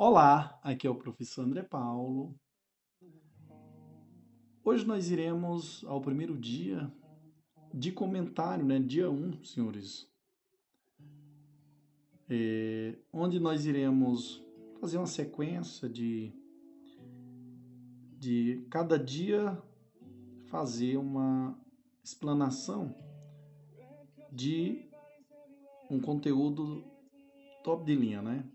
Olá, aqui é o professor André Paulo. Hoje nós iremos ao primeiro dia de comentário, né? Dia 1, senhores. É, onde nós iremos fazer uma sequência de, de cada dia fazer uma explanação de um conteúdo top de linha, né?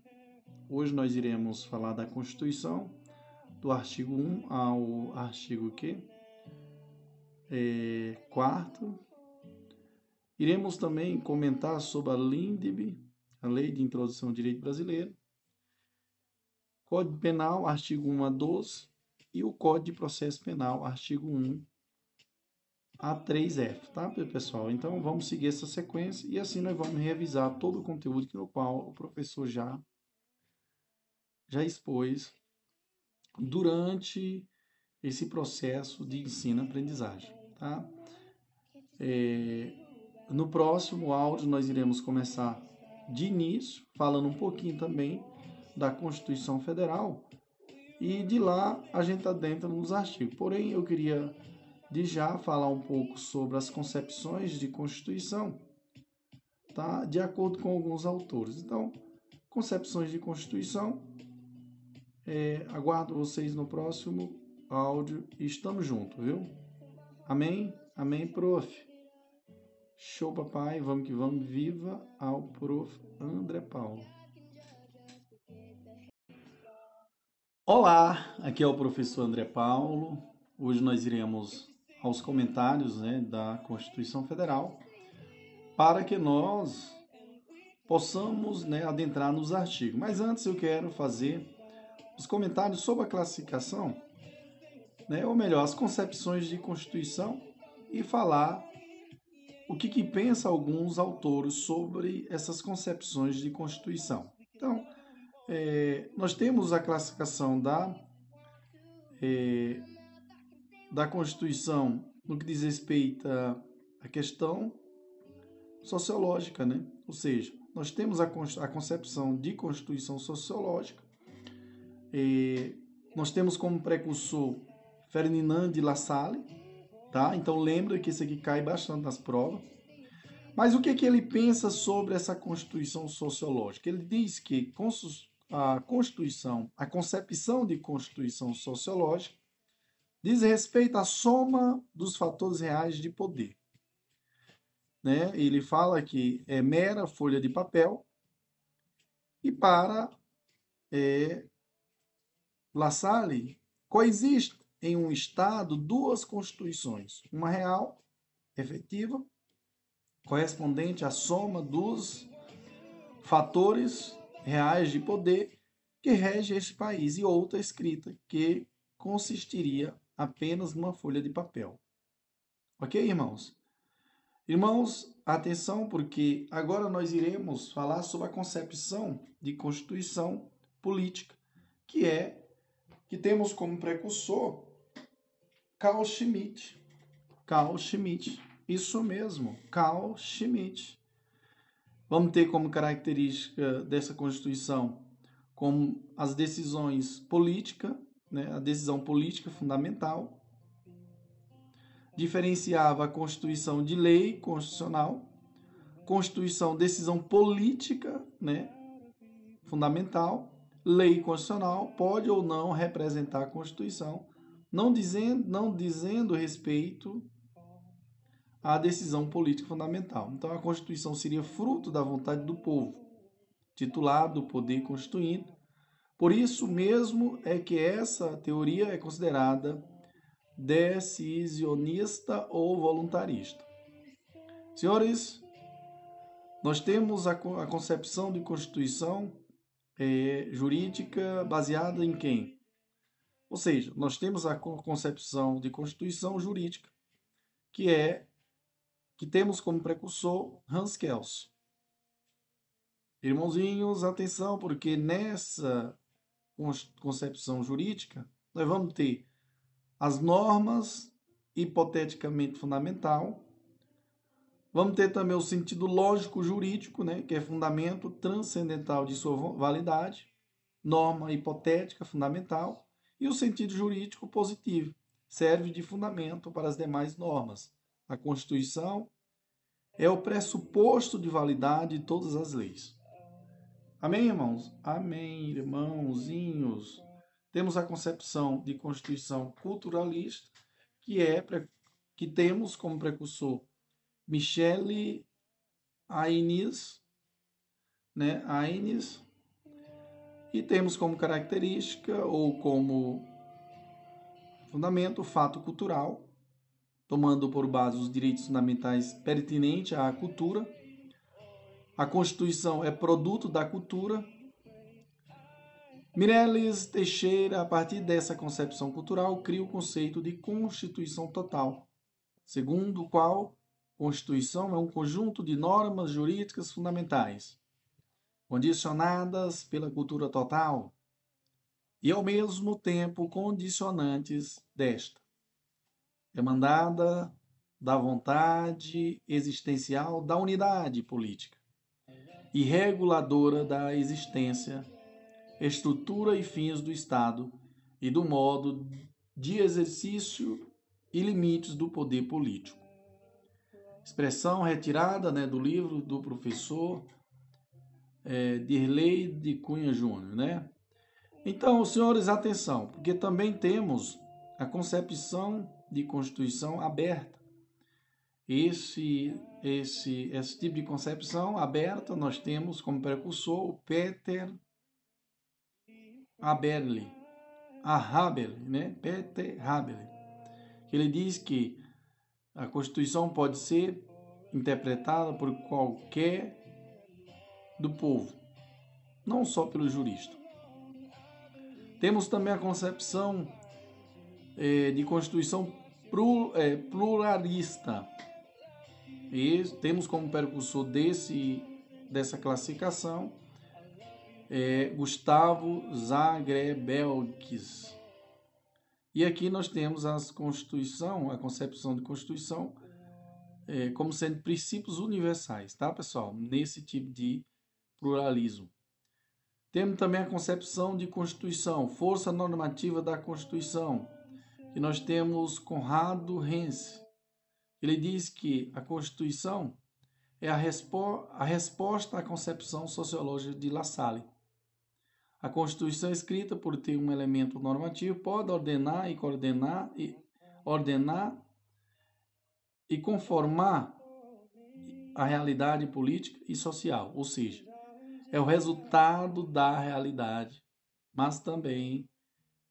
Hoje nós iremos falar da Constituição, do artigo 1 ao artigo que? É, quarto. Iremos também comentar sobre a LINDB, a Lei de Introdução ao Direito Brasileiro, Código Penal, artigo 1 a 12, e o Código de Processo Penal, artigo 1 a 3F, tá, pessoal? Então, vamos seguir essa sequência e assim nós vamos revisar todo o conteúdo no qual o professor já já expôs durante esse processo de ensino-aprendizagem. Tá? É, no próximo áudio, nós iremos começar de início, falando um pouquinho também da Constituição Federal, e de lá a gente adentra nos artigos. Porém, eu queria de já falar um pouco sobre as concepções de Constituição, tá? de acordo com alguns autores. Então, concepções de Constituição é, aguardo vocês no próximo áudio e estamos juntos, viu? Amém? Amém, prof. Show, papai. Vamos que vamos. Viva ao prof. André Paulo. Olá, aqui é o professor André Paulo. Hoje nós iremos aos comentários né, da Constituição Federal para que nós possamos né, adentrar nos artigos. Mas antes eu quero fazer os comentários sobre a classificação, né, ou melhor, as concepções de Constituição e falar o que, que pensa alguns autores sobre essas concepções de Constituição. Então, é, nós temos a classificação da, é, da Constituição no que diz respeito à questão sociológica, né? ou seja, nós temos a, a concepção de Constituição sociológica é, nós temos como precursor Ferdinand de La Salle, tá? Então lembra que isso aqui cai bastante nas provas. Mas o que, é que ele pensa sobre essa constituição sociológica? Ele diz que a constituição, a concepção de constituição sociológica diz respeito à soma dos fatores reais de poder. Né? Ele fala que é mera folha de papel e para é, La Salle, coexiste em um Estado duas constituições, uma real, efetiva, correspondente à soma dos fatores reais de poder que rege este país, e outra escrita, que consistiria apenas numa folha de papel. Ok, irmãos? Irmãos, atenção, porque agora nós iremos falar sobre a concepção de constituição política, que é que temos como precursor Carl Schmitt. Carl Schmitt. Isso mesmo, Carl Schmitt. Vamos ter como característica dessa Constituição como as decisões políticas, né, a decisão política fundamental, diferenciava a Constituição de lei constitucional, Constituição, decisão política, né, fundamental, lei constitucional pode ou não representar a Constituição, não dizendo, não dizendo respeito à decisão política fundamental. Então, a Constituição seria fruto da vontade do povo, titulado do poder constituinte. Por isso mesmo é que essa teoria é considerada decisionista ou voluntarista. Senhores, nós temos a concepção de Constituição é, jurídica baseada em quem? Ou seja, nós temos a concepção de constituição jurídica, que é que temos como precursor Hans Kelsen. Irmãozinhos, atenção, porque nessa concepção jurídica nós vamos ter as normas hipoteticamente fundamental, Vamos ter também o sentido lógico jurídico, né, que é fundamento transcendental de sua validade. norma hipotética fundamental, e o sentido jurídico positivo, serve de fundamento para as demais normas. A Constituição é o pressuposto de validade de todas as leis. Amém, irmãos? Amém, irmãozinhos. Temos a concepção de Constituição culturalista, que é que temos como precursor Michele Aines, né? Aines, e temos como característica ou como fundamento o fato cultural, tomando por base os direitos fundamentais pertinentes à cultura. A Constituição é produto da cultura. Mireles Teixeira, a partir dessa concepção cultural, cria o conceito de Constituição total, segundo o qual Constituição é um conjunto de normas jurídicas fundamentais, condicionadas pela cultura total e, ao mesmo tempo, condicionantes desta. Demandada da vontade existencial da unidade política e reguladora da existência, estrutura e fins do Estado e do modo de exercício e limites do poder político expressão retirada né, do livro do professor é, Dirley de Cunha Júnior. Né? Então, senhores, atenção, porque também temos a concepção de Constituição aberta. Esse, esse, esse tipo de concepção aberta nós temos como precursor o Peter Haberle, a Haberle, né? Peter Haberle, ele diz que a Constituição pode ser interpretada por qualquer do povo, não só pelo jurista. Temos também a concepção é, de Constituição é, pluralista. E temos como percussor desse, dessa classificação é, Gustavo Zagrebelkis. E aqui nós temos a Constituição, a concepção de Constituição, é, como sendo princípios universais, tá, pessoal? Nesse tipo de pluralismo. Temos também a concepção de Constituição, força normativa da Constituição, que nós temos Conrado Rense. Ele diz que a Constituição é a, respo a resposta à concepção sociológica de La Salle. A Constituição escrita por ter um elemento normativo pode ordenar e coordenar e ordenar e conformar a realidade política e social, ou seja, é o resultado da realidade, mas também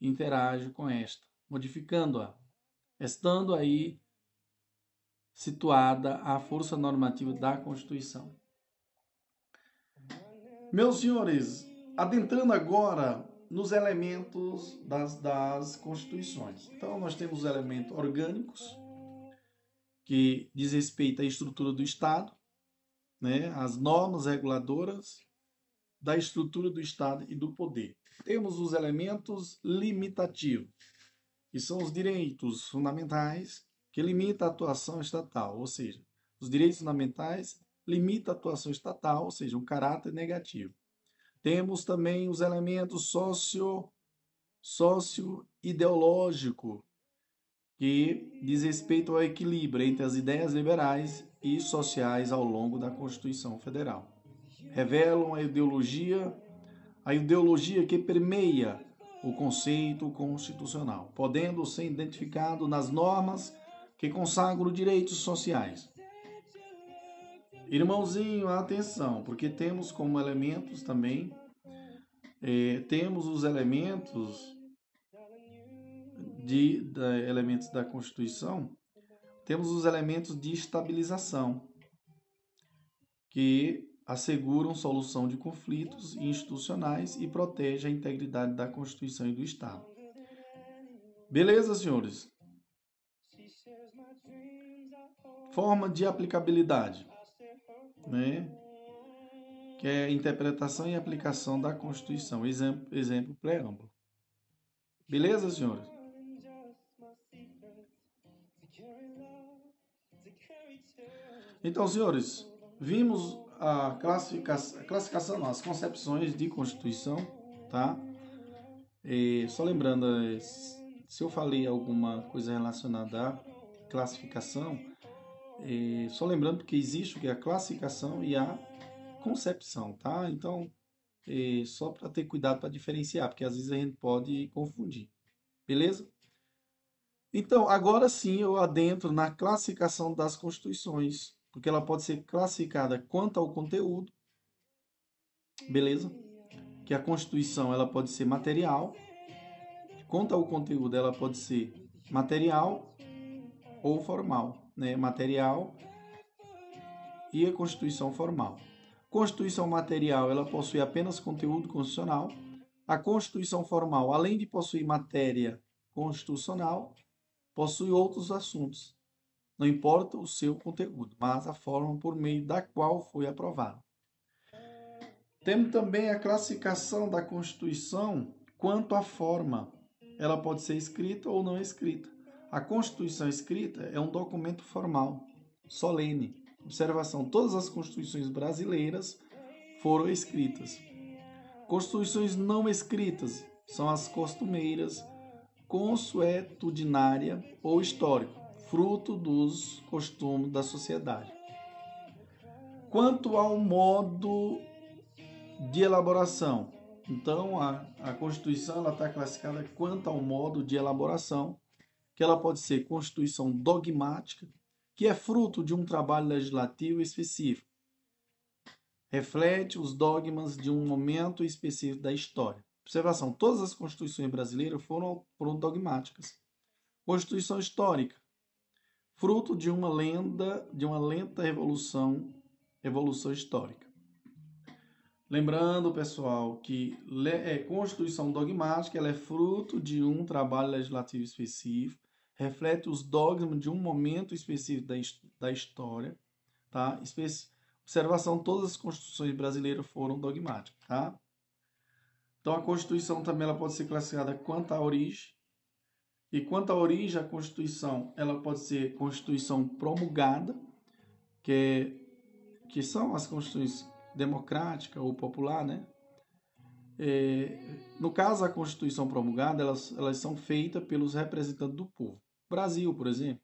interage com esta, modificando-a, estando aí situada a força normativa da Constituição. Meus senhores, adentrando agora nos elementos das, das constituições. Então, nós temos os elementos orgânicos, que diz respeito à estrutura do Estado, né, as normas reguladoras da estrutura do Estado e do poder. Temos os elementos limitativos, que são os direitos fundamentais que limitam a atuação estatal, ou seja, os direitos fundamentais limitam a atuação estatal, ou seja, um caráter negativo. Temos também os elementos socio, socio-ideológico, que diz respeito ao equilíbrio entre as ideias liberais e sociais ao longo da Constituição Federal. Revelam a ideologia, a ideologia que permeia o conceito constitucional, podendo ser identificado nas normas que consagram direitos sociais, Irmãozinho, atenção, porque temos como elementos também, é, temos os elementos de, de elementos da Constituição, temos os elementos de estabilização, que asseguram solução de conflitos institucionais e protege a integridade da Constituição e do Estado. Beleza, senhores? Forma de aplicabilidade né? que é interpretação e aplicação da Constituição. Exemplo, exemplo preâmbulo. Beleza, senhores? Então, senhores, vimos a classificação, a classificação não, as concepções de Constituição, tá? E, só lembrando, é, se eu falei alguma coisa relacionada à classificação, é, só lembrando que existe que é a classificação e a concepção, tá? Então, é, só para ter cuidado para diferenciar, porque às vezes a gente pode confundir, beleza? Então, agora sim eu adentro na classificação das constituições, porque ela pode ser classificada quanto ao conteúdo, beleza? Que a constituição ela pode ser material, quanto ao conteúdo ela pode ser material ou formal, né? Material e a constituição formal. Constituição material ela possui apenas conteúdo constitucional. A constituição formal, além de possuir matéria constitucional, possui outros assuntos. Não importa o seu conteúdo, mas a forma por meio da qual foi aprovado. Temos também a classificação da Constituição quanto à forma. Ela pode ser escrita ou não escrita. A Constituição escrita é um documento formal, solene. Observação: todas as constituições brasileiras foram escritas. Constituições não escritas são as costumeiras consuetudinária ou histórico, fruto dos costumes da sociedade. Quanto ao modo de elaboração, então a, a Constituição está classificada quanto ao modo de elaboração, que ela pode ser Constituição dogmática, que é fruto de um trabalho legislativo específico. Reflete os dogmas de um momento específico da história. Observação: todas as constituições brasileiras foram, foram dogmáticas. Constituição histórica, fruto de uma lenda, de uma lenta revolução, evolução histórica. Lembrando, pessoal, que é, Constituição dogmática ela é fruto de um trabalho legislativo específico, reflete os dogmas de um momento específico da, da história. Tá? Observação: todas as constituições brasileiras foram dogmáticas. Tá? Então a Constituição também ela pode ser classificada quanto à origem. E quanto à origem, a Constituição ela pode ser Constituição promulgada, que, é, que são as constituições democrática ou popular, né? É, no caso, a Constituição promulgada, elas, elas são feitas pelos representantes do povo. Brasil, por exemplo.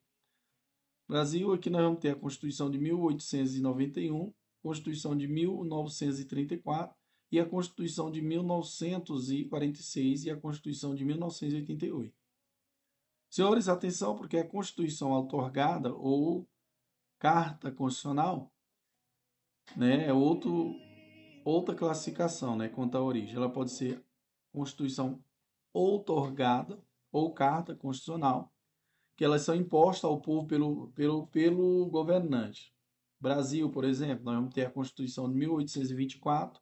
Brasil, aqui nós vamos ter a Constituição de 1891, Constituição de 1934 e a Constituição de 1946 e a Constituição de 1988. Senhores, atenção, porque a Constituição otorgada ou Carta Constitucional né, é outro, outra classificação né, quanto à origem. Ela pode ser Constituição outorgada ou Carta Constitucional, que elas são impostas ao povo pelo, pelo, pelo governante. Brasil, por exemplo, nós vamos ter a Constituição de 1824,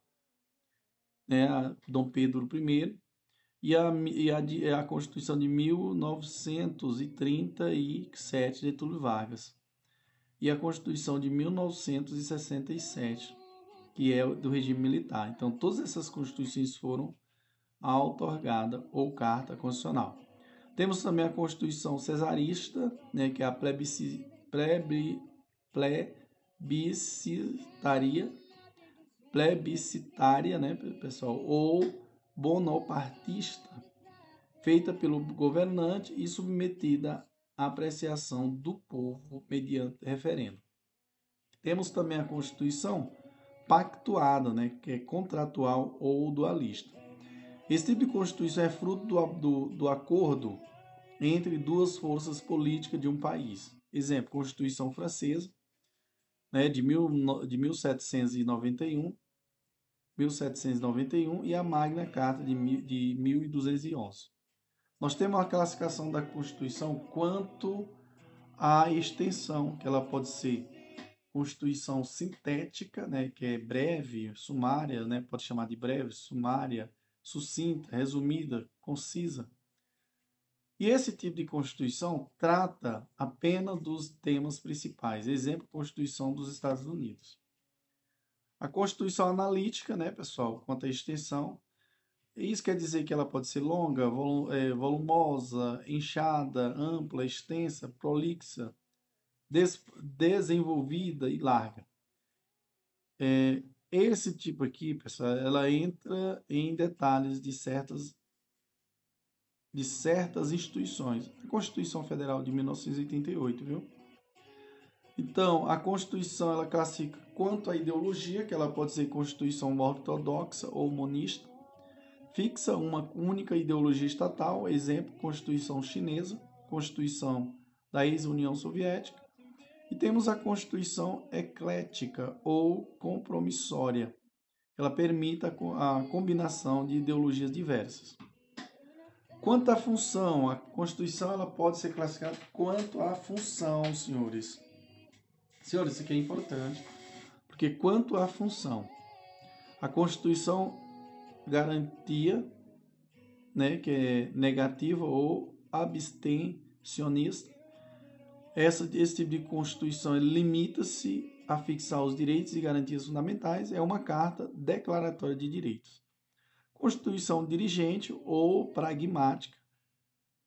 né, Dom Pedro I, e a, e a, a Constituição de 1937 de Túlio Vargas, e a Constituição de 1967, que é do regime militar. Então, todas essas constituições foram outorgadas ou carta constitucional. Temos também a Constituição cesarista, né, que é a plebiscitaria, plebiscitária, né, pessoal, ou bonapartista, feita pelo governante e submetida à apreciação do povo mediante referendo. Temos também a Constituição pactuada, né, que é contratual ou dualista. Esse tipo de Constituição é fruto do, do, do acordo entre duas forças políticas de um país. Exemplo, Constituição Francesa, né, de, mil, de 1791, 1791 e a Magna Carta de, de 1211. Nós temos a classificação da Constituição quanto à extensão, que ela pode ser Constituição sintética, né, que é breve, sumária, né, pode chamar de breve, sumária, sucinta, resumida, concisa. E esse tipo de Constituição trata apenas dos temas principais. Exemplo, Constituição dos Estados Unidos. A Constituição analítica, né, pessoal, quanto à extensão, isso quer dizer que ela pode ser longa, é, volumosa, inchada, ampla, extensa, prolixa, des desenvolvida e larga. É, esse tipo aqui, pessoal, ela entra em detalhes de certas de certas instituições. A Constituição Federal de 1988, viu? Então, a Constituição ela classifica quanto à ideologia, que ela pode ser Constituição ortodoxa ou monista, fixa uma única ideologia estatal, exemplo, Constituição chinesa, Constituição da ex-União Soviética, e temos a Constituição eclética ou compromissória. Ela permite a combinação de ideologias diversas. Quanto à função, a Constituição ela pode ser classificada quanto à função, senhores. Senhores, isso aqui é importante, porque quanto à função, a Constituição garantia, né, que é negativa ou abstencionista, essa, esse tipo de Constituição limita-se a fixar os direitos e garantias fundamentais, é uma carta declaratória de direitos. Constituição dirigente ou pragmática.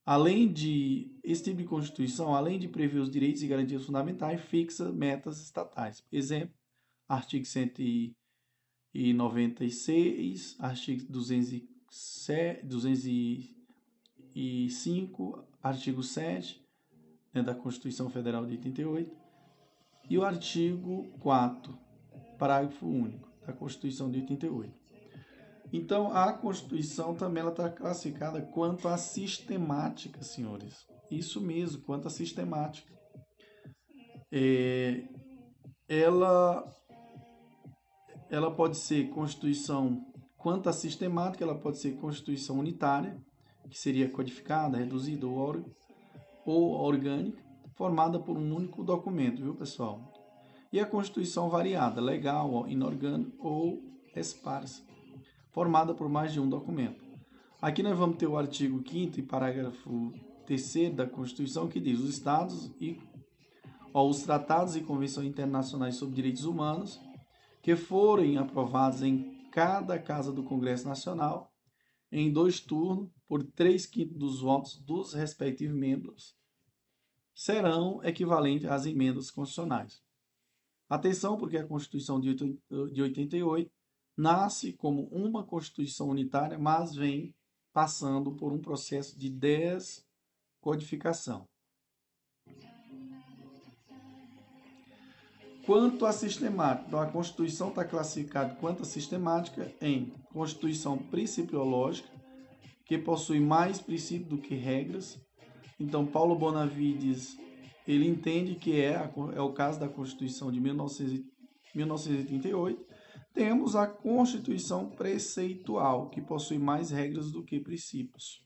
Além de esse tipo de Constituição, além de prever os direitos e garantias fundamentais, fixa metas estatais. Exemplo, artigo 196, artigo 205, artigo 7 né, da Constituição Federal de 88 e o artigo 4, parágrafo único da Constituição de 88. Então, a Constituição também está classificada quanto à sistemática, senhores. Isso mesmo, quanto à sistemática. É, ela, ela pode ser Constituição quanto à sistemática, ela pode ser Constituição unitária, que seria codificada, reduzida ou, ou orgânica, formada por um único documento, viu, pessoal? E a Constituição variada, legal, inorgânica ou esparsa formada por mais de um documento. Aqui nós vamos ter o artigo 5 e parágrafo 3 da Constituição que diz: os Estados e ó, os tratados e convenções internacionais sobre direitos humanos que forem aprovados em cada casa do Congresso Nacional em dois turnos por três quintos dos votos dos respectivos membros serão equivalentes às emendas constitucionais. Atenção, porque a Constituição de 88 nasce como uma Constituição unitária, mas vem passando por um processo de descodificação. Quanto à sistemática, então a Constituição está classificada quanto à sistemática em Constituição principiológica, que possui mais princípios do que regras. Então, Paulo Bonavides, ele entende que é, é o caso da Constituição de 1988, temos a Constituição preceitual, que possui mais regras do que princípios.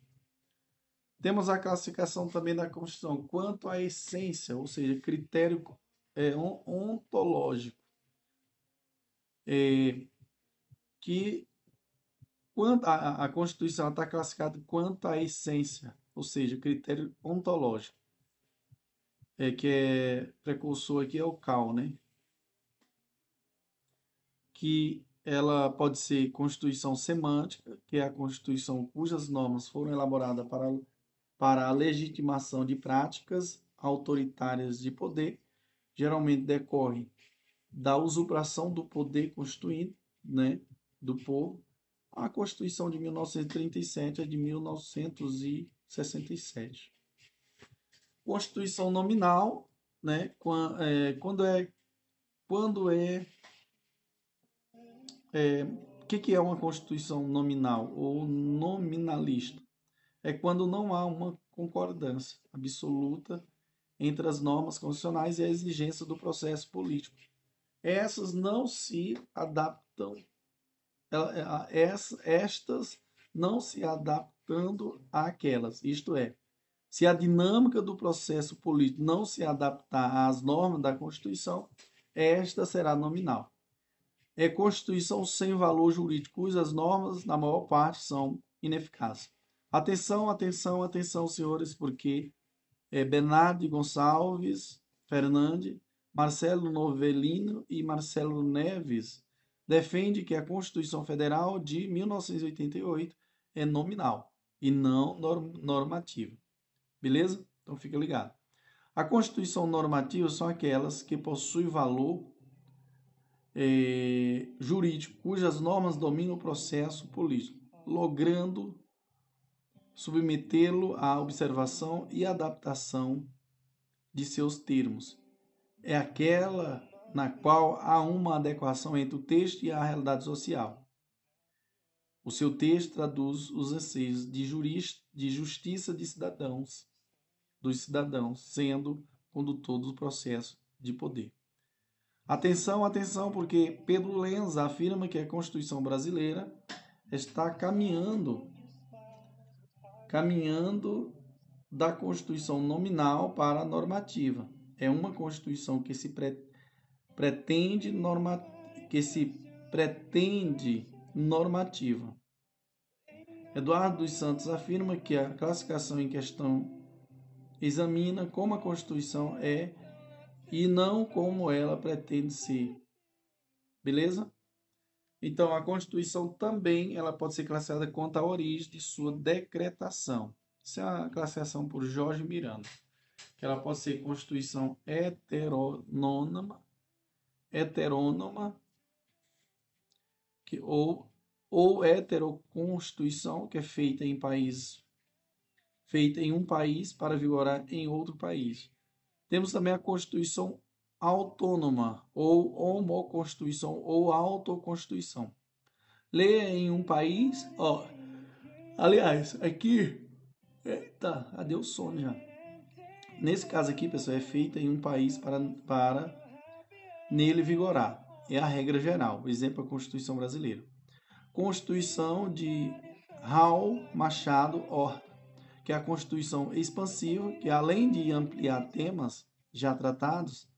Temos a classificação também da Constituição quanto à essência, ou seja, critério é, ontológico, é, que quando a, a Constituição está classificada quanto à essência, ou seja, critério ontológico, é, que é precursor aqui é o CAL, né? que ela pode ser constituição semântica, que é a constituição cujas normas foram elaboradas para, para a legitimação de práticas autoritárias de poder, geralmente decorre da usurpação do poder constituinte, né, do povo. A Constituição de 1937 é de 1967. Constituição nominal, né, é, quando é quando é é, o que, que é uma constituição nominal ou nominalista? É quando não há uma concordância absoluta entre as normas constitucionais e a exigência do processo político. Essas não se adaptam, é, estas não se adaptando àquelas, isto é, se a dinâmica do processo político não se adaptar às normas da Constituição, esta será nominal é Constituição sem valor jurídico, cujas normas, na maior parte, são ineficazes. Atenção, atenção, atenção, senhores, porque é, Bernardo Gonçalves Fernandes, Marcelo Novelino e Marcelo Neves defende que a Constituição Federal de 1988 é nominal e não normativa. Beleza? Então fica ligado. A Constituição normativa são aquelas que possuem valor é, jurídico cujas normas dominam o processo político, logrando submetê-lo à observação e adaptação de seus termos. É aquela na qual há uma adequação entre o texto e a realidade social. O seu texto traduz os anseios de, jurista, de justiça de cidadãos, dos cidadãos, sendo condutor do processo de poder. Atenção, atenção, porque Pedro Lenz afirma que a Constituição brasileira está caminhando caminhando da Constituição nominal para a normativa. É uma Constituição que se pre, pretende norma, que se pretende normativa. Eduardo dos Santos afirma que a classificação em questão examina como a Constituição é e não como ela pretende ser. Beleza? Então, a Constituição também ela pode ser classificada quanto à origem de sua decretação. Essa é a classificação por Jorge Miranda. Que ela pode ser Constituição heteronôma, heterônoma que, ou, ou heteroconstituição, que é feita em país feita em um país para vigorar em outro país. Temos também a Constituição autônoma ou homoconstituição ou autoconstituição. Leia em um país, ó. Aliás, aqui, eita, o sono já? Nesse caso aqui, pessoal, é feita em um país para, para nele vigorar. É a regra geral. Exemplo é a Constituição brasileira. Constituição de Raul Machado Horta, que é a Constituição expansiva, que além de ampliar temas já tratados,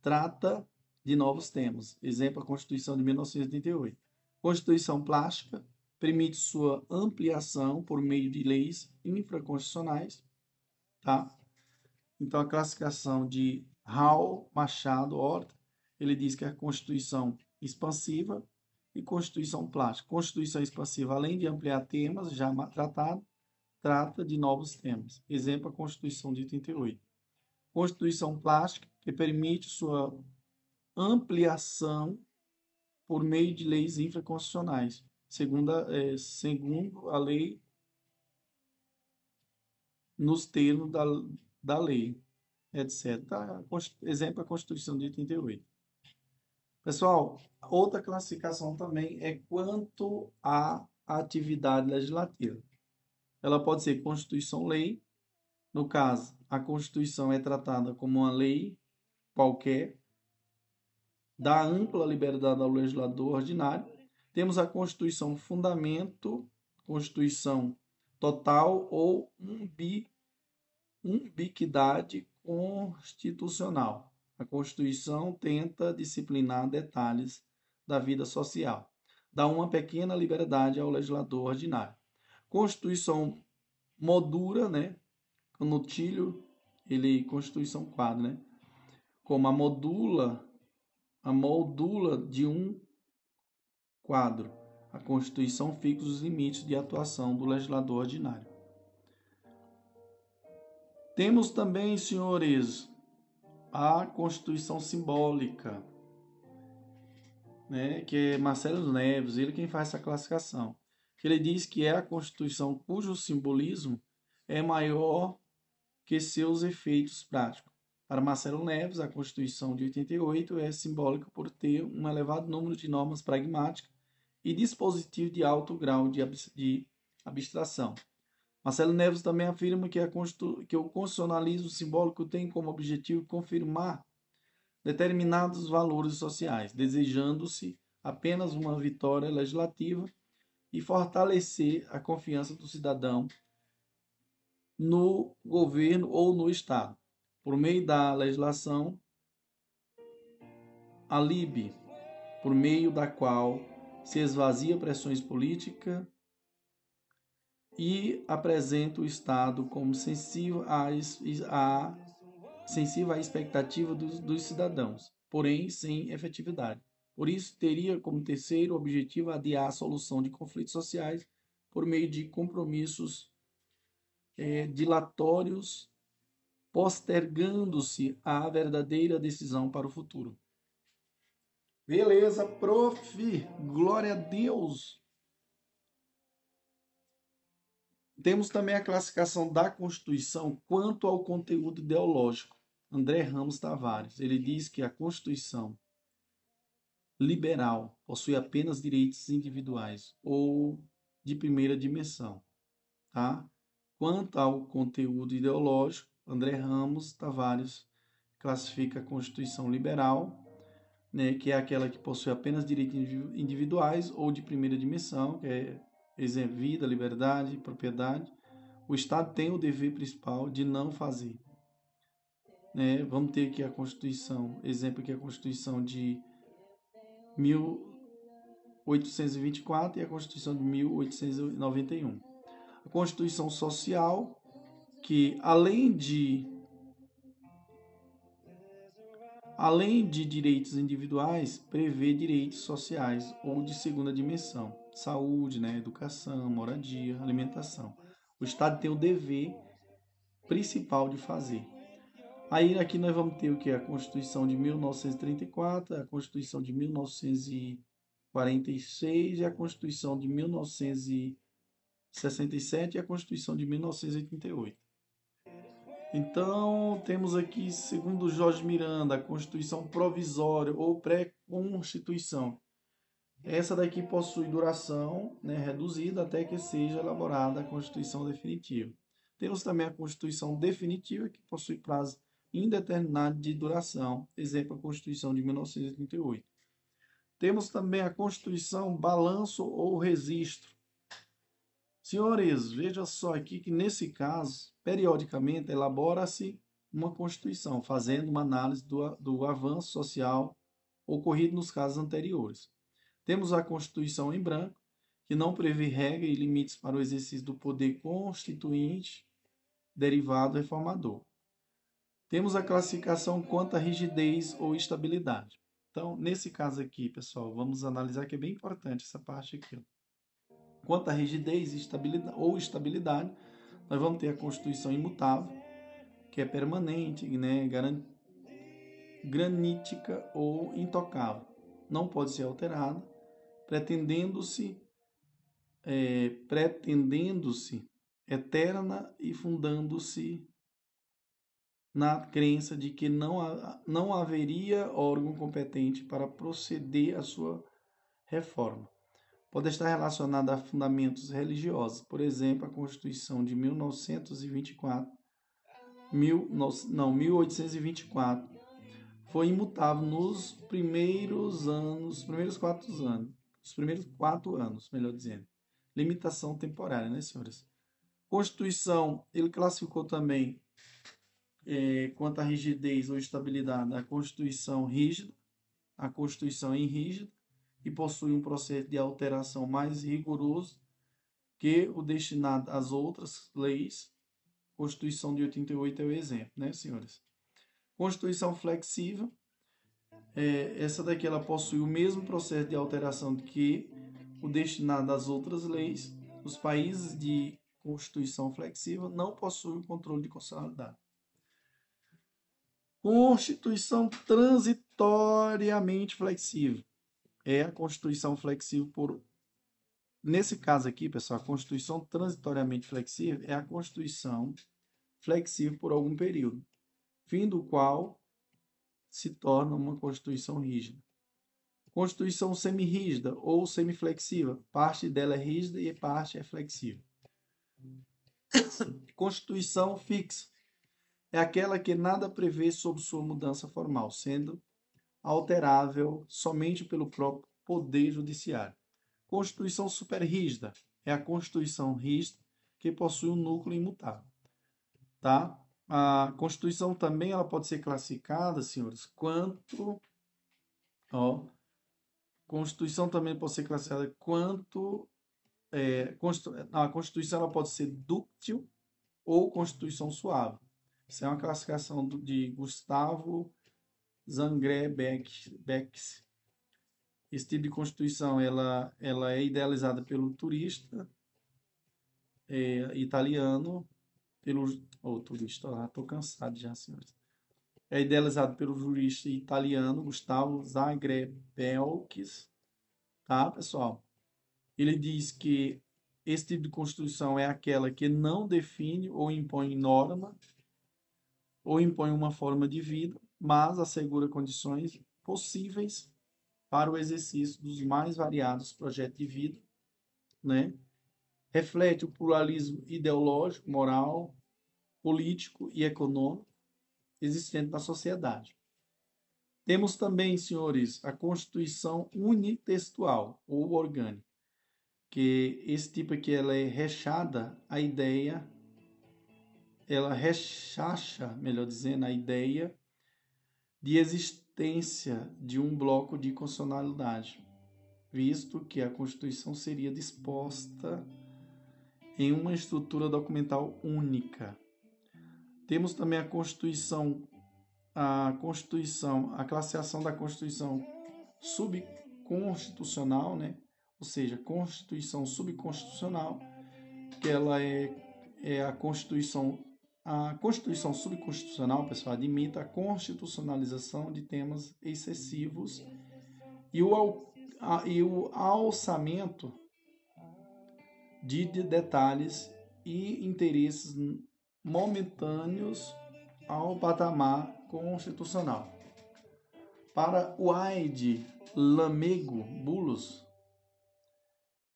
trata de novos temas. Exemplo, a Constituição de 1988. Constituição plástica permite sua ampliação por meio de leis infraconstitucionais, tá? Então, a classificação de Raul Machado Horta, ele diz que é a Constituição expansiva e Constituição plástica. Constituição expansiva, além de ampliar temas já tratados, trata de novos temas. Exemplo, a Constituição de 88. Constituição plástica, que permite sua ampliação por meio de leis infraconstitucionais, segundo a, é, segundo a lei, nos termos da, da lei, etc. Tá, exemplo, a Constituição de 88. Pessoal, outra classificação também é quanto à atividade legislativa. Ela pode ser Constituição-lei, no caso, a Constituição é tratada como uma lei qualquer, dá ampla liberdade ao legislador ordinário. Temos a Constituição fundamento, Constituição total ou umbiquidade constitucional. A Constituição tenta disciplinar detalhes da vida social, dá uma pequena liberdade ao legislador ordinário. Constituição modura, né, no Tílio, ele Constituição quadro, né? Como a modula, a moldula de um quadro. A Constituição fixa os limites de atuação do legislador ordinário. Temos também, senhores, a Constituição simbólica, né, que é Marcelo Neves, ele quem faz essa classificação. Ele diz que é a Constituição cujo simbolismo é maior que seus efeitos práticos. Para Marcelo Neves, a Constituição de 88 é simbólica por ter um elevado número de normas pragmáticas e dispositivos de alto grau de, abstração. Marcelo Neves também afirma que, que o constitucionalismo simbólico tem como objetivo confirmar determinados valores sociais, desejando-se apenas uma vitória legislativa e fortalecer a confiança do cidadão no governo ou no Estado, por meio da legislação, a LIB, por meio da qual se esvazia pressões políticas e apresenta o Estado como sensível à, à, sensível à expectativa dos, dos cidadãos, porém sem efetividade. Por isso, teria como terceiro objetivo adiar a solução de conflitos sociais por meio de compromissos é, dilatórios, postergando-se a verdadeira decisão para o futuro. Beleza, prof. Glória a Deus. Temos também a classificação da Constituição quanto ao conteúdo ideológico. André Ramos Tavares, ele diz que a Constituição liberal possui apenas direitos individuais ou de primeira dimensão, tá? Quanto ao conteúdo ideológico, André Ramos Tavares classifica a Constituição liberal, né, que é aquela que possui apenas direitos individuais ou de primeira dimensão, que é exemplo, vida, liberdade, propriedade. O Estado tem o dever principal de não fazer. Né? Vamos ter aqui a Constituição, exemplo aqui a Constituição de 1824 e a Constituição de 1891. A Constituição Social, que além de além de direitos individuais, prevê direitos sociais ou de segunda dimensão, saúde, né, educação, moradia, alimentação. O Estado tem o dever principal de fazer. Aí aqui nós vamos ter o que? A Constituição de 1934, a Constituição de 1946 e a Constituição de 1967 e a Constituição de 1988. Então, temos aqui, segundo Jorge Miranda, a Constituição Provisória ou Pré-Constituição. Essa daqui possui duração né, reduzida até que seja elaborada a Constituição Definitiva. Temos também a Constituição Definitiva, que possui prazo indeterminado de duração, exemplo, a Constituição de 1938. Temos também a Constituição Balanço ou Registro, Senhores, veja só aqui que nesse caso, periodicamente elabora-se uma Constituição, fazendo uma análise do, do avanço social ocorrido nos casos anteriores. Temos a Constituição em branco, que não prevê regra e limites para o exercício do poder constituinte derivado reformador. Temos a classificação quanto à rigidez ou estabilidade. Então, nesse caso aqui, pessoal, vamos analisar que é bem importante essa parte aqui. Ó. Quanto à rigidez estabilidade, ou estabilidade, nós vamos ter a Constituição imutável, que é permanente, né, granítica ou intocável. Não pode ser alterada, pretendendo-se é, pretendendo-se eterna e fundando-se na crença de que não, não haveria órgão competente para proceder à sua reforma pode estar relacionada a fundamentos religiosos, por exemplo, a Constituição de 1924, mil, não, 1824, foi imutável nos primeiros anos, primeiros quatro anos, os primeiros quatro anos, melhor dizendo. Limitação temporária, né, senhores? Constituição, ele classificou também é, quanto à rigidez ou estabilidade, a Constituição rígida, a Constituição irrígida, e possui um processo de alteração mais rigoroso que o destinado às outras leis. Constituição de 88 é o exemplo, né, senhores? Constituição flexível. É, essa daqui ela possui o mesmo processo de alteração que o destinado às outras leis. Os países de Constituição flexível não possuem o controle de constitucionalidade. Constituição transitoriamente flexível é a Constituição flexível por. Nesse caso aqui, pessoal, a Constituição transitoriamente flexível é a Constituição flexível por algum período, fim do qual se torna uma Constituição rígida. Constituição semirrígida ou semiflexiva, parte dela é rígida e parte é flexível. Constituição fixa é aquela que nada prevê sobre sua mudança formal, sendo alterável somente pelo próprio Poder Judiciário. Constituição superrígida é a Constituição rígida que possui um núcleo imutável. Tá? A Constituição também ela pode ser classificada, senhores, quanto ó, Constituição também pode ser classificada quanto é, a Constituição ela pode ser dúctil ou Constituição suave. Isso é uma classificação de Gustavo Zangré Becks. Esse tipo de constituição ela, ela é idealizada pelo turista é, italiano, pelo oh, turista, estou cansado já, senhores. é idealizado pelo jurista italiano Gustavo Zagrebelkis, tá, pessoal? Ele diz que esse tipo de constituição é aquela que não define ou impõe norma ou impõe uma forma de vida, mas assegura condições possíveis para o exercício dos mais variados projetos de vida, né? Reflete o pluralismo ideológico, moral, político e econômico existente na sociedade. Temos também, senhores, a Constituição unitextual ou orgânica, que esse tipo aqui ela é rechada a ideia, ela rechacha, melhor dizendo, a ideia de existência de um bloco de constitucionalidade, visto que a Constituição seria disposta em uma estrutura documental única, temos também a Constituição, a Constituição, a classificação da Constituição subconstitucional, né? Ou seja, Constituição subconstitucional, que ela é, é a Constituição a Constituição subconstitucional, pessoal, admite a constitucionalização de temas excessivos e o, a, e o alçamento de, de detalhes e interesses momentâneos ao patamar constitucional. Para Wade Lamego Bulos,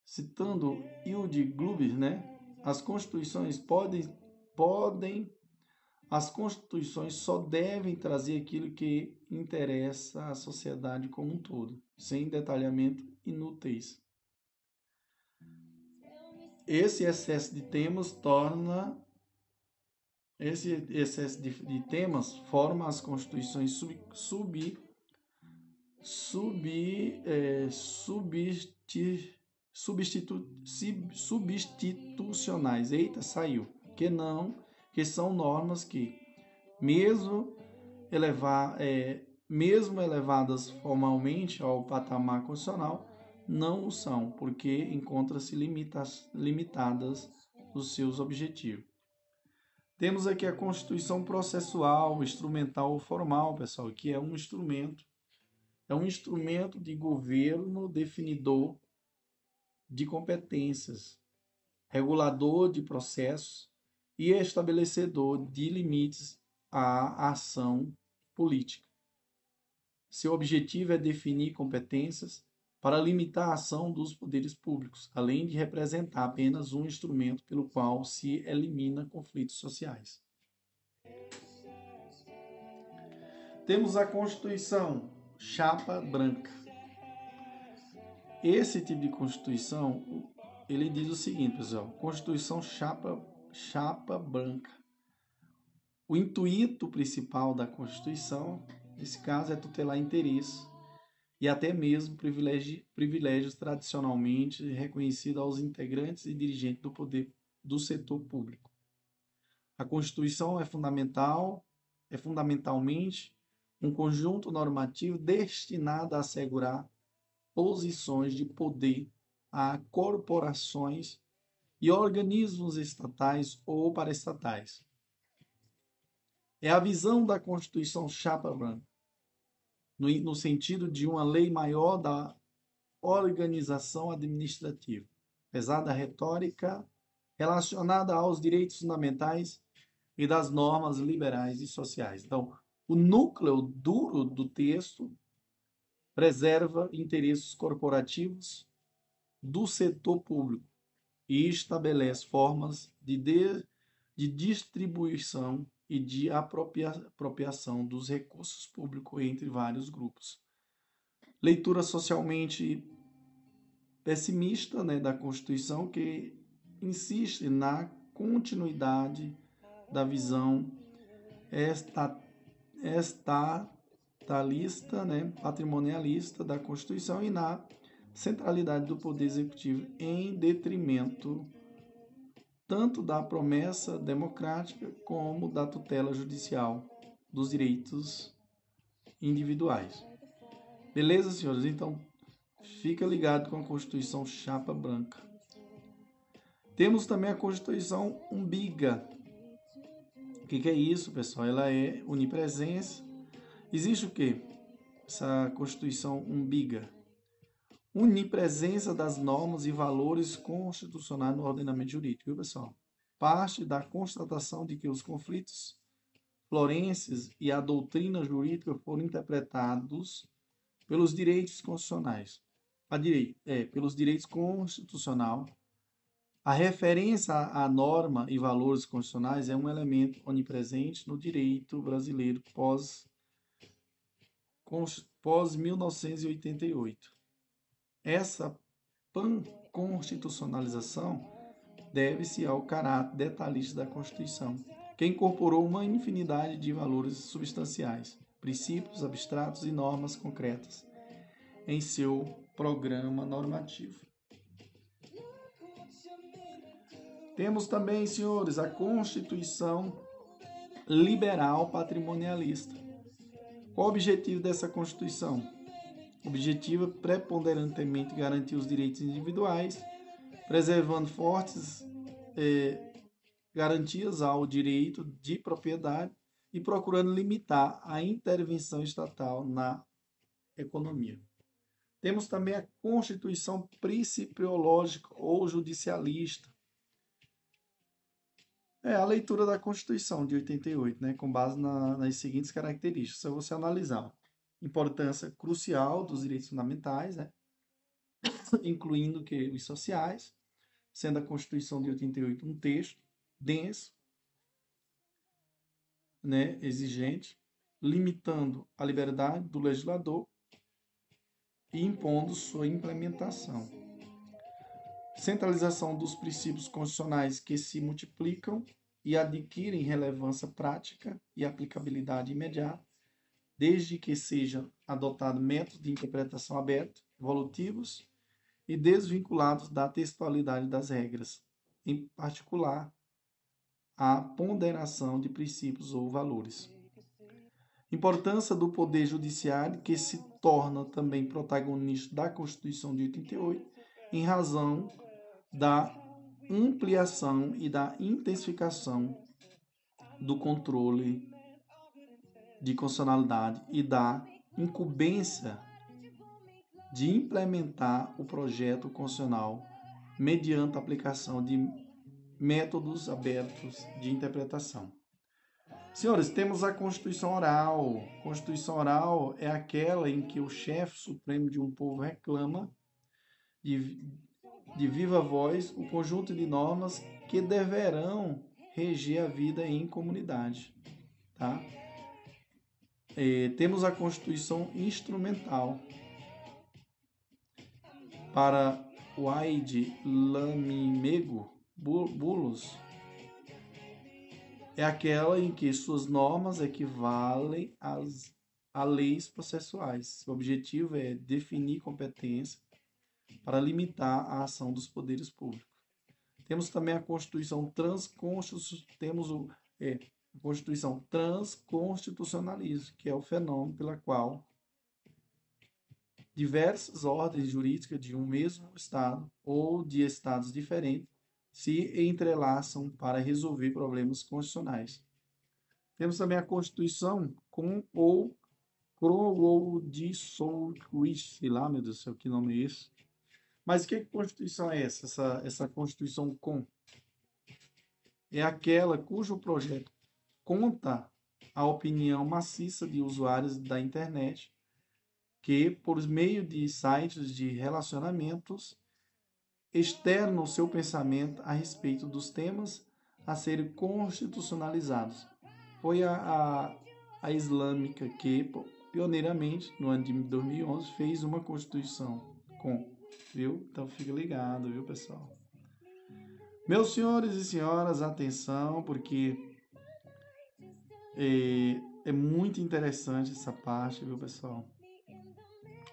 citando Hilde Glubis, né, as constituições podem, podem, as constituições só devem trazer aquilo que interessa à sociedade como um todo, sem detalhamento inúteis. Esse excesso de temas torna esse excesso de, de temas forma as constituições sub, sub, sub, é, substi, substitu, substitucionais. Eita, saiu. Que não, que são normas que, mesmo, elevar, é, mesmo elevadas formalmente ao patamar constitucional, não o são, porque encontram-se limitadas os seus objetivos. Temos aqui a constituição processual, instrumental ou formal, pessoal, que é um instrumento, é um instrumento de governo definidor de competências, regulador de processos e estabelecedor de limites à ação política. Seu objetivo é definir competências para limitar a ação dos poderes públicos, além de representar apenas um instrumento pelo qual se elimina conflitos sociais. Temos a Constituição chapa branca. Esse tipo de Constituição, ele diz o seguinte, pessoal: Constituição chapa chapa branca. O intuito principal da Constituição, nesse caso, é tutelar interesses e até mesmo privilégios tradicionalmente reconhecidos aos integrantes e dirigentes do poder do setor público. A Constituição é fundamental, é fundamentalmente um conjunto normativo destinado a assegurar posições de poder a corporações e organismos estatais ou paraestatais. É a visão da Constituição Chapa Branca no, no sentido de uma lei maior da organização administrativa, apesar da retórica relacionada aos direitos fundamentais e das normas liberais e sociais. Então, o núcleo duro do texto preserva interesses corporativos do setor público e estabelece formas de, de, de distribuição e de apropriação dos recursos públicos entre vários grupos. Leitura socialmente pessimista né, da Constituição que insiste na continuidade da visão esta, estatalista, né, patrimonialista da Constituição e na centralidade do Poder Executivo em detrimento tanto da promessa democrática como da tutela judicial dos direitos individuais. Beleza, senhores? Então, fica ligado com a Constituição Chapa Branca. Temos também a Constituição Umbiga. O que, que é isso, pessoal? Ela é onipresença, Existe o quê? Essa Constituição umbiga. Unipresença das normas e valores constitucionais no ordenamento jurídico, viu, pessoal? Parte da constatação de que os conflitos florenses e a doutrina jurídica foram interpretados pelos direitos constitucionais. A direito, é, pelos direitos constitucional. A referência à norma e valores constitucionais é um elemento onipresente no direito brasileiro pós pós 1988. Essa panconstitucionalização deve-se ao caráter detalhista da Constituição, que incorporou uma infinidade de valores substanciais, princípios abstratos e normas concretas em seu programa normativo. Temos também, senhores, a Constituição Liberal Patrimonialista. Qual o objetivo dessa Constituição? O objetivo é preponderantemente garantir os direitos individuais, preservando fortes eh, garantias ao direito de propriedade e procurando limitar a intervenção estatal na economia. Temos também a Constituição principiológica ou judicialista. É a leitura da Constituição de 88, né, com base na, nas seguintes características. Se você analisar, importância crucial dos direitos fundamentais, né, incluindo que os sociais, sendo a Constituição de 88 um texto denso, né, exigente, limitando a liberdade do legislador e impondo sua implementação. Centralização dos princípios constitucionais que se multiplicam e adquirem relevância prática e aplicabilidade imediata, desde que sejam adotados métodos de interpretação abertos, evolutivos e desvinculados da textualidade das regras, em particular a ponderação de princípios ou valores. Importância do Poder Judiciário, que se torna também protagonista da Constituição de 88, em razão da ampliação e da intensificação do controle de constitucionalidade e da incumbência de implementar o projeto constitucional mediante a aplicação de métodos abertos de interpretação. Senhores, temos a Constituição Oral. Constituição Oral é aquela em que o chefe supremo de um povo reclama de, de viva voz o conjunto de normas que deverão reger a vida em comunidade. Tá? É, temos a Constituição Instrumental. Para o Aide Lamimego, bulos é aquela em que suas normas equivalem às a leis processuais. O objetivo é definir competência para limitar a ação dos poderes públicos. Temos também a Constituição transconstitucional, temos o, é, Constituição transconstitucionalista, que é o fenômeno pela qual diversas ordens jurídicas de um mesmo Estado ou de Estados diferentes se entrelaçam para resolver problemas constitucionais. Temos também a Constituição com ou Southwich, sei lá, meu Deus do céu, que nome é esse? Mas que Constituição é essa? Essa, essa Constituição com? É aquela cujo projeto conta a opinião maciça de usuários da internet que, por meio de sites de relacionamentos, externa o seu pensamento a respeito dos temas a serem constitucionalizados. Foi a, a, a islâmica que, pioneiramente, no ano de 2011, fez uma constituição com, viu? Então fica ligado, viu, pessoal? Meus senhores e senhoras, atenção, porque é, muito interessante essa parte, viu, pessoal?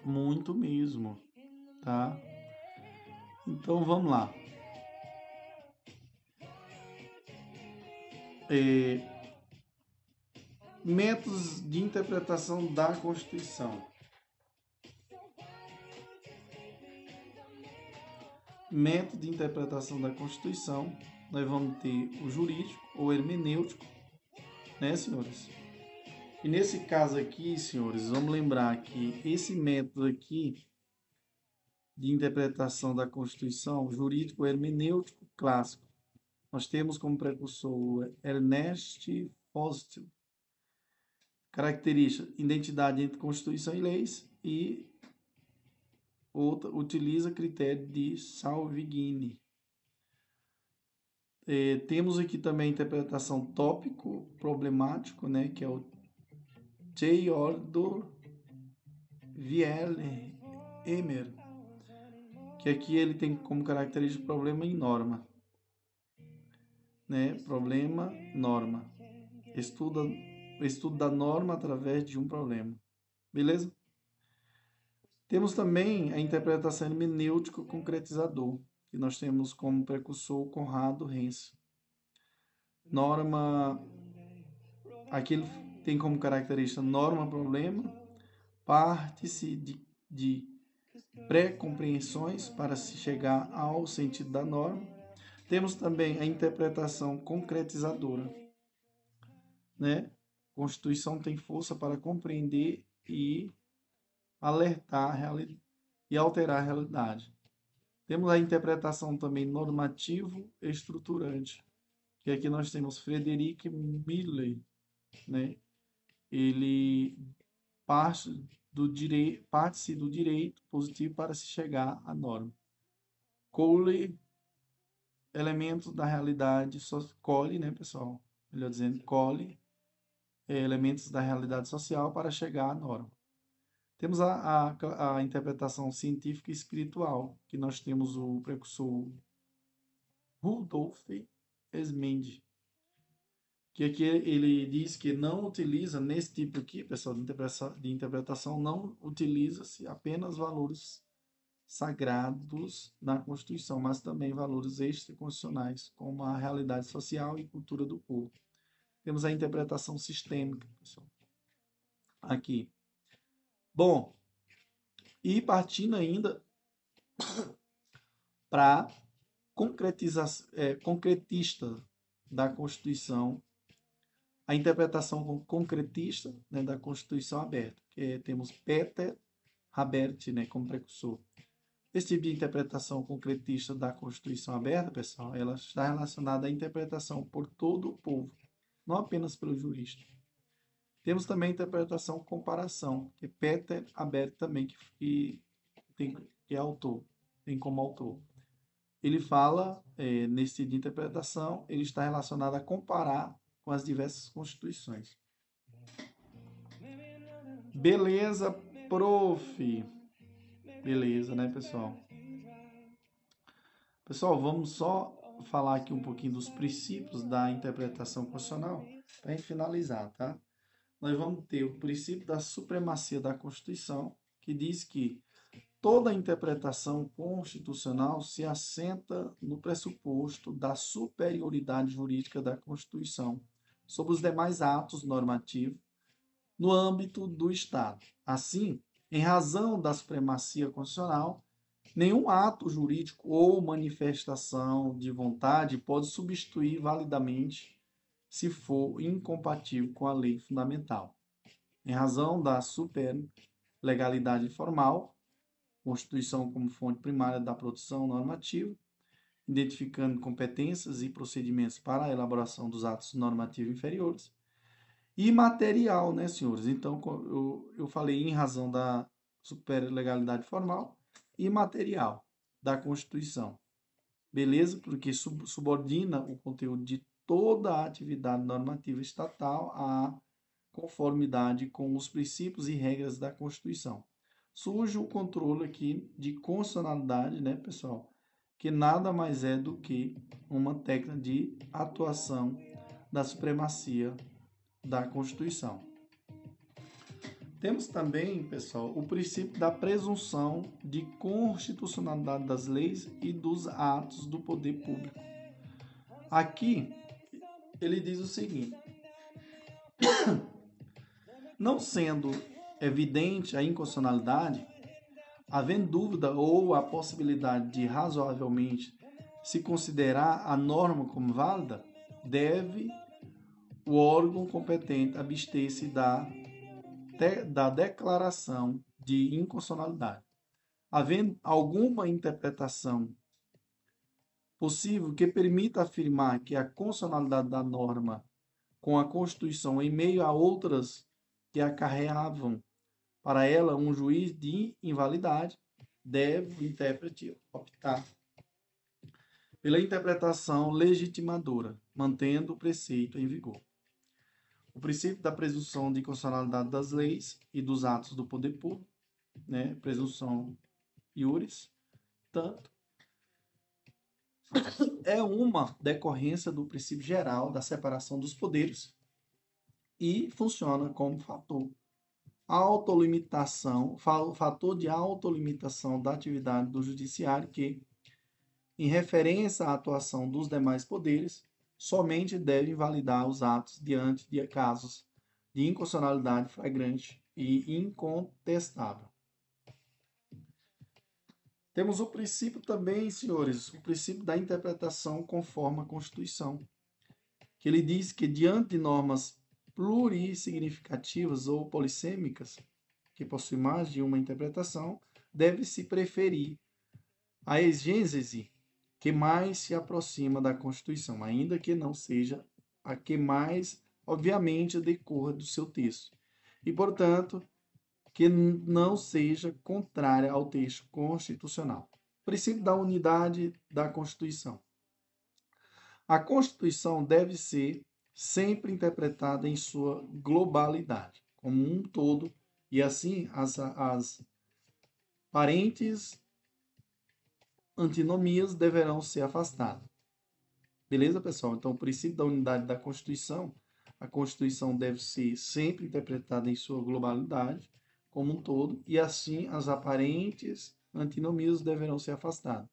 Muito mesmo, tá? Então vamos lá. É, métodos de interpretação da Constituição. Método de interpretação da Constituição, nós vamos ter o jurídico ou hermenêutico, né, senhores? E nesse caso aqui, senhores, vamos lembrar que esse método aqui de interpretação da Constituição jurídico hermenêutico clássico, nós temos como precursor Ernest Fostil. Característica, identidade entre Constituição e leis e outra utiliza critério de Salvigini. É, temos aqui também a interpretação tópico problemático, né, que é o Theodor Emer, que aqui ele tem como característica problema em norma. Né? Problema, norma. Estuda, estudo da norma através de um problema. Beleza? Temos também a interpretação hermenêutico concretizador, que nós temos como precursor Conrado Renz. Norma, aqui ele tem como característica norma-problema, parte-se de, de pré-compreensões para se chegar ao sentido da norma. Temos também a interpretação concretizadora. Né? Constituição tem força para compreender e alertar e alterar a realidade. Temos a interpretação também normativo estruturante, que aqui nós temos Frederic Milley, né? Ele parte do direito, parte-se do direito positivo para se chegar à norma. Cole elementos da realidade, colhe, né, pessoal? Melhor dizendo, colhe é, elementos da realidade social para chegar à norma. Temos a, a, a interpretação científica e espiritual, que nós temos o precursor Rudolf Esmende, que aqui ele diz que não utiliza, nesse tipo aqui, pessoal, de interpretação, de interpretação não utiliza-se apenas valores sagrados da Constituição, mas também valores extraconstitucionais, como a realidade social e cultura do povo. Temos a interpretação sistêmica, pessoal. Aqui, Bom, e partindo ainda para é, concretista da Constituição, a interpretação concretista né, da Constituição aberta, que é, temos Peter Habert né, como precursor. Esse tipo de interpretação concretista da Constituição aberta, pessoal, ela está relacionada à interpretação por todo o povo, não apenas pelo jurista. Temos também a interpretação comparação, que Peter Abert também, que, que, tem, que é autor, tem como autor. Ele fala, é, nesse de interpretação, ele está relacionado a comparar com as diversas constituições. Beleza, prof. Beleza, né, pessoal? Pessoal, vamos só falar aqui um pouquinho dos princípios da interpretação constitucional para finalizar, tá? Nós vamos ter o princípio da supremacia da Constituição, que diz que toda interpretação constitucional se assenta no pressuposto da superioridade jurídica da Constituição sobre os demais atos normativos no âmbito do Estado. Assim, em razão da supremacia constitucional, nenhum ato jurídico ou manifestação de vontade pode substituir validamente se for incompatível com a lei fundamental. Em razão da superlegalidade formal, Constituição como fonte primária da produção normativa, identificando competências e procedimentos para a elaboração dos atos normativos inferiores, e material, né, senhores? Então, eu, eu falei em razão da superlegalidade formal e material da Constituição. Beleza? Porque subordina o conteúdo de toda a atividade normativa estatal à conformidade com os princípios e regras da Constituição. Surge o controle aqui de constitucionalidade, né, pessoal? Que nada mais é do que uma técnica de atuação da supremacia da Constituição. Temos também, pessoal, o princípio da presunção de constitucionalidade das leis e dos atos do poder público. Aqui, ele diz o seguinte: Não sendo evidente a inconstitucionalidade, havendo dúvida ou a possibilidade de razoavelmente se considerar a norma como válida, deve o órgão competente abster-se da, da declaração de inconstitucionalidade. Havendo alguma interpretação possível que permita afirmar que a constitucionalidade da norma com a Constituição em meio a outras que acarreavam para ela um juiz de invalidade, deve o intérprete optar pela interpretação legitimadora, mantendo o preceito em vigor. O princípio da presunção de constitucionalidade das leis e dos atos do poder público, né, presunção iuris, tanto é uma decorrência do princípio geral da separação dos poderes e funciona como fator autolimitação, fator de autolimitação da atividade do judiciário que, em referência à atuação dos demais poderes, somente deve invalidar os atos diante de casos de inconstitucionalidade flagrante e incontestável. Temos o princípio também, senhores, o princípio da interpretação conforme a Constituição, que ele diz que diante de normas plurissignificativas ou polissêmicas, que possuem mais de uma interpretação, deve-se preferir a exêgese que mais se aproxima da Constituição, ainda que não seja a que mais, obviamente, decorra do seu texto. E, portanto, que não seja contrária ao texto constitucional. Princípio da unidade da Constituição. A Constituição deve ser sempre interpretada em sua globalidade, como um todo, e assim as, as parentes antinomias deverão ser afastadas. Beleza, pessoal? Então, o princípio da unidade da Constituição, a Constituição deve ser sempre interpretada em sua globalidade, como um todo, e assim as aparentes antinomias deverão ser afastadas.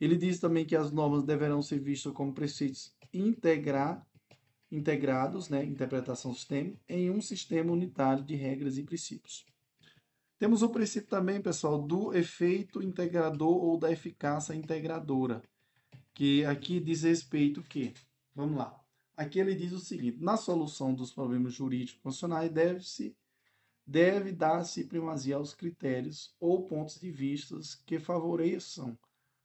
Ele diz também que as normas deverão ser vistas como preceitos integrar integrados, né, interpretação sistêmica, em um sistema unitário de regras e princípios. Temos o princípio também, pessoal, do efeito integrador ou da eficácia integradora, que aqui diz respeito que, vamos lá, aqui ele diz o seguinte, na solução dos problemas jurídicos constitucionais deve-se deve dar-se primazia aos critérios ou pontos de vista que favoreçam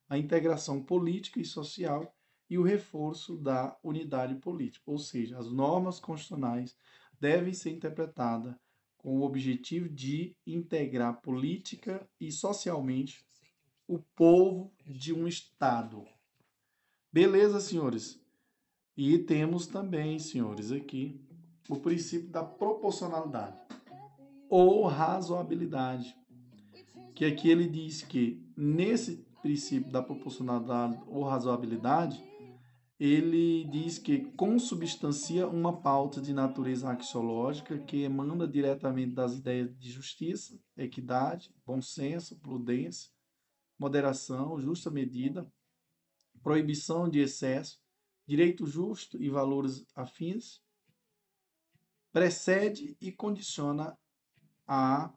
a integração política e social e o reforço da unidade política, ou seja, as normas constitucionais devem ser interpretadas com o objetivo de integrar política e socialmente o povo de um Estado. Beleza, senhores? E temos também, senhores, aqui o princípio da proporcionalidade ou razoabilidade, que aqui ele diz que nesse princípio da proporcionalidade ou razoabilidade, ele diz que consubstancia uma pauta de natureza axiológica que emana diretamente das ideias de justiça, equidade, bom senso, prudência, moderação, justa medida, proibição de excesso, direito justo e valores afins, precede e condiciona a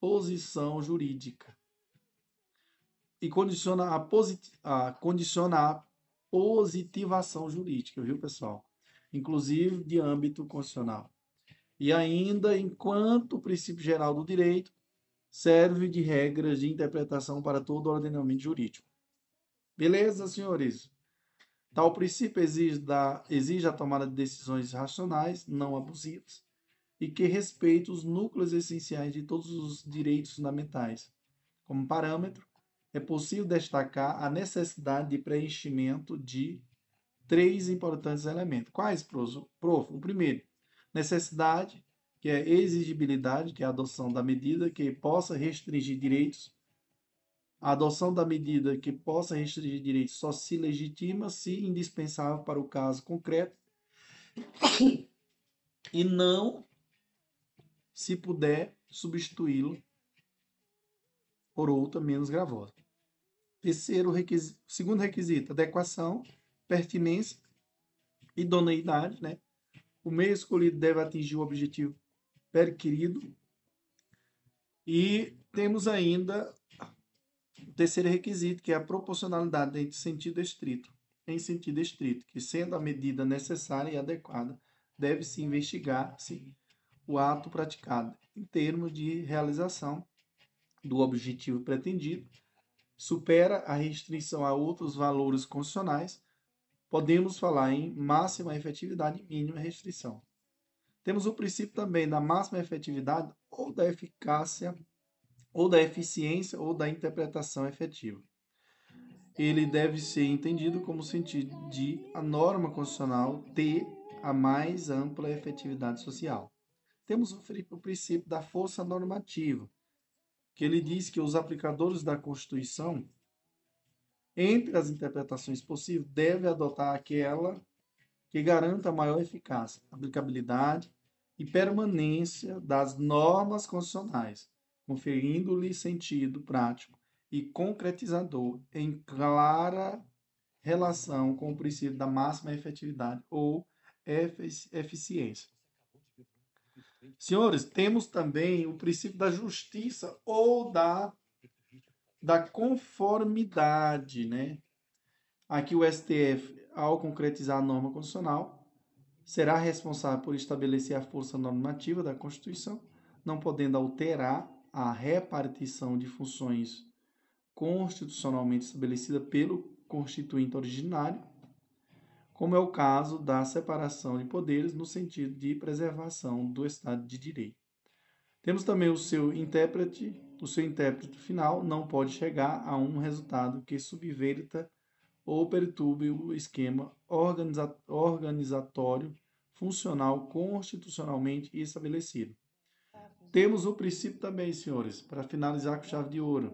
posição jurídica e condiciona a, posit a, condiciona a positivação jurídica, viu, pessoal? Inclusive de âmbito constitucional. E ainda, enquanto princípio geral do direito serve de regras de interpretação para todo ordenamento jurídico. Beleza, senhores? Tal princípio exige, da, exige a tomada de decisões racionais, não abusivas, e que respeite os núcleos essenciais de todos os direitos fundamentais. Como parâmetro, é possível destacar a necessidade de preenchimento de três importantes elementos. Quais, prof? O primeiro, necessidade, que é exigibilidade, que é a adoção da medida que possa restringir direitos. A adoção da medida que possa restringir direitos só se legitima se indispensável para o caso concreto e não se puder substituí-lo por outra menos gravosa. Terceiro requisito, segundo requisito, adequação, pertinência, idoneidade, né? O meio escolhido deve atingir o objetivo perquirido. E temos ainda o terceiro requisito, que é a proporcionalidade em sentido estrito. em sentido estrito, que sendo a medida necessária e adequada, deve-se investigar-se o ato praticado em termos de realização do objetivo pretendido, supera a restrição a outros valores constitucionais, podemos falar em máxima efetividade e mínima restrição. Temos o princípio também da máxima efetividade ou da eficácia, ou da eficiência, ou da interpretação efetiva. Ele deve ser entendido como sentido de a norma constitucional ter a mais ampla efetividade social. Temos o princípio da força normativa, que ele diz que os aplicadores da Constituição, entre as interpretações possíveis, devem adotar aquela que garanta maior eficácia, aplicabilidade e permanência das normas constitucionais, conferindo-lhe sentido prático e concretizador em clara relação com o princípio da máxima efetividade ou eficiência. Senhores, temos também o princípio da justiça ou da, da conformidade, né? Aqui o STF, ao concretizar a norma constitucional, será responsável por estabelecer a força normativa da Constituição, não podendo alterar a repartição de funções constitucionalmente estabelecida pelo constituinte originário, como é o caso da separação de poderes no sentido de preservação do Estado de Direito. Temos também o seu intérprete, o seu intérprete final não pode chegar a um resultado que subverta ou perturbe o esquema organiza organizatório funcional constitucionalmente estabelecido. Temos o princípio também, senhores, para finalizar com chave de ouro,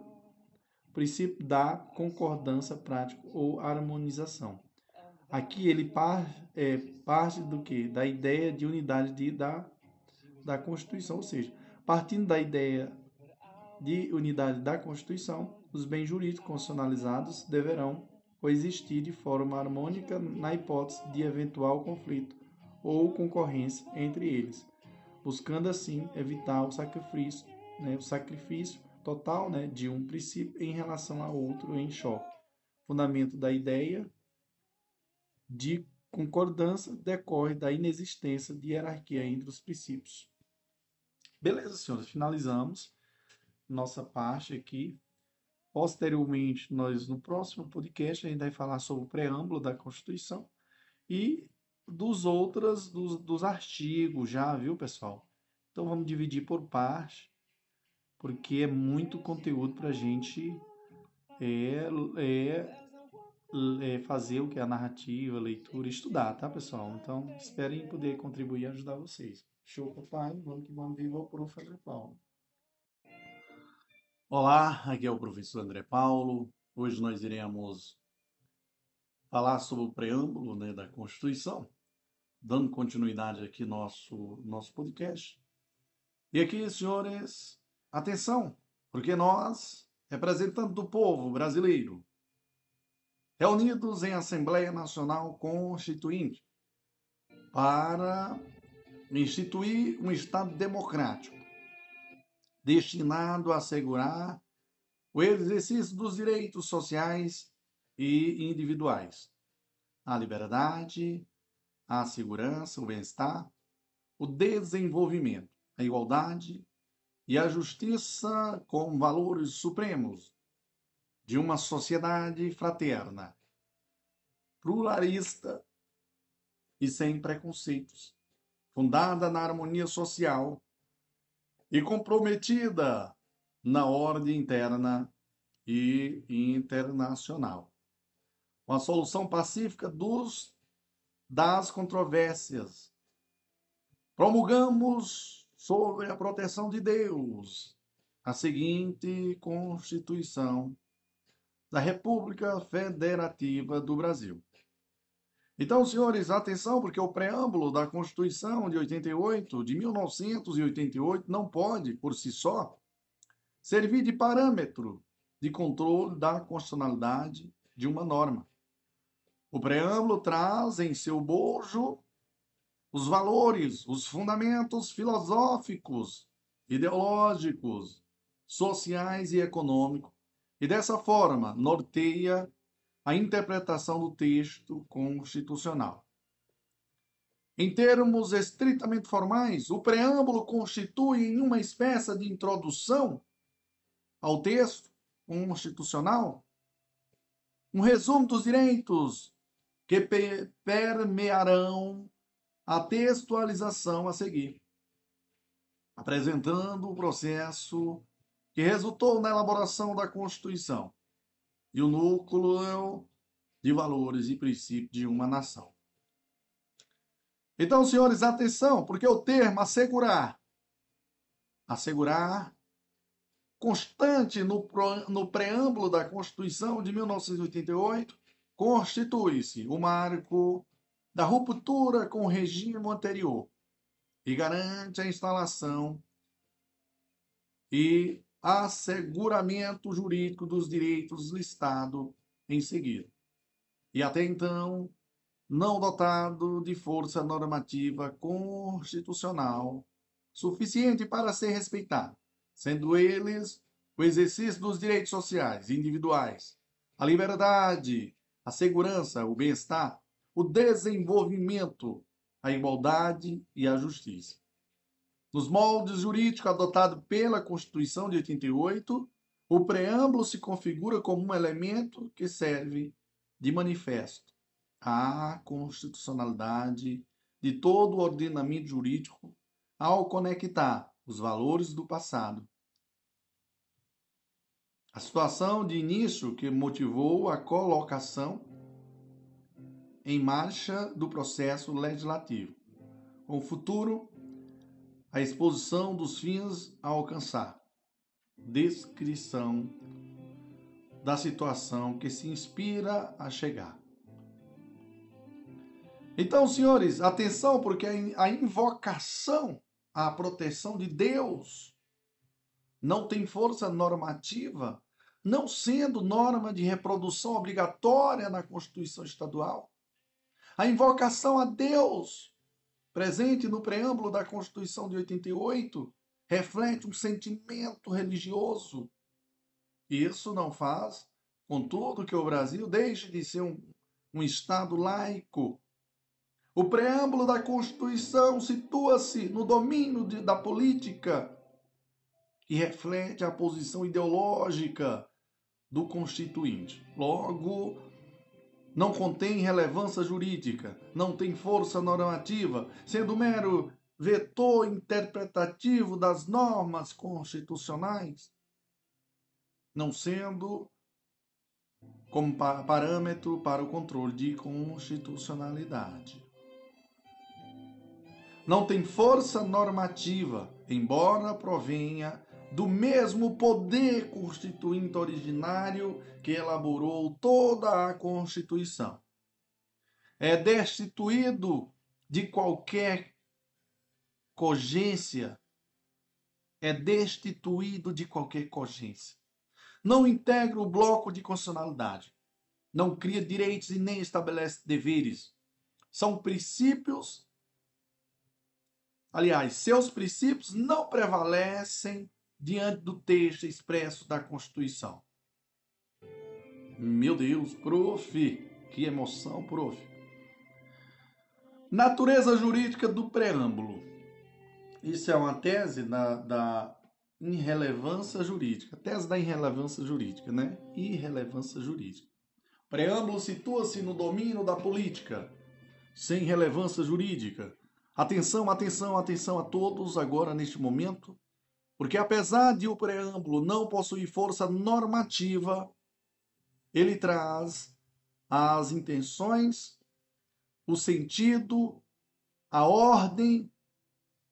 o princípio da concordância prática ou harmonização. Aqui ele par, é, parte do que? Da ideia de unidade de, da, da Constituição, ou seja, partindo da ideia de unidade da Constituição, os bens jurídicos constitucionalizados deverão coexistir de forma harmônica na hipótese de eventual conflito ou concorrência entre eles, buscando assim evitar o sacrifício, né, o sacrifício total né, de um princípio em relação a outro em choque. Fundamento da ideia de concordância decorre da inexistência de hierarquia entre os princípios. Beleza, senhores, finalizamos nossa parte aqui. Posteriormente, nós no próximo podcast a gente vai falar sobre o preâmbulo da Constituição e dos outros dos, dos artigos já, viu, pessoal? Então vamos dividir por parte, porque é muito conteúdo para a gente é é, fazer o que é a narrativa, a leitura, estudar, tá, pessoal? Então, esperem poder contribuir e ajudar vocês. Show, papai. Vamos que vamos, viva o prof. André Paulo. Olá, aqui é o professor André Paulo. Hoje nós iremos falar sobre o preâmbulo né, da Constituição, dando continuidade aqui nosso nosso podcast. E aqui, senhores, atenção, porque nós, representantes do povo brasileiro, reunidos em Assembleia Nacional Constituinte para instituir um Estado democrático destinado a assegurar o exercício dos direitos sociais e individuais, a liberdade, a segurança, o bem-estar, o desenvolvimento, a igualdade e a justiça como valores supremos de uma sociedade fraterna, pluralista e sem preconceitos, fundada na harmonia social e comprometida na ordem interna e internacional. Com a solução pacífica dos das controvérsias. Promulgamos sobre a proteção de Deus a seguinte Constituição da República Federativa do Brasil. Então, senhores, atenção, porque o preâmbulo da Constituição de 88, de 1988, não pode, por si só, servir de parâmetro de controle da constitucionalidade de uma norma. O preâmbulo traz em seu bojo os valores, os fundamentos filosóficos, ideológicos, sociais e econômicos e dessa forma norteia a interpretação do texto constitucional. Em termos estritamente formais, o preâmbulo constitui uma espécie de introdução ao texto constitucional, um resumo dos direitos que permearão a textualização a seguir, apresentando o processo que resultou na elaboração da Constituição e o núcleo de valores e princípios de uma nação. Então, senhores, atenção, porque o termo assegurar, assegurar, constante no, no preâmbulo da Constituição de 1988, constitui-se o marco da ruptura com o regime anterior e garante a instalação e asseguramento jurídico dos direitos listados em seguida. E até então, não dotado de força normativa constitucional suficiente para ser respeitado, sendo eles o exercício dos direitos sociais individuais, a liberdade, a segurança, o bem-estar, o desenvolvimento, a igualdade e a justiça. Nos moldes jurídicos adotados pela Constituição de 88, o preâmbulo se configura como um elemento que serve de manifesto à constitucionalidade de todo o ordenamento jurídico ao conectar os valores do passado. A situação de início que motivou a colocação em marcha do processo legislativo, com o futuro a exposição dos fins a alcançar, descrição da situação que se inspira a chegar. Então, senhores, atenção, porque a invocação à proteção de Deus não tem força normativa, não sendo norma de reprodução obrigatória na Constituição Estadual. A invocação a Deus presente no preâmbulo da Constituição de 88, reflete um sentimento religioso. Isso não faz, contudo, que o Brasil deixe de ser um, um Estado laico. O preâmbulo da Constituição situa-se no domínio de, da política e reflete a posição ideológica do constituinte. Logo, não contém relevância jurídica, não tem força normativa, sendo mero vetor interpretativo das normas constitucionais, não sendo como parâmetro para o controle de constitucionalidade. Não tem força normativa, embora provenha do mesmo poder constituinte originário que elaborou toda a Constituição. É destituído de qualquer cogência, é destituído de qualquer cogência. Não integra o bloco de constitucionalidade, não cria direitos e nem estabelece deveres. São princípios, aliás, seus princípios não prevalecem diante do texto expresso da Constituição. Meu Deus, prof, que emoção, prof. Natureza jurídica do preâmbulo. Isso é uma tese da, da irrelevância jurídica. Tese da irrelevância jurídica, né? Irrelevância jurídica. Preâmbulo situa-se no domínio da política, sem relevância jurídica. Atenção, atenção, atenção a todos agora neste momento. Porque apesar de o preâmbulo não possuir força normativa, ele traz as intenções, o sentido, a ordem,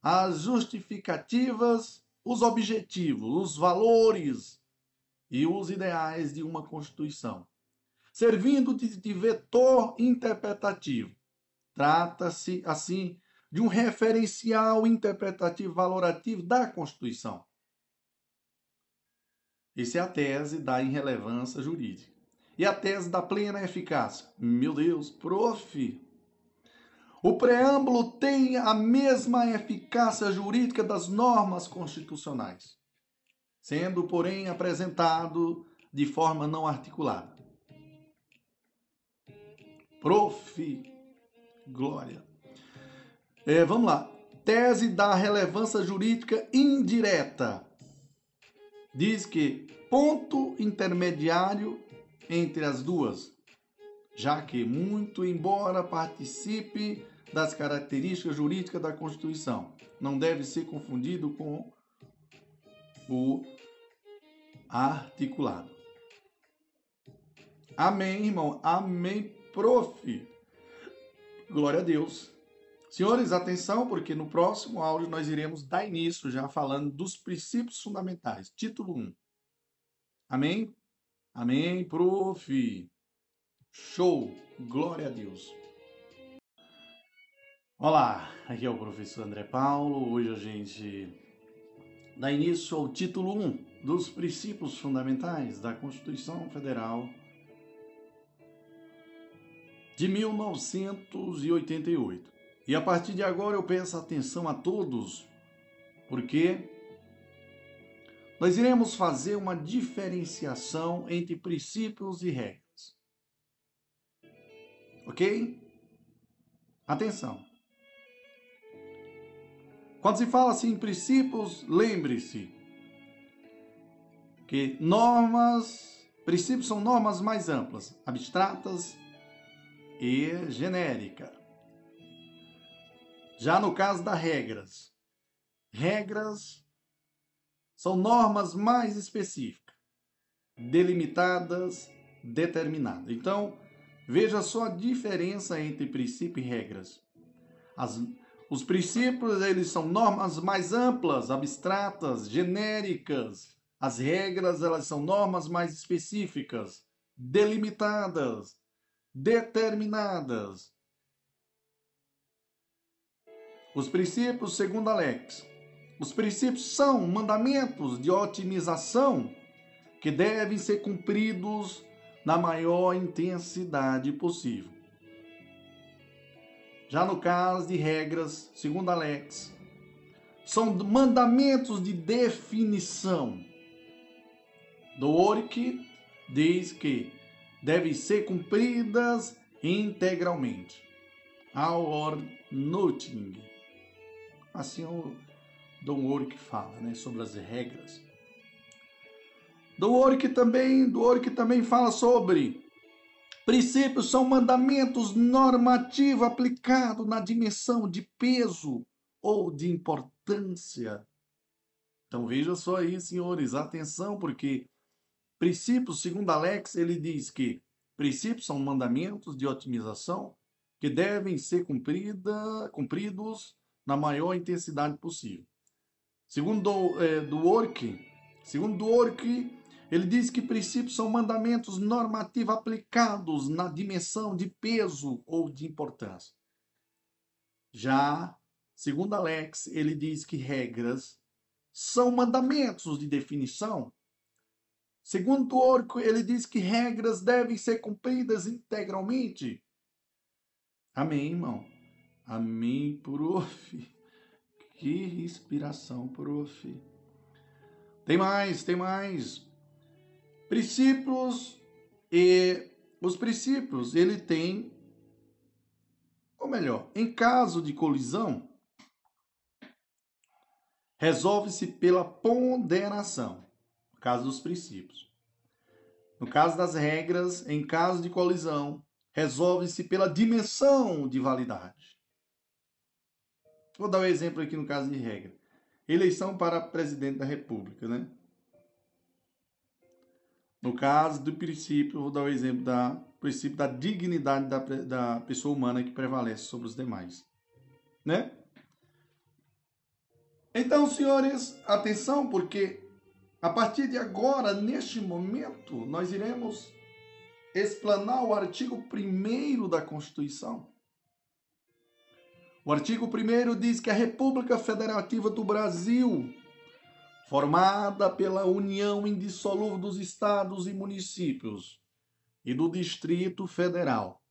as justificativas, os objetivos, os valores e os ideais de uma Constituição, servindo de, vetor interpretativo. Trata-se, assim, de um referencial interpretativo valorativo da Constituição. Essa é a tese da irrelevância jurídica. E a tese da plena eficácia. Meu Deus, prof. O preâmbulo tem a mesma eficácia jurídica das normas constitucionais, sendo, porém, apresentado de forma não articulada. Prof. Glória. É, vamos lá. Tese da relevância jurídica indireta. Diz que ponto intermediário entre as duas, já que, muito embora participe das características jurídicas da Constituição, não deve ser confundido com o articulado. Amém, irmão. Amém, prof. Glória a Deus. Senhores, atenção, porque no próximo áudio nós iremos dar início já falando dos princípios fundamentais. Título 1. Amém? Amém, prof. Show. Glória a Deus. Olá, aqui é o professor André Paulo. Hoje a gente dá início ao título 1 dos princípios fundamentais da Constituição Federal de 1988. E a partir de agora eu peço atenção a todos, porque nós iremos fazer uma diferenciação entre princípios e regras. Ok? Atenção. Quando se fala assim em princípios, lembre-se que normas, princípios são normas mais amplas, abstratas e genéricas. Já no caso das regras, regras são normas mais específicas, delimitadas, determinadas. Então, veja só a diferença entre princípio e regras. As, os princípios, eles são normas mais amplas, abstratas, genéricas. As regras, elas são normas mais específicas, delimitadas, determinadas. Os princípios, segundo Alex, os princípios são mandamentos de otimização que devem ser cumpridos na maior intensidade possível. Já no caso de regras, segundo Alex, são mandamentos de definição. Doric diz que devem ser cumpridas integralmente. Our noting. Assim o Dom Oric fala, né, sobre as regras. Dom Oric também, do Oric também fala sobre Princípios são mandamentos normativos aplicados na dimensão de peso ou de importância. Então veja só aí, senhores, atenção, porque princípios, segundo Alex, ele diz que princípios são mandamentos de otimização que devem ser cumprida, cumpridos na maior intensidade possível. Segundo é, do Ork, segundo do Ork, ele diz que princípios são mandamentos normativos aplicados na dimensão de peso ou de importância. Já, segundo Alex, ele diz que regras são mandamentos de definição. Segundo Orco, ele diz que regras devem ser cumpridas integralmente. Amém, irmão. Amém, prof. Que inspiração, prof. Tem mais, tem mais princípios e os princípios ele tem ou melhor, em caso de colisão, resolve-se pela ponderação, no caso dos princípios. No caso das regras, em caso de colisão, resolve-se pela dimensão de validade. Vou dar um exemplo aqui no caso de regra. Eleição para presidente da República, né? No caso do princípio, vou dar o exemplo da princípio da dignidade da, da pessoa humana que prevalece sobre os demais, né? Então, senhores, atenção, porque a partir de agora, neste momento, nós iremos explanar o artigo 1 da Constituição. O artigo 1 diz que a República Federativa do Brasil formada pela união indissolúvel dos estados e municípios e do Distrito Federal.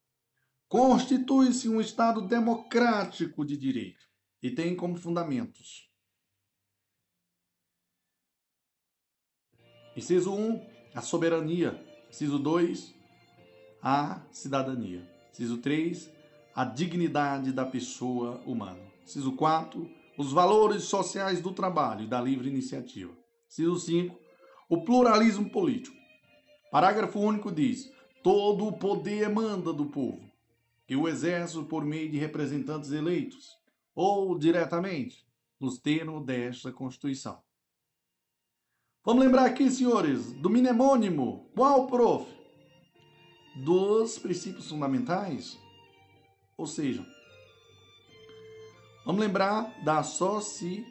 Constitui-se um Estado democrático de direito e tem como fundamentos. Inciso 1, a soberania. Inciso 2, a cidadania. Inciso 3, a dignidade da pessoa humana. Inciso 4, os valores sociais do trabalho e da livre iniciativa. Inciso 5, o pluralismo político. Parágrafo único diz: todo o poder emana do povo, que o exerce por meio de representantes eleitos, ou diretamente, nos termos desta Constituição. Vamos lembrar aqui, senhores, do mnemônimo. Qual, prof? Dos princípios fundamentais. Ou seja, vamos lembrar da Soci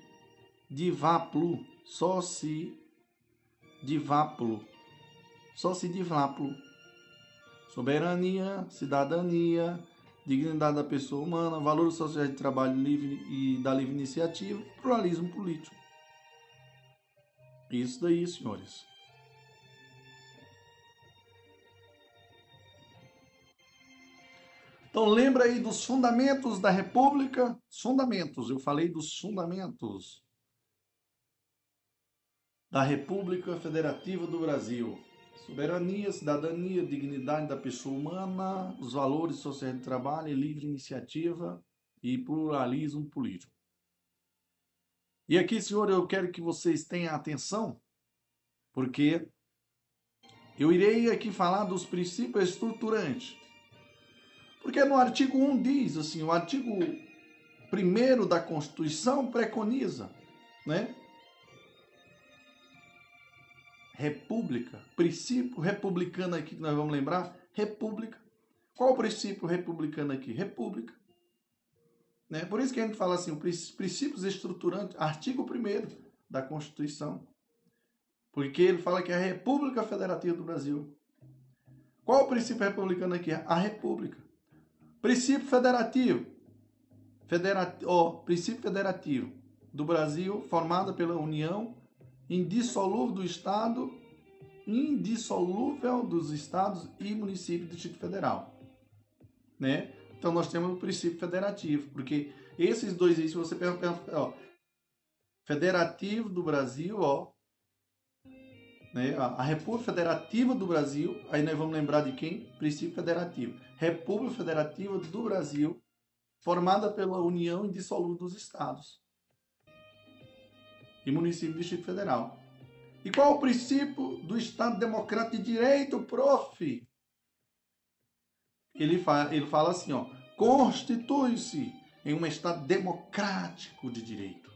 Divaplu. Soci Divaplu. Soci Divaplu. Soberania, cidadania, dignidade da pessoa humana, valores sociais de trabalho livre e da livre iniciativa, pluralismo político. Isso daí, senhores. Então lembra aí dos fundamentos da República, fundamentos, eu falei dos fundamentos da República Federativa do Brasil. Soberania, cidadania, dignidade da pessoa humana, os valores sociais de trabalho, livre iniciativa e pluralismo político. E aqui, senhor, eu quero que vocês tenham atenção, porque eu irei aqui falar dos princípios estruturantes. Porque no artigo 1 diz assim, o artigo 1 da Constituição preconiza, né? República, princípio republicano aqui que nós vamos lembrar, república. Qual o princípio republicano aqui? República. Né? Por isso que a gente fala assim, os princípios estruturantes, artigo 1 da Constituição. Porque ele fala que é a República Federativa do Brasil. Qual o princípio republicano aqui? A República. Princípio federativo. Federat... Oh, princípio federativo do Brasil, formado pela União indissolúvel do Estado, indissolúvel dos estados e municípios do Distrito Federal. Né? Então nós temos o princípio federativo, porque esses dois se você perguntar, ó, federativo do Brasil, ó, né, a República Federativa do Brasil, aí nós vamos lembrar de quem? Princípio federativo. República Federativa do Brasil, formada pela União Indissolúvel dos Estados e município do Distrito Federal. E qual o princípio do Estado Democrático de Direito, prof? Ele fala, ele fala assim, ó, constitui-se em um Estado democrático de direito.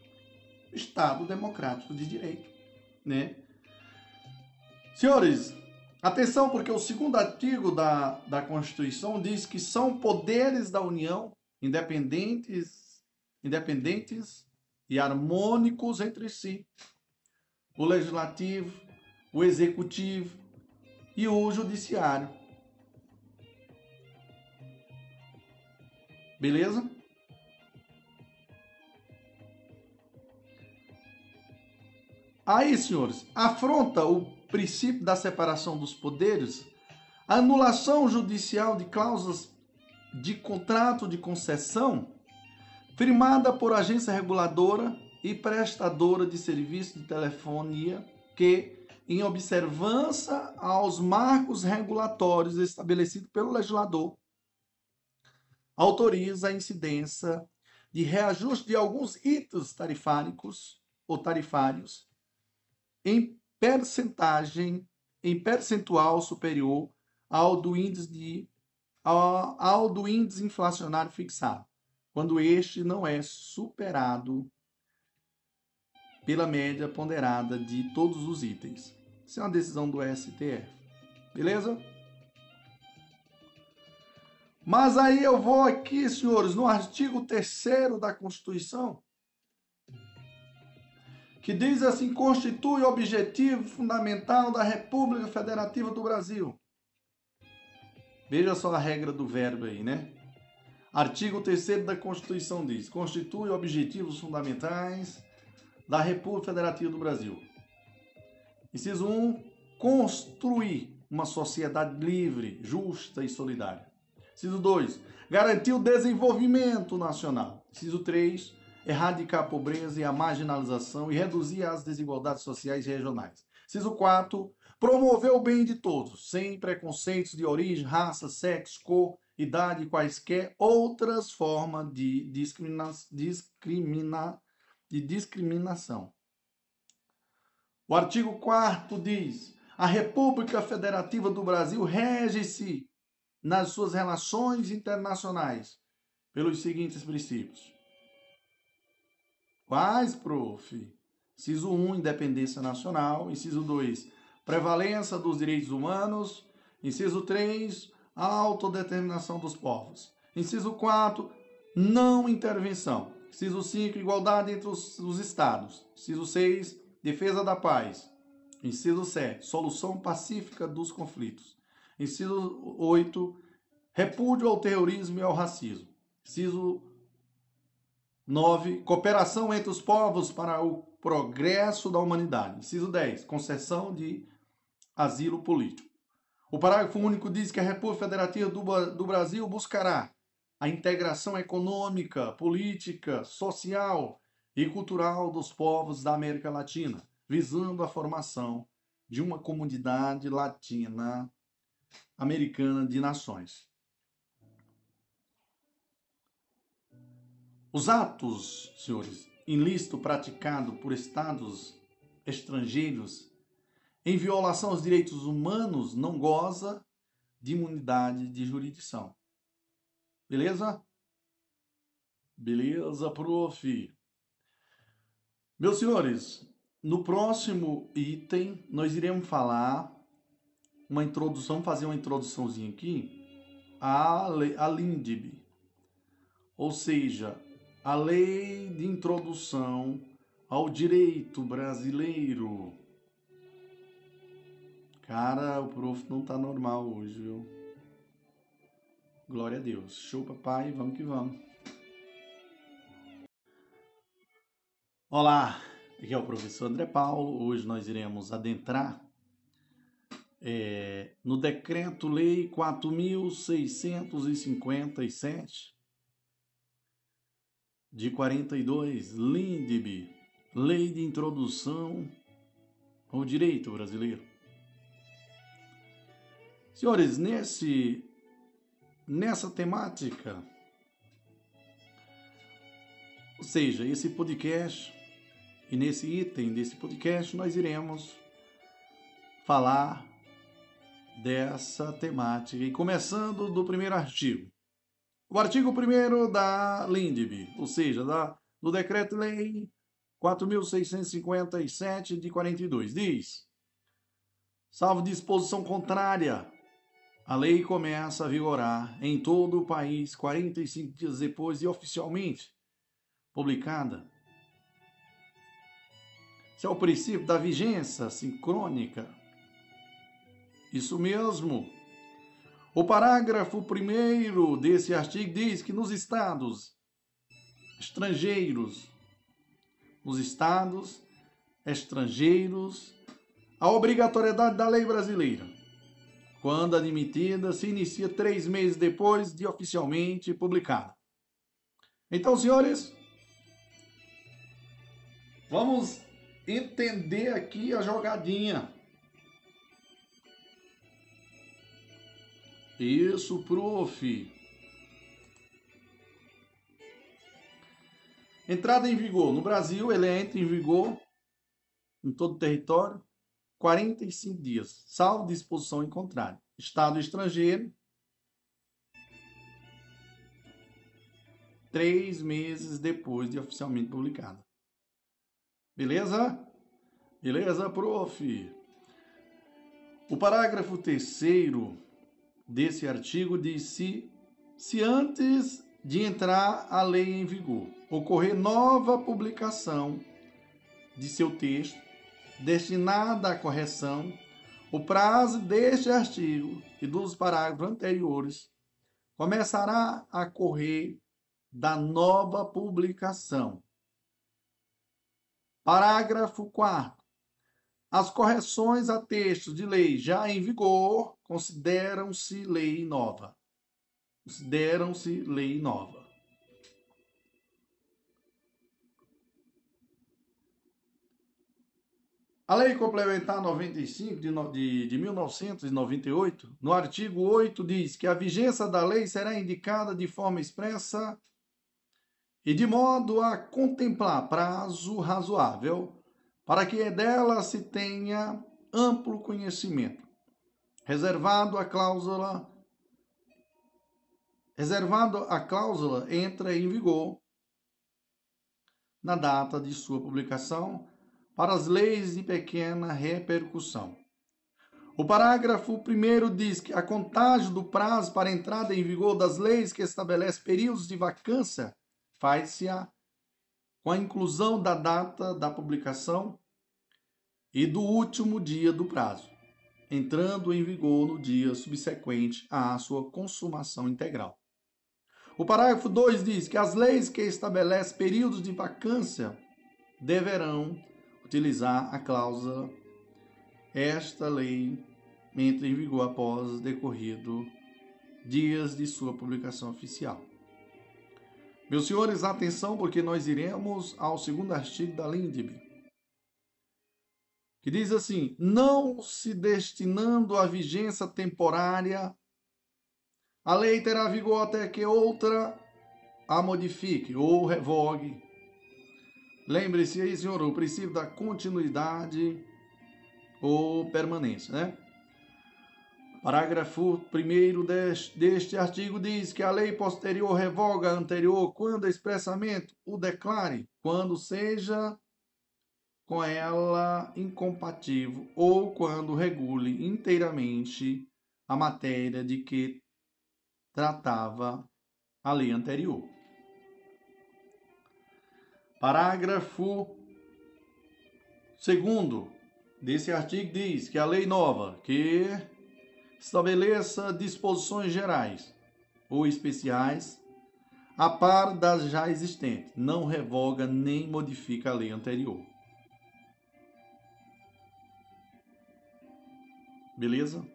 Estado democrático de direito, né? Senhores, atenção, porque o segundo artigo da, da Constituição diz que são poderes da União independentes, independentes e harmônicos entre si. O legislativo, o executivo e o judiciário. Beleza? Aí, senhores, afronta o princípio da separação dos poderes, a anulação judicial de cláusulas de contrato de concessão firmada por agência reguladora e prestadora de serviço de telefonia que, em observância aos marcos regulatórios estabelecidos pelo legislador, autoriza a incidência de reajuste de alguns itens tarifáricos ou tarifários em percentagem, em percentual superior ao do índice de ao, ao do índice inflacionário fixado, quando este não é superado pela média ponderada de todos os itens. Isso é uma decisão do STF. Beleza? Mas aí eu vou aqui, senhores, no artigo 3 da Constituição, que diz assim: constitui o objetivo fundamental da República Federativa do Brasil. Veja só a regra do verbo aí, né? Artigo 3 da Constituição diz: constitui objetivos fundamentais da República Federativa do Brasil. Inciso 1: construir uma sociedade livre, justa e solidária. Inciso 2. Garantir o desenvolvimento nacional. Inciso 3. Erradicar a pobreza e a marginalização e reduzir as desigualdades sociais e regionais. Inciso 4. Promover o bem de todos, sem preconceitos de origem, raça, sexo, cor, idade, quaisquer outras formas de, discrimina, discrimina, de discriminação. O artigo 4 diz: a República Federativa do Brasil rege-se nas suas relações internacionais pelos seguintes princípios. Quais, prof? Inciso 1, independência nacional. Inciso 2, prevalência dos direitos humanos. Inciso 3, autodeterminação dos povos. Inciso 4, não intervenção. Inciso 5, igualdade entre os, os estados. Inciso 6, defesa da paz. Inciso 7, solução pacífica dos conflitos. Inciso 8, repúdio ao terrorismo e ao racismo. Inciso 9, cooperação entre os povos para o progresso da humanidade. Inciso 10, concessão de asilo político. O parágrafo único diz que a República Federativa do, do Brasil buscará a integração econômica, política, social e cultural dos povos da América Latina, visando a formação de uma comunidade latina americana de nações. Os atos, senhores, ilícito praticado por estados estrangeiros em violação aos direitos humanos não goza de imunidade de jurisdição. Beleza? Beleza, prof. Meus senhores, no próximo item nós iremos falar uma introdução, fazer uma introduçãozinha aqui a, a LINDB, ou seja, a lei de introdução ao direito brasileiro. Cara, o prof não tá normal hoje, viu? Glória a Deus. Show, papai. Vamos que vamos. Olá, aqui é o professor André Paulo. Hoje nós iremos adentrar é, no Decreto-Lei 4.657 de 42, LINDB, Lei de Introdução ao Direito Brasileiro. Senhores, nesse, nessa temática, ou seja, esse podcast e nesse item desse podcast nós iremos falar dessa temática e começando do primeiro artigo. O artigo 1 da LINDB, ou seja, da, do Decreto-Lei 4.657 de 42, diz: salvo disposição contrária a lei começa a vigorar em todo o país 45 dias depois de oficialmente publicada. Esse é o princípio da vigência sincrônica. Isso mesmo. O parágrafo primeiro desse artigo diz que nos estados estrangeiros, nos estados estrangeiros, a obrigatoriedade da lei brasileira quando admitida, se inicia três meses depois de oficialmente publicada. Então, senhores, vamos entender aqui a jogadinha. Isso, prof. Entrada em vigor. No Brasil, ele entra em vigor em todo o território 45 dias, salvo disposição em contrário. Estado estrangeiro, três meses depois de oficialmente publicada. Beleza? Beleza, prof? O parágrafo terceiro desse artigo diz se, se antes de entrar a lei em vigor ocorrer nova publicação de seu texto destinada à correção, o prazo deste artigo e dos parágrafos anteriores começará a correr da nova publicação. Parágrafo 4. As correções a textos de lei já em vigor consideram-se lei nova. Consideram-se lei nova. A Lei Complementar 95 de, de, de 1998, no artigo 8, diz que a vigência da lei será indicada de forma expressa e de modo a contemplar prazo razoável para que dela se tenha amplo conhecimento, reservado a cláusula reservado a cláusula entra em vigor na data de sua publicação para as leis de pequena repercussão. O parágrafo 1 diz que a contagem do prazo para entrada em vigor das leis que estabelece períodos de vacância faz-se com a inclusão da data da publicação e do último dia do prazo, entrando em vigor no dia subsequente à sua consumação integral. O parágrafo 2 diz que as leis que estabelecem períodos de vacância deverão utilizar a cláusula esta lei entra em vigor após decorrido dias de sua publicação oficial. Meus senhores, atenção, porque nós iremos ao segundo artigo da LINDB, que diz assim: não se destinando à vigência temporária, a lei terá vigor até que outra a modifique ou revogue Lembre-se aí, senhor, o princípio da continuidade ou permanência, né? Parágrafo 1 deste, artigo diz que a lei posterior revoga a anterior quando expressamente o declare, quando seja com ela incompatível ou quando regule inteiramente a matéria de que tratava a lei anterior. Parágrafo 2 desse artigo diz que a lei nova que estabeleça disposições gerais ou especiais a par das já existentes, não revoga nem modifica a lei anterior. Beleza?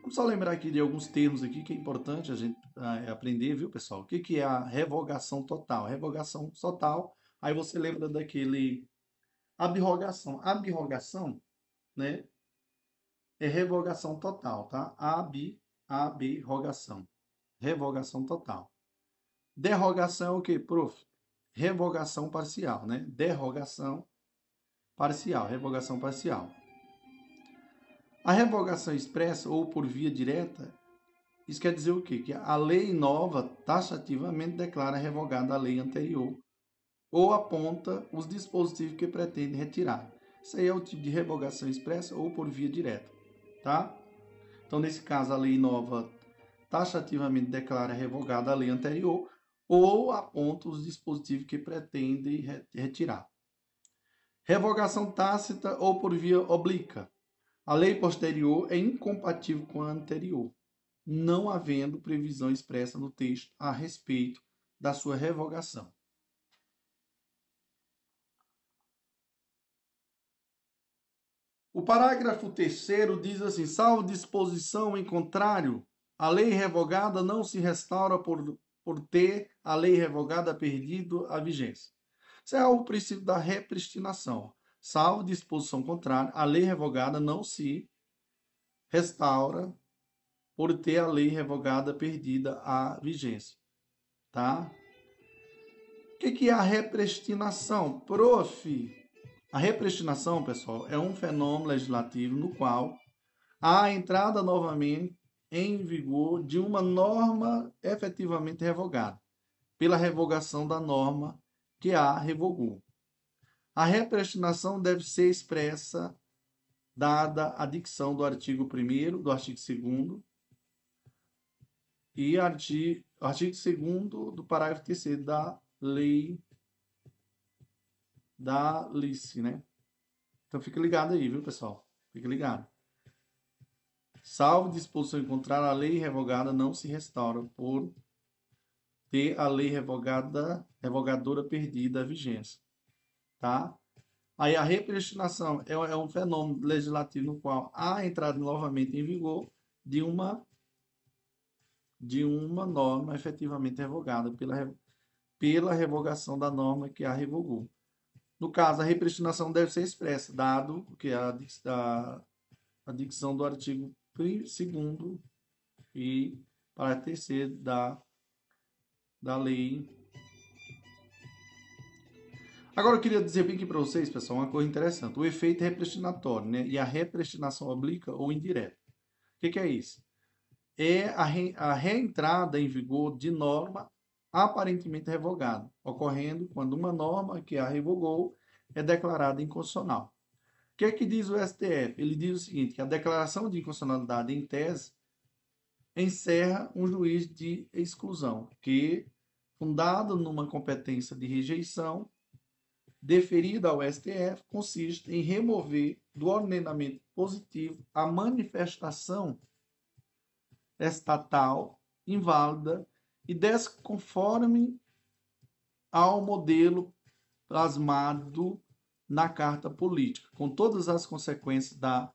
Vamos só lembrar aqui de alguns termos aqui que é importante a gente ah, aprender, viu, pessoal? O que, que é a revogação total? Revogação total, aí você lembra daquele abrogação. Abrogação, né? É revogação total, tá? Ab, abrogação. Revogação total. Derrogação é o que, prof? Revogação parcial, né? Derrogação parcial, revogação parcial. A revogação expressa ou por via direta, isso quer dizer o quê? Que a lei nova taxativamente declara revogada a lei anterior ou aponta os dispositivos que pretende retirar. Isso aí é o tipo de revogação expressa ou por via direta, tá? Então, nesse caso, a lei nova taxativamente declara revogada a lei anterior ou aponta os dispositivos que pretende retirar. Revogação tácita ou por via oblíqua. A lei posterior é incompatível com a anterior, não havendo previsão expressa no texto a respeito da sua revogação. O parágrafo 3 diz assim: salvo disposição em contrário, a lei revogada não se restaura por, por ter a lei revogada perdido a vigência. Isso é o princípio da repristinação salvo disposição contrária, a lei revogada não se restaura por ter a lei revogada perdida a vigência, tá? O que, que é a repristinação? Prof, a repristinação, pessoal, é um fenômeno legislativo no qual há a entrada novamente em vigor de uma norma efetivamente revogada, pela revogação da norma que a revogou. A repristinação deve ser expressa dada a dicção do artigo 1 do artigo 2 e artigo, artigo 2 do parágrafo 3 da lei da LICE, né? Então fica ligado aí, viu, pessoal? Fica ligado. Salvo disposição em contrário, a lei revogada não se restaura por ter a lei revogada, revogadora perdida a vigência tá? Aí a repristinação é, é um fenômeno legislativo no qual há entrada novamente em vigor de uma de uma norma efetivamente revogada pela, pela revogação da norma que a revogou. No caso, a repristinação deve ser expressa, dado que a, a, a dicção do artigo 2 e para terceiro da, da lei. Agora eu queria dizer bem aqui para vocês, pessoal, uma coisa interessante. O efeito é repristinatório, né? E a repristinação oblíqua ou indireta. O que, que é isso? É a, re, a reentrada em vigor de norma aparentemente revogada, ocorrendo quando uma norma que a revogou é declarada inconstitucional. O que é que diz o STF? Ele diz o seguinte, que a declaração de inconstitucionalidade em tese encerra um juiz de exclusão, que, fundado numa competência de rejeição, deferida ao STF, consiste em remover do ordenamento positivo a manifestação estatal inválida e desconforme ao modelo plasmado na carta política, com todas as consequências da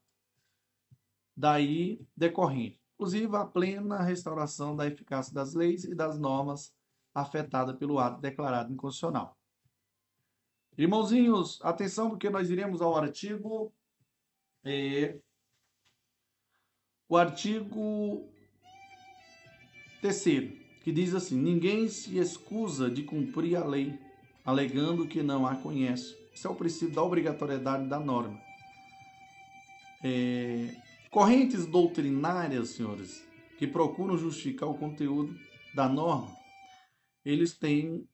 daí decorrente, inclusive a plena restauração da eficácia das leis e das normas afetada pelo ato declarado inconstitucional. Irmãozinhos, atenção porque nós iremos ao artigo é, o artigo terceiro que diz assim: ninguém se excusa de cumprir a lei, alegando que não a conhece. Isso é o princípio da obrigatoriedade da norma. É, correntes doutrinárias, senhores, que procuram justificar o conteúdo da norma, eles têm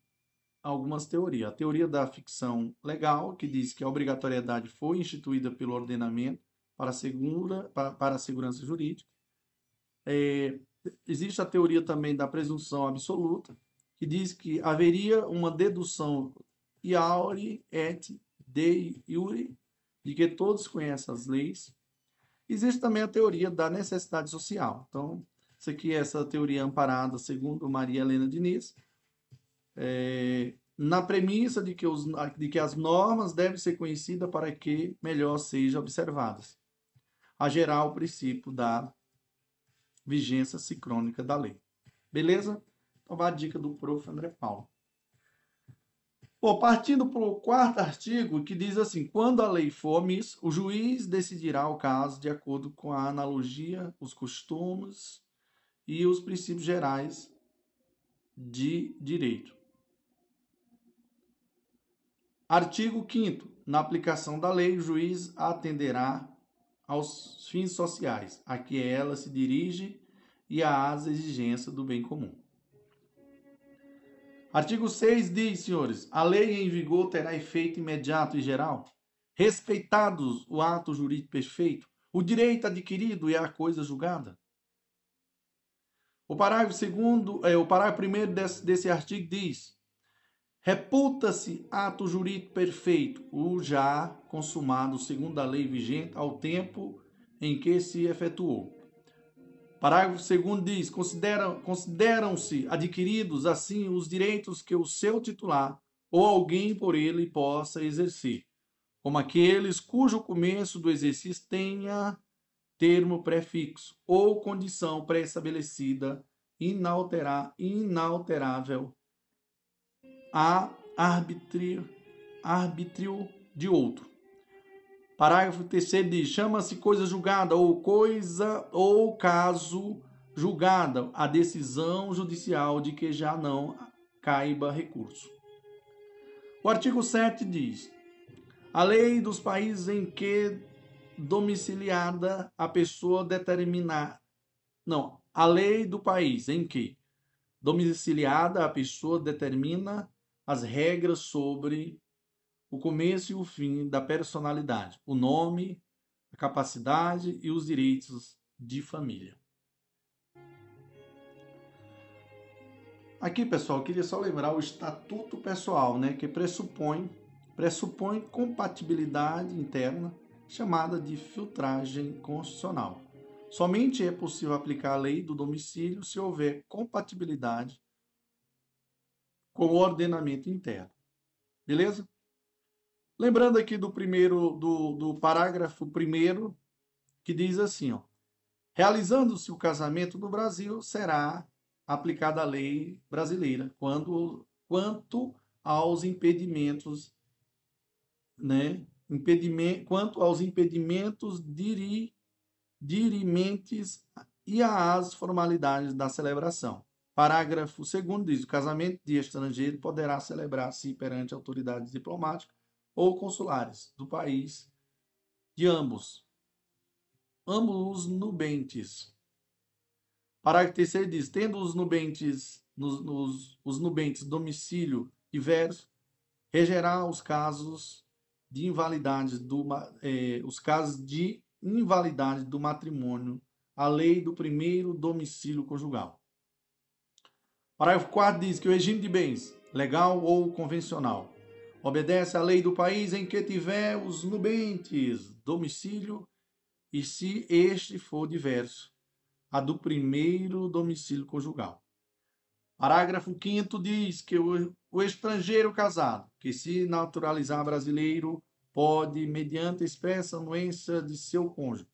algumas teorias. A teoria da ficção legal, que diz que a obrigatoriedade foi instituída pelo ordenamento para, segura, para, para a segurança jurídica. É, existe a teoria também da presunção absoluta, que diz que haveria uma dedução iure et de iure, de que todos conhecem as leis. Existe também a teoria da necessidade social. Então, isso aqui é essa teoria amparada, segundo Maria Helena Diniz, é, na premissa de que, os, de que as normas devem ser conhecidas para que melhor sejam observadas. A gerar o princípio da vigência sincrônica da lei. Beleza? Então vai a dica do prof. André Paulo. Bom, partindo para o quarto artigo, que diz assim: quando a lei for omissa, o juiz decidirá o caso de acordo com a analogia, os costumes e os princípios gerais de direito. Artigo 5. Na aplicação da lei, o juiz atenderá aos fins sociais, a que ela se dirige e às exigências do bem comum. Artigo 6 diz, senhores, a lei em vigor terá efeito imediato e geral, respeitados o ato jurídico perfeito, o direito adquirido e a coisa julgada. O parágrafo segundo, é, o parágrafo primeiro desse, desse artigo diz: Reputa-se ato jurídico perfeito o já consumado segundo a lei vigente ao tempo em que se efetuou. Parágrafo 2 diz: consideram, consideram-se adquiridos assim os direitos que o seu titular ou alguém por ele possa exercer, como aqueles cujo começo do exercício tenha termo prefixo ou condição pré-estabelecida inalterável a arbítrio, arbítrio de outro. Parágrafo 3 diz: chama-se coisa julgada ou coisa ou caso julgada a decisão judicial de que já não caiba recurso. O artigo 7 diz: a lei dos países em que domiciliada a pessoa determinar. Não, a lei do país em que domiciliada a pessoa determina as regras sobre o começo e o fim da personalidade, o nome, a capacidade e os direitos de família. Aqui, pessoal, queria só lembrar o estatuto pessoal, né, que pressupõe pressupõe compatibilidade interna, chamada de filtragem constitucional. Somente é possível aplicar a lei do domicílio se houver compatibilidade com o ordenamento interno. Beleza? Lembrando aqui do primeiro, do, do parágrafo primeiro, que diz assim, ó. Realizando-se o casamento no Brasil, será aplicada a lei brasileira quando, quanto aos impedimentos né, impedimento, quanto aos impedimentos diri, dirimentes e às formalidades da celebração. Parágrafo 2 diz: o casamento de estrangeiro poderá celebrar-se perante autoridades diplomáticas ou consulares do país de ambos, ambos os nubentes. Parágrafo 3 diz: tendo os nubentes, nos, nos, os nubentes domicílio diverso, regerá os casos de invalidade do, eh, os casos de invalidade do matrimônio, a lei do primeiro domicílio conjugal. Parágrafo 4 diz que o regime de bens, legal ou convencional, obedece à lei do país em que tiver os nubentes domicílio e se este for diverso, a do primeiro domicílio conjugal. Parágrafo 5 diz que o, o estrangeiro casado, que se naturalizar brasileiro, pode, mediante expressa anuência de seu cônjuge,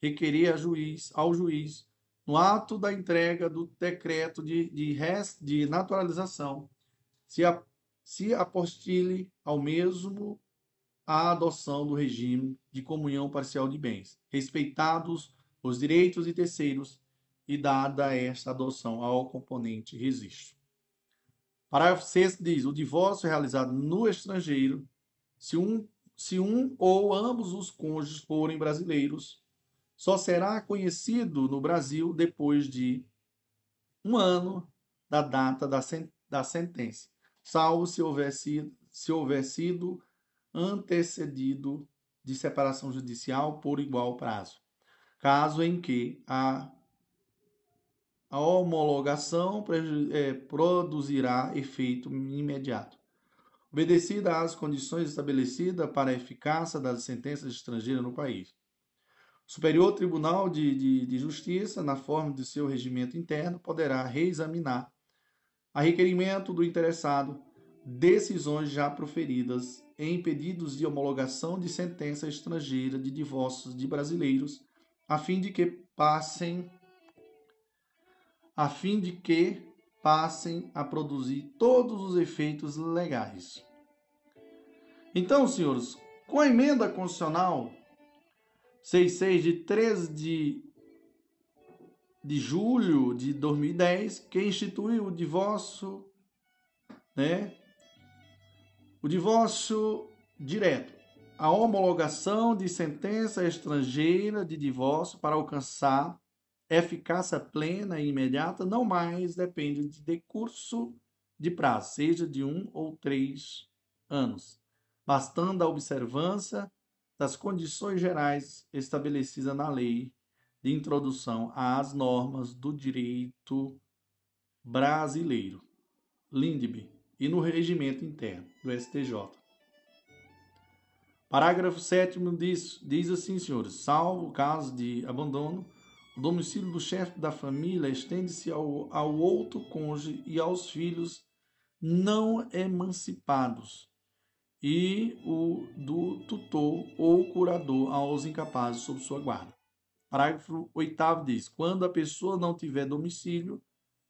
requerer a juiz, ao juiz, no ato da entrega do decreto de, de, rest, de naturalização, se, a, se apostile ao mesmo a adoção do regime de comunhão parcial de bens, respeitados os direitos de terceiros e dada esta adoção ao componente registro. Parágrafo 6 diz: o divórcio realizado no estrangeiro, se um se um ou ambos os cônjuges forem brasileiros, só será conhecido no Brasil depois de um ano da data da, sen da sentença, salvo se houver, sido, se houver sido antecedido de separação judicial por igual prazo, caso em que a, a homologação é, produzirá efeito imediato obedecida às condições estabelecidas para a eficácia das sentenças estrangeiras no país. Superior Tribunal de, de, de Justiça, na forma de seu regimento interno, poderá reexaminar, a requerimento do interessado, decisões já proferidas em pedidos de homologação de sentença estrangeira de divórcios de brasileiros, a fim de que passem a fim de que passem a produzir todos os efeitos legais. Então, senhores, com a emenda constitucional 66 de 13 de, de julho de 2010, que instituiu o divórcio, né? O divórcio direto, a homologação de sentença estrangeira de divórcio para alcançar eficácia plena e imediata não mais depende de decurso de prazo, seja de um ou três anos, bastando a observância das condições gerais estabelecidas na lei de introdução às normas do direito brasileiro, LINDB, e no regimento interno do STJ. Parágrafo 7 diz, diz assim, senhores: salvo o caso de abandono, o domicílio do chefe da família estende-se ao, ao outro cônjuge e aos filhos não emancipados, e o do tutor ou curador aos incapazes sob sua guarda. Parágrafo 8 diz: quando a pessoa não tiver domicílio,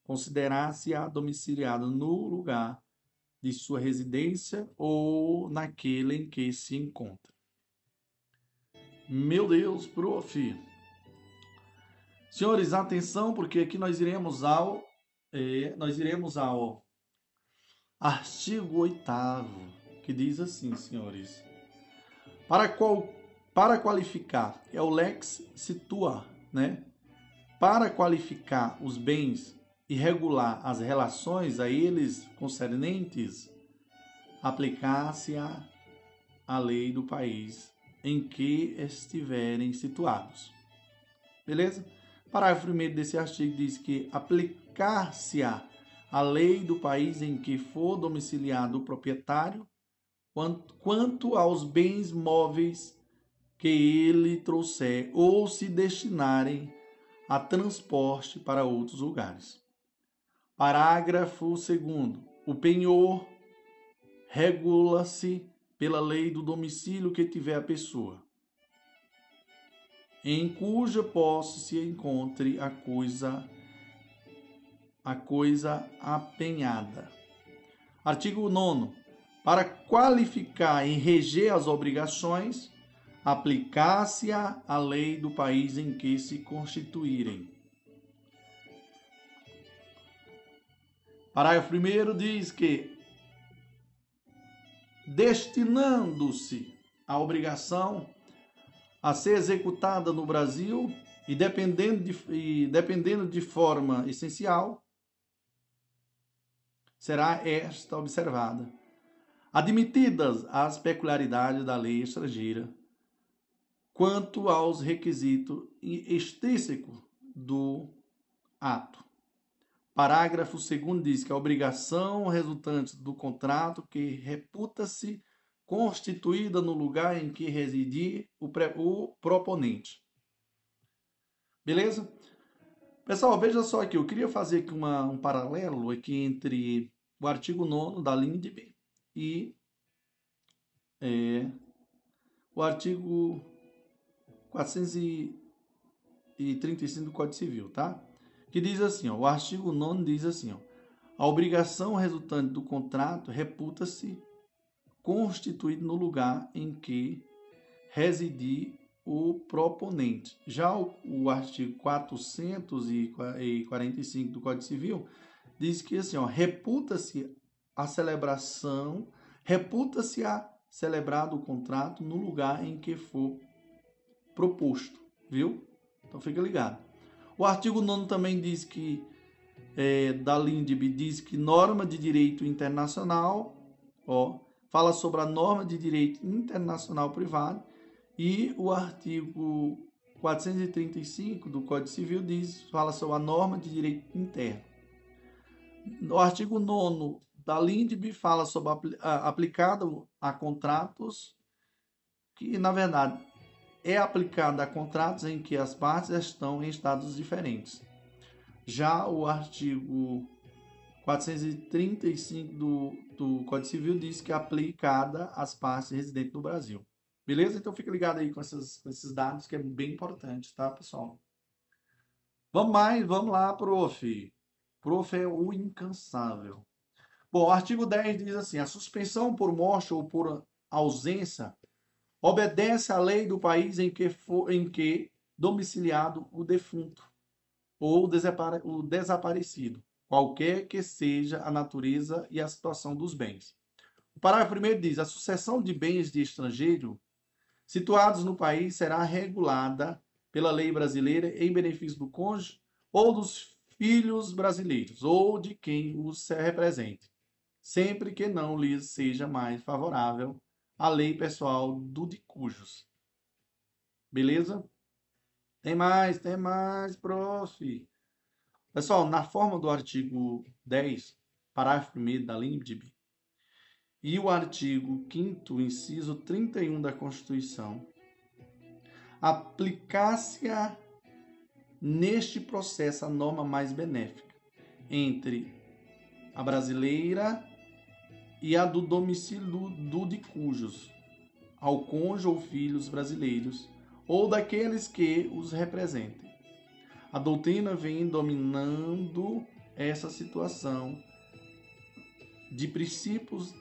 considerar-se-á domiciliada no lugar de sua residência ou naquele em que se encontra. Meu Deus, prof. Senhores, atenção, porque aqui nós iremos ao é, nós iremos ao artigo 8 que diz assim, senhores: Para qual para qualificar é o lex situa, né? Para qualificar os bens e regular as relações a eles concernentes, aplicar-se a, a lei do país em que estiverem situados. Beleza? Parágrafo 1 desse artigo diz que aplicar-se-á a lei do país em que for domiciliado o proprietário quanto, quanto aos bens móveis que ele trouxer ou se destinarem a transporte para outros lugares. Parágrafo 2. O penhor regula-se pela lei do domicílio que tiver a pessoa em cuja posse se encontre a coisa a coisa apenhada. Artigo 9 para qualificar e reger as obrigações, aplicar-se a lei do país em que se constituírem. Parágrafo 1 diz que, destinando-se a obrigação a ser executada no Brasil e dependendo de, e dependendo de forma essencial, será esta observada. Admitidas as peculiaridades da lei estrangeira quanto aos requisitos extrínsecos do ato. Parágrafo 2 diz que a obrigação resultante do contrato que reputa-se constituída no lugar em que residir o, o proponente. Beleza? Pessoal, veja só aqui, eu queria fazer aqui uma, um paralelo aqui entre o artigo 9 da LINDB e é, o artigo 435 do Código Civil, tá? Que diz assim, ó, o artigo 9 diz assim, ó, a obrigação resultante do contrato reputa-se constituído no lugar em que residir o proponente. Já o, o artigo 445 do Código Civil diz que assim, reputa-se a celebração, reputa-se a celebrado o contrato no lugar em que for proposto, viu? Então fica ligado. O artigo 9 também diz que é, da LINDB diz que norma de direito internacional, ó, fala sobre a norma de direito internacional privado e o artigo 435 do Código Civil diz, fala sobre a norma de direito interno. No artigo 9 da LINDB fala sobre a, aplicado a contratos que, na verdade, é aplicado a contratos em que as partes estão em estados diferentes. Já o artigo 435 do, do Código Civil diz que é aplicada às partes residentes no Brasil. Beleza? Então fica ligado aí com, essas, com esses dados que é bem importante, tá, pessoal? Vamos mais, vamos lá, prof. Prof é o incansável. Bom, o artigo 10 diz assim: a suspensão por morte ou por ausência obedece à lei do país em que for em que domiciliado o defunto ou o desaparecido qualquer que seja a natureza e a situação dos bens. O parágrafo 1 diz: a sucessão de bens de estrangeiro situados no país será regulada pela lei brasileira em benefício do cônjuge ou dos filhos brasileiros ou de quem os represente, sempre que não lhes seja mais favorável a lei pessoal do de cujos. Beleza? Tem mais, tem mais, prof. Pessoal, na forma do artigo 10, parágrafo 1 da LIMDB, e o artigo 5 inciso 31 da Constituição, aplicar-se-á neste processo a norma mais benéfica entre a brasileira e a do domicílio do, de cujos, ao cônjuge ou filhos brasileiros, ou daqueles que os representem a doutrina vem dominando essa situação de princípios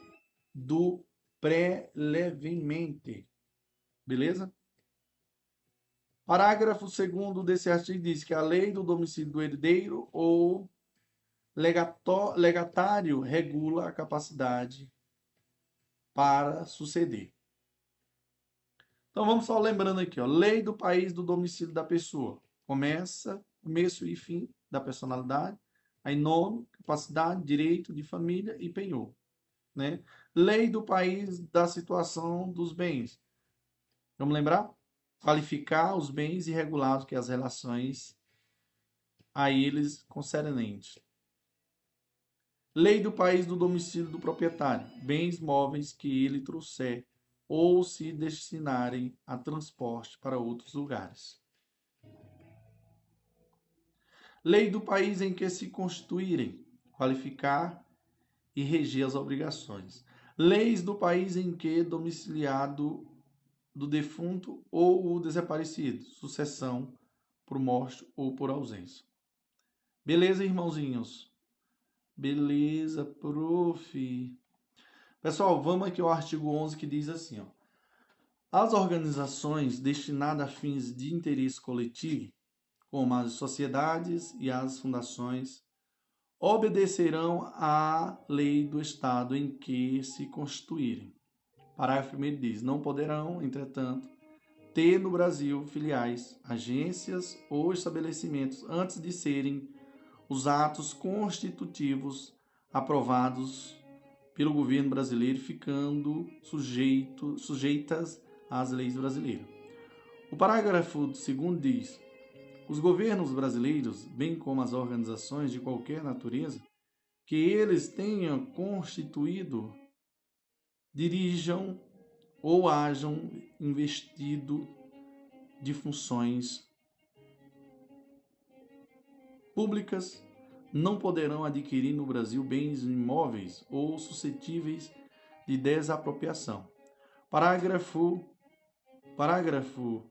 do pré-levemente. Beleza? Parágrafo 2 desse artigo diz que a lei do domicílio do herdeiro ou legatário regula a capacidade para suceder. Então vamos só lembrando aqui, ó, lei do país do domicílio da pessoa. Começa, começo e fim da personalidade. Aí nome, capacidade, direito de família e penhor. Né? Lei do país da situação dos bens. Vamos lembrar? Qualificar os bens irregulados que as relações a eles concernentes. Lei do país do domicílio do proprietário. Bens móveis que ele trouxer ou se destinarem a transporte para outros lugares lei do país em que se constituírem, qualificar e reger as obrigações. Leis do país em que domiciliado do defunto ou o desaparecido, sucessão por morte ou por ausência. Beleza, irmãozinhos? Beleza, prof. Pessoal, vamos aqui ao artigo 11 que diz assim, ó. As organizações destinadas a fins de interesse coletivo, como as sociedades e as fundações, obedecerão à lei do Estado em que se constituírem. Parágrafo 1 diz: Não poderão, entretanto, ter no Brasil filiais, agências ou estabelecimentos antes de serem os atos constitutivos aprovados pelo governo brasileiro, ficando sujeito, sujeitas às leis brasileiras. O parágrafo 2 diz: os governos brasileiros, bem como as organizações de qualquer natureza, que eles tenham constituído, dirijam ou hajam investido de funções públicas não poderão adquirir no Brasil bens imóveis ou suscetíveis de desapropriação. Parágrafo parágrafo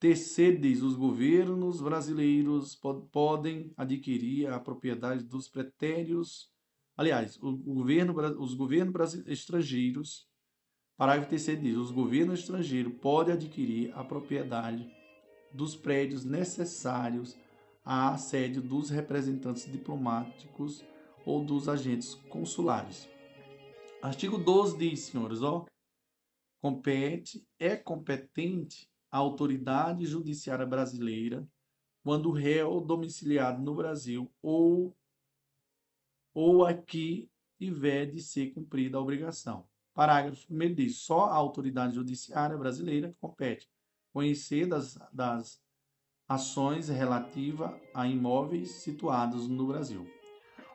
terceiro diz: os governos brasileiros podem adquirir a propriedade dos pretérios. Aliás, o governo, os governos estrangeiros Parágrafo 3 diz: os governos estrangeiros podem adquirir a propriedade dos prédios necessários à sede dos representantes diplomáticos ou dos agentes consulares. Artigo 12 diz, senhores, ó, compete, é competente a autoridade judiciária brasileira quando o réu domiciliado no Brasil ou ou aqui tiver de ser cumprida a obrigação. Parágrafo 1 diz: só a autoridade judiciária brasileira compete conhecer das, das ações relativas a imóveis situados no Brasil.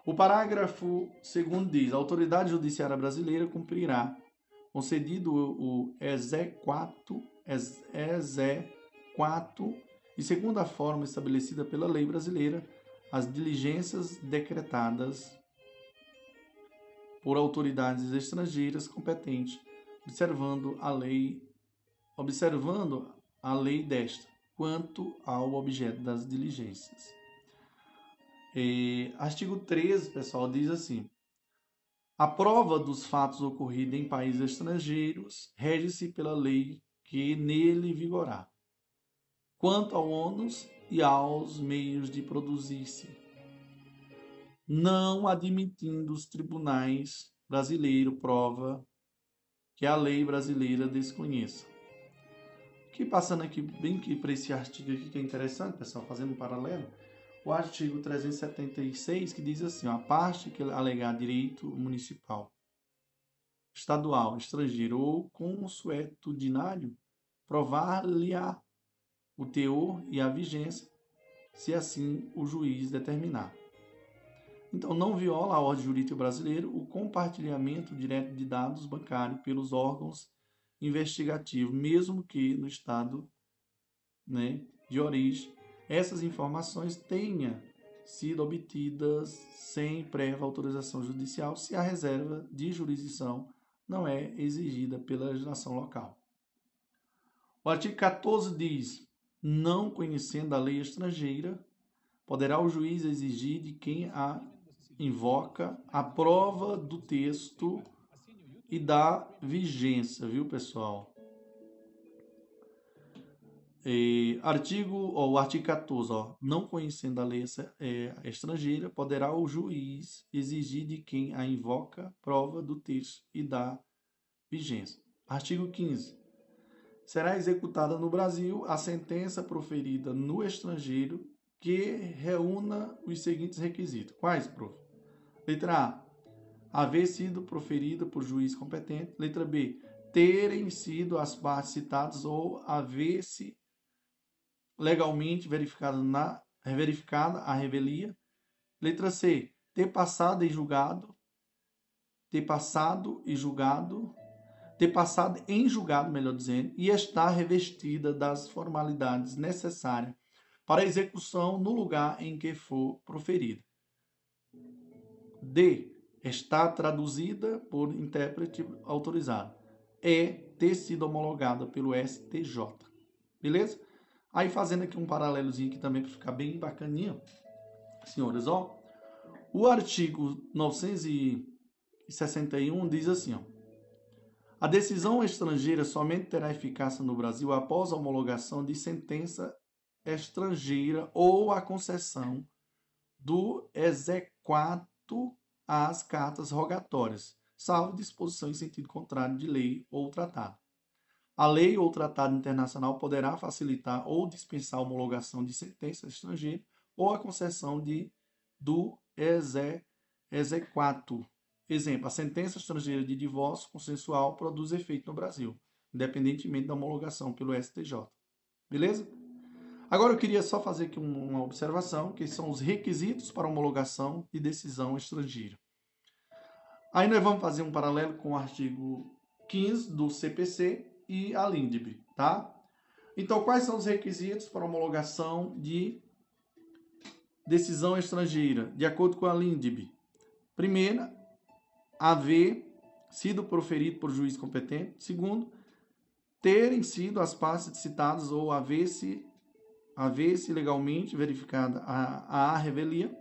O parágrafo 2 diz: a autoridade judiciária brasileira cumprirá, concedido o exequato, exequato e segundo a forma estabelecida pela lei brasileira, as diligências decretadas por autoridades estrangeiras competentes, observando a lei, observando a lei desta quanto ao objeto das diligências. E, artigo 13, pessoal, diz assim: a prova dos fatos ocorridos em países estrangeiros rege-se pela lei que nele vigorar, quanto ao ônus e aos meios de produzir-se não admitindo os tribunais brasileiros prova que a lei brasileira desconheça. Que passando aqui bem que para esse artigo aqui que é interessante, pessoal, fazendo um paralelo, o artigo 376 que diz assim, ó, a parte que alegar direito municipal, estadual, estrangeiro ou consuetudinário, provar-lhe-á o teor e a vigência, se assim o juiz determinar. Então, não viola a ordem jurídica brasileira o compartilhamento direto de dados bancários pelos órgãos investigativos, mesmo que no estado né, de origem essas informações tenham sido obtidas sem prévia autorização judicial, se a reserva de jurisdição não é exigida pela legislação local. O artigo 14 diz: não conhecendo a lei estrangeira, poderá o juiz exigir de quem a invoca a prova do texto e da vigência, viu, pessoal? Artigo, ó, o artigo 14, ó, não conhecendo a lei é, estrangeira, poderá o juiz exigir de quem a invoca prova do texto e da vigência. Artigo 15. Será executada no Brasil a sentença proferida no estrangeiro que reúna os seguintes requisitos. Quais, prof? Letra A. Haver sido proferida por juiz competente. Letra B. Terem sido as partes citadas ou haver-se legalmente verificada, na, verificada a revelia. Letra C. Ter passado e julgado. Ter passado e julgado. Ter passado em julgado, melhor dizendo, e estar revestida das formalidades necessárias para execução no lugar em que for proferida. D. Está traduzida por intérprete autorizado. E. Ter sido homologada pelo STJ. Beleza? Aí fazendo aqui um paralelozinho aqui também para ficar bem bacaninha. Senhores, ó. O artigo 900 e, 61 diz assim, ó, a decisão estrangeira somente terá eficácia no Brasil após a homologação de sentença estrangeira ou a concessão do exequato às cartas rogatórias, salvo disposição em sentido contrário de lei ou tratado. A lei ou tratado internacional poderá facilitar ou dispensar a homologação de sentença estrangeira ou a concessão de, do exe, exequato. Exemplo, a sentença estrangeira de divórcio consensual produz efeito no Brasil, independentemente da homologação pelo STJ. Beleza? Agora eu queria só fazer aqui uma observação, que são os requisitos para homologação de decisão estrangeira. Aí nós vamos fazer um paralelo com o artigo 15 do CPC e a LINDB, tá? Então, quais são os requisitos para homologação de decisão estrangeira, de acordo com a LINDB? Primeira, haver sido proferido por juiz competente. Segundo, terem sido as partes citadas ou haver-se haver-se legalmente verificada a, a revelia.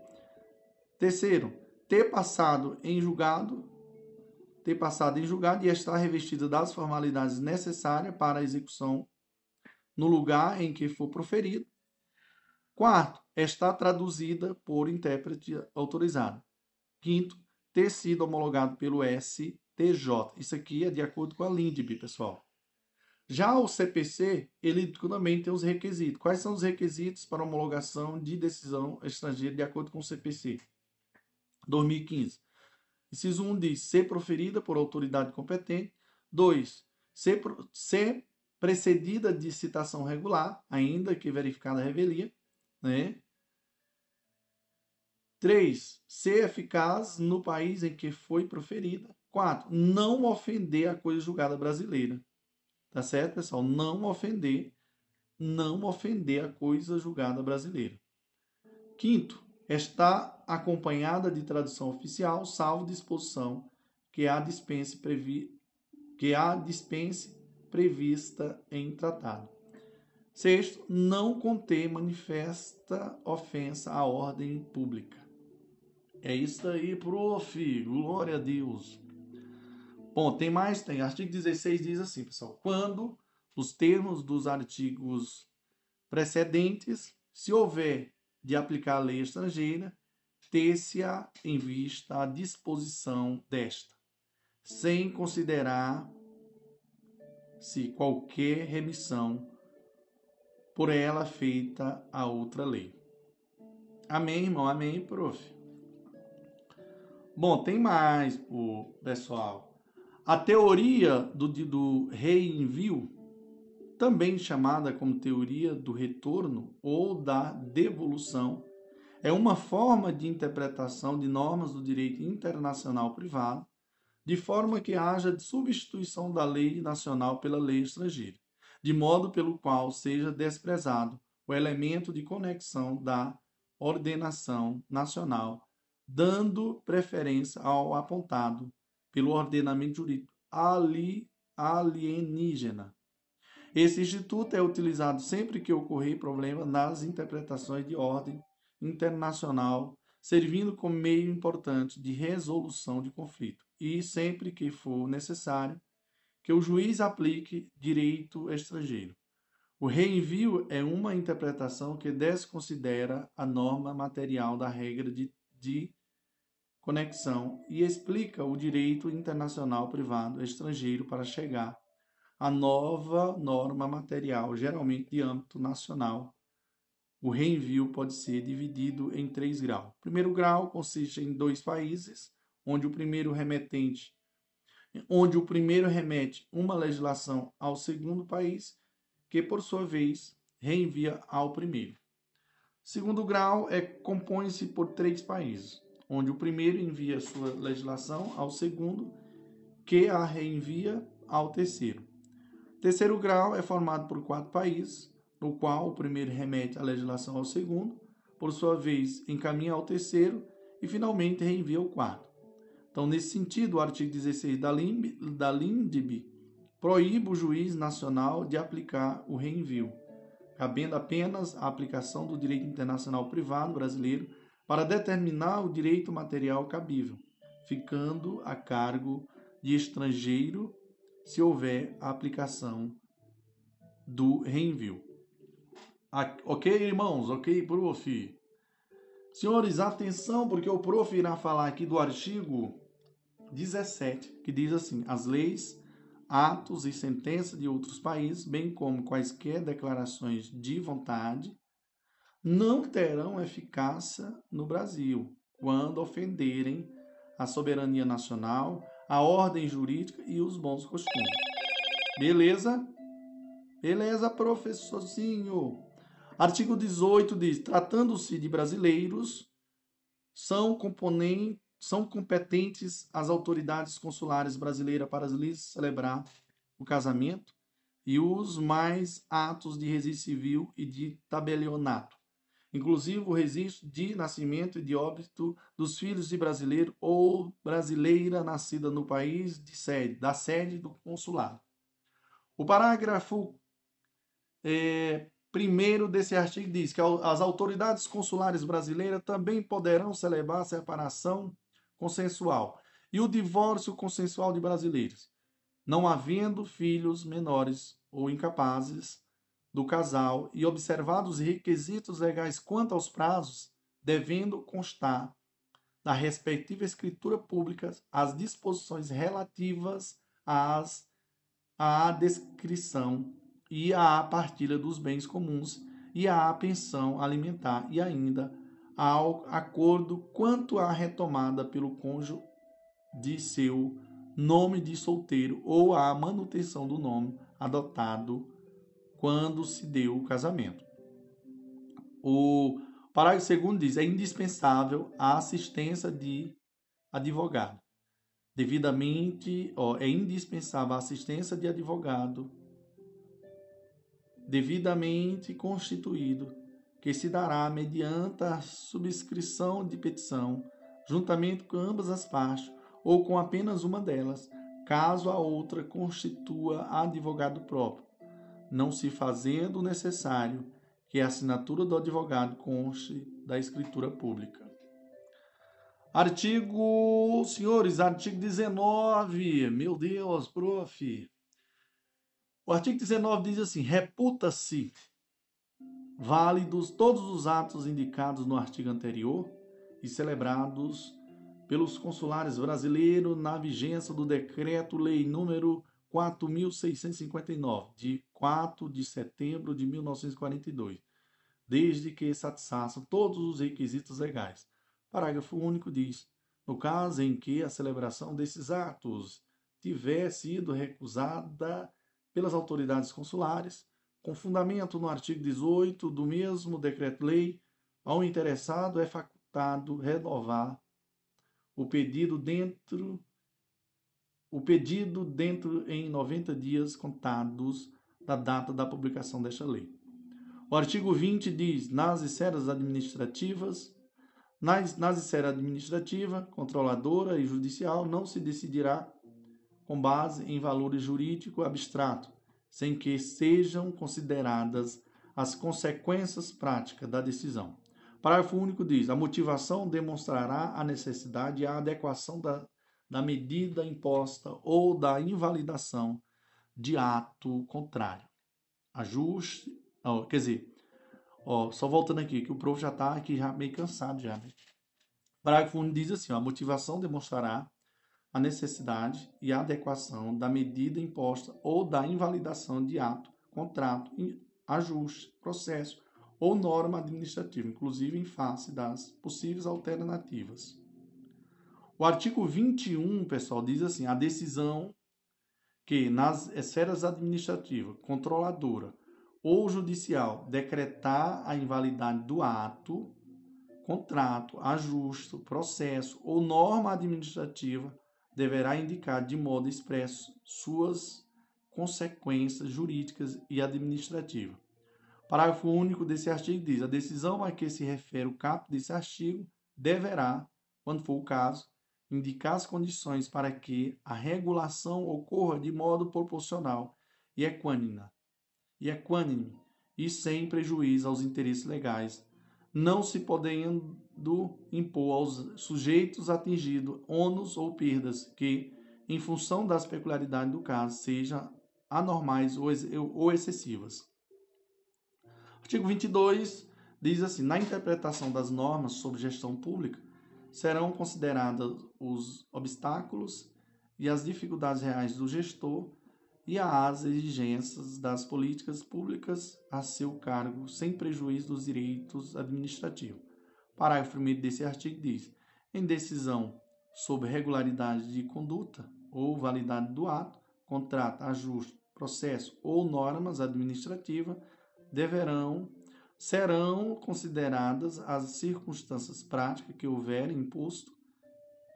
Terceiro, ter passado em julgado, ter passado em julgado e estar revestida das formalidades necessárias para a execução no lugar em que for proferido. Quarto, estar traduzida por intérprete autorizado. Quinto, ter sido homologado pelo STJ. Isso aqui é de acordo com a LINDB, pessoal. Já o CPC, ele também tem os requisitos. Quais são os requisitos para homologação de decisão estrangeira de acordo com o CPC? 2015. Inciso 1 diz ser proferida por autoridade competente. 2. Ser, ser precedida de citação regular, ainda que verificada a revelia. Né? 3. Ser eficaz no país em que foi proferida. 4. Não ofender a coisa julgada brasileira. Tá certo, pessoal? Não ofender, não ofender a coisa julgada brasileira. Quinto, está acompanhada de tradução oficial, salvo disposição que a dispense, previ... que a dispense prevista em tratado. Sexto, não conter manifesta ofensa à ordem pública. É isso aí, prof. Glória a Deus. Bom, tem mais? Tem. Artigo 16 diz assim, pessoal. Quando os termos dos artigos precedentes, se houver de aplicar a lei estrangeira, ter-se-á em vista a disposição desta, sem considerar se qualquer remissão por ela feita a outra lei. Amém, irmão? Amém, prof. Bom, tem mais, pessoal. A teoria do, do reenvio, também chamada como teoria do retorno ou da devolução, é uma forma de interpretação de normas do direito internacional privado, de forma que haja substituição da lei nacional pela lei estrangeira, de modo pelo qual seja desprezado o elemento de conexão da ordenação nacional, dando preferência ao apontado pelo ordenamento jurídico ali, alienígena. Esse instituto é utilizado sempre que ocorrer problema nas interpretações de ordem internacional, servindo como meio importante de resolução de conflito, e sempre que for necessário, que o juiz aplique direito estrangeiro. O reenvio é uma interpretação que desconsidera a norma material da regra de, de conexão e explica o direito internacional privado estrangeiro para chegar à nova norma material, geralmente de âmbito nacional. O reenvio pode ser dividido em três graus. O primeiro grau consiste em dois países, onde o primeiro remetente, onde o primeiro remete uma legislação ao segundo país, que por sua vez reenvia ao primeiro. Segundo grau é compõe-se por três países onde o primeiro envia sua legislação ao segundo, que a reenvia ao terceiro. O terceiro grau é formado por quatro países, no qual o primeiro remete a legislação ao segundo, por sua vez encaminha ao terceiro e finalmente reenvia ao quarto. Então, nesse sentido, o artigo 16 da, LIMB, da LINDB proíbe o juiz nacional de aplicar o reenvio, cabendo apenas a aplicação do direito internacional privado brasileiro para determinar o direito material cabível, ficando a cargo de estrangeiro se houver a aplicação do reenvio. Ok, irmãos? Ok, prof? Senhores, atenção, porque o prof irá falar aqui do artigo 17, que diz assim: as leis, atos e sentenças de outros países, bem como quaisquer declarações de vontade, não terão eficácia no Brasil quando ofenderem a soberania nacional, a ordem jurídica e os bons costumes. Beleza? Beleza, professorzinho. Artigo 18 diz: tratando-se de brasileiros, são componentes são competentes as autoridades consulares brasileiras para lhes celebrar o casamento e os mais atos de registro civil e de tabelionato, inclusive o registro de nascimento e de óbito dos filhos de brasileiro ou brasileira nascida no país de sede, da sede do consulado. O parágrafo é, primeiro desse artigo diz que as autoridades consulares brasileiras também poderão celebrar a separação consensual e o divórcio consensual de brasileiros, não havendo filhos menores ou incapazes do casal e observados os requisitos legais quanto aos prazos, devendo constar na respectiva escritura pública as disposições relativas às, à descrição e à partilha dos bens comuns e à pensão alimentar e ainda ao acordo quanto à retomada pelo cônjuge de seu nome de solteiro ou à manutenção do nome adotado quando se deu o casamento. O parágrafo segundo diz: é indispensável a assistência de advogado. Devidamente, ó, é indispensável a assistência de advogado devidamente constituído, que se dará mediante a subscrição de petição, juntamente com ambas as partes ou com apenas uma delas, caso a outra constitua advogado próprio não se fazendo necessário que a assinatura do advogado conste da escritura pública. Artigo, senhores, artigo 19. Meu Deus, prof. O artigo 19 diz assim: reputa-se válidos todos os atos indicados no artigo anterior e celebrados pelos consulares brasileiros na vigência do decreto-lei número 4.659, de 4 de setembro de 1942, desde que satisfaçam todos os requisitos legais. Parágrafo único diz: no caso em que a celebração desses atos tiver sido recusada pelas autoridades consulares, com fundamento no artigo 18 do mesmo decreto-lei, ao interessado é facultado renovar o pedido dentro o pedido dentro em 90 dias contados da data da publicação desta lei. O artigo 20 diz: nas esferas administrativas, nas, nas esferas administrativa, controladora e judicial, não se decidirá com base em valores jurídico abstrato, sem que sejam consideradas as consequências práticas da decisão. Parágrafo único diz: a motivação demonstrará a necessidade e a adequação da da medida imposta ou da invalidação de ato contrário. Ajuste, quer dizer, só voltando aqui, que o prof já está aqui já meio cansado já. Né? Parágrafo 1 diz assim, ó, a motivação demonstrará a necessidade e a adequação da medida imposta ou da invalidação de ato, contrato, ajuste, processo ou norma administrativa, inclusive em face das possíveis alternativas. O artigo 21, pessoal, diz assim: a decisão que nas esferas administrativa, controladora ou judicial decretar a invalidade do ato, contrato, ajuste, processo ou norma administrativa deverá indicar de modo expresso suas consequências jurídicas e administrativas. Parágrafo único desse artigo diz: a decisão a que se refere o caput desse artigo deverá, quando for o caso, indicar as condições para que a regulação ocorra de modo proporcional. E equânime, e equânime e sem prejuízo aos interesses legais, não se podendo impor aos sujeitos atingidos ônus ou perdas que, em função das peculiaridades do caso, sejam anormais ou excessivas. Artigo 22 diz assim: na interpretação das normas sobre gestão pública, serão considerados os obstáculos e as dificuldades reais do gestor e as exigências das políticas públicas a seu cargo, sem prejuízo dos direitos administrativos. Parágrafo 1 desse artigo diz: em decisão sobre regularidade de conduta ou validade do ato, contrato, ajuste, processo ou normas administrativas, deverão serão consideradas as circunstâncias práticas que houverem imposto,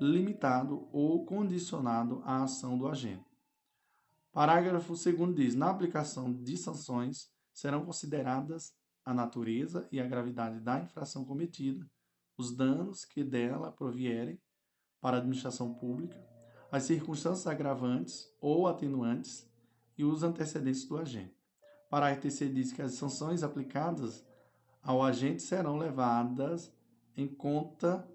limitado ou condicionado à ação do agente. Parágrafo 2 diz: na aplicação de sanções serão consideradas a natureza e a gravidade da infração cometida, os danos que dela provierem para a administração pública, as circunstâncias agravantes ou atenuantes e os antecedentes do agente. Parágrafo 3 diz que as sanções aplicadas ao agente serão levadas em conta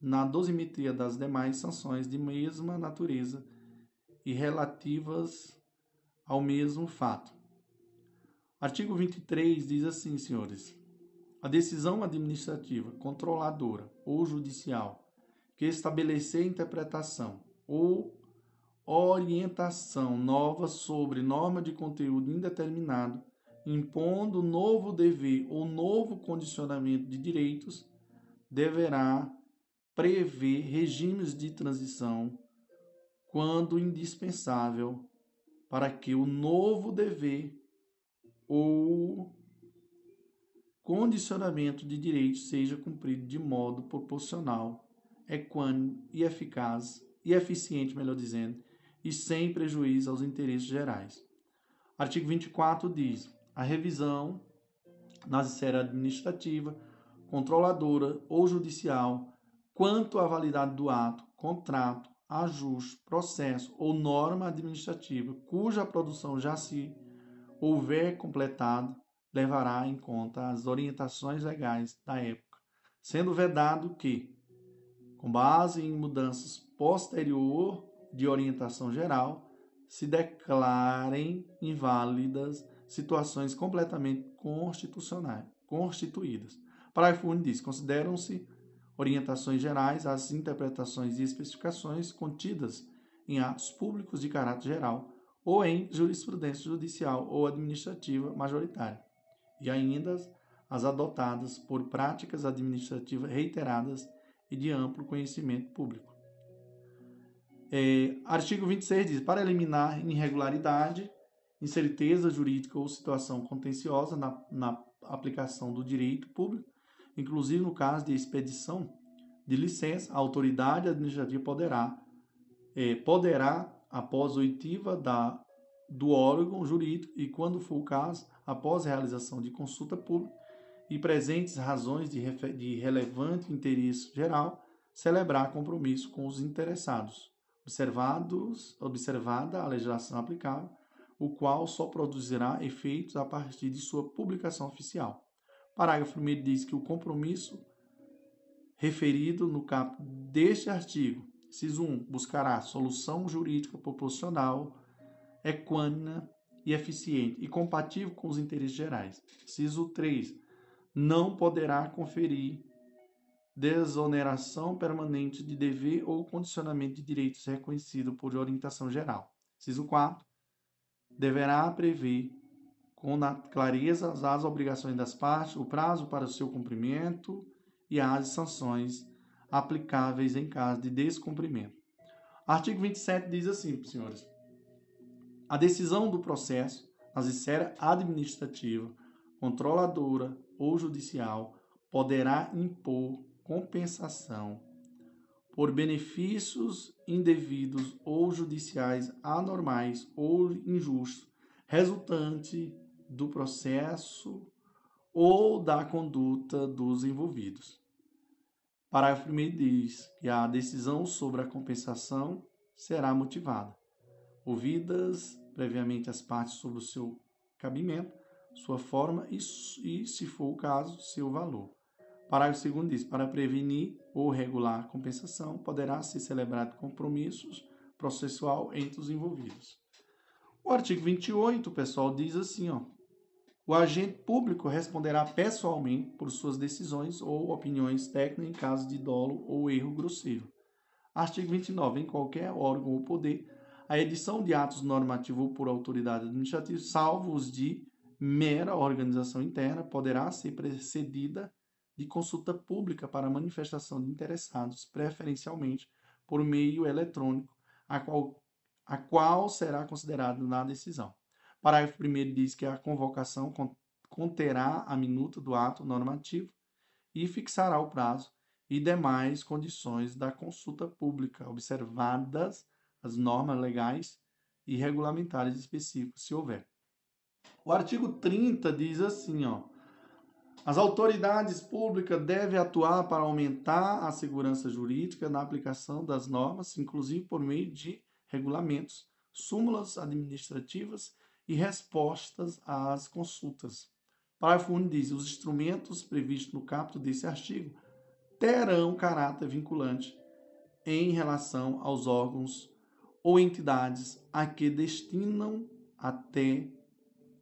na dosimetria das demais sanções de mesma natureza e relativas ao mesmo fato. Artigo 23 diz assim, senhores: a decisão administrativa, controladora ou judicial que estabelecer interpretação ou orientação nova sobre norma de conteúdo indeterminado impondo novo dever ou novo condicionamento de direitos, deverá prever regimes de transição quando indispensável para que o novo dever ou condicionamento de direitos seja cumprido de modo proporcional, equânime e eficaz e eficiente, melhor dizendo, e sem prejuízo aos interesses gerais. Artigo 24 diz: a revisão na esfera administrativa, controladora ou judicial quanto à validade do ato, contrato, ajuste, processo ou norma administrativa cuja produção já se houver completado, levará em conta as orientações legais da época, sendo vedado que, com base em mudanças posterior de orientação geral, se declarem inválidas situações completamente constituídas. Parágrafo único diz: consideram-se orientações gerais as interpretações e especificações contidas em atos públicos de caráter geral ou em jurisprudência judicial ou administrativa majoritária, e ainda as adotadas por práticas administrativas reiteradas e de amplo conhecimento público. É, artigo 26 diz: para eliminar irregularidade incerteza jurídica ou situação contenciosa na, na aplicação do direito público, inclusive no caso de expedição de licença, a autoridade administrativa poderá, é, poderá após oitiva da, do órgão jurídico e, quando for o caso, após realização de consulta pública e presentes razões de, de relevante interesse geral, celebrar compromisso com os interessados, observados, observada a legislação aplicável o qual só produzirá efeitos a partir de sua publicação oficial. Parágrafo 1 diz que o compromisso referido no caput deste artigo, inciso 1, buscará solução jurídica proporcional, equânime e eficiente e compatível com os interesses gerais. Inciso 3, não poderá conferir desoneração permanente de dever ou condicionamento de direitos reconhecido por orientação geral. Inciso 4, deverá prever com clareza as obrigações das partes, o prazo para o seu cumprimento e as sanções aplicáveis em caso de descumprimento. Artigo 27 diz assim, senhores: a decisão do processo nas esferas administrativa, controladora ou judicial poderá impor compensação por benefícios indevidos ou judiciais anormais ou injustos, resultante do processo ou da conduta dos envolvidos. Parágrafo 1 diz que a decisão sobre a compensação será motivada, ouvidas previamente as partes sobre o seu cabimento, sua forma e, e se for o caso, seu valor. Parágrafo 2 diz: para prevenir ou regular compensação, poderá ser celebrado compromissos processual entre os envolvidos. O artigo 28, pessoal, diz assim, ó: o agente público responderá pessoalmente por suas decisões ou opiniões técnicas em caso de dolo ou erro grosseiro. Artigo 29. Em qualquer órgão ou poder, a edição de atos normativos por autoridade administrativa, salvo os de mera organização interna, poderá ser precedida de consulta pública para manifestação de interessados, preferencialmente por meio eletrônico, a qual, a qual será considerado na decisão. Parágrafo 1 diz que a convocação conterá a minuta do ato normativo e fixará o prazo e demais condições da consulta pública, observadas as normas legais e regulamentares específicas, se houver. O artigo 30 diz assim, ó: as autoridades públicas devem atuar para aumentar a segurança jurídica na aplicação das normas, inclusive por meio de regulamentos, súmulas administrativas e respostas às consultas. Parágrafo 1 diz: os instrumentos previstos no capítulo desse artigo terão caráter vinculante em relação aos órgãos ou entidades a que destinam até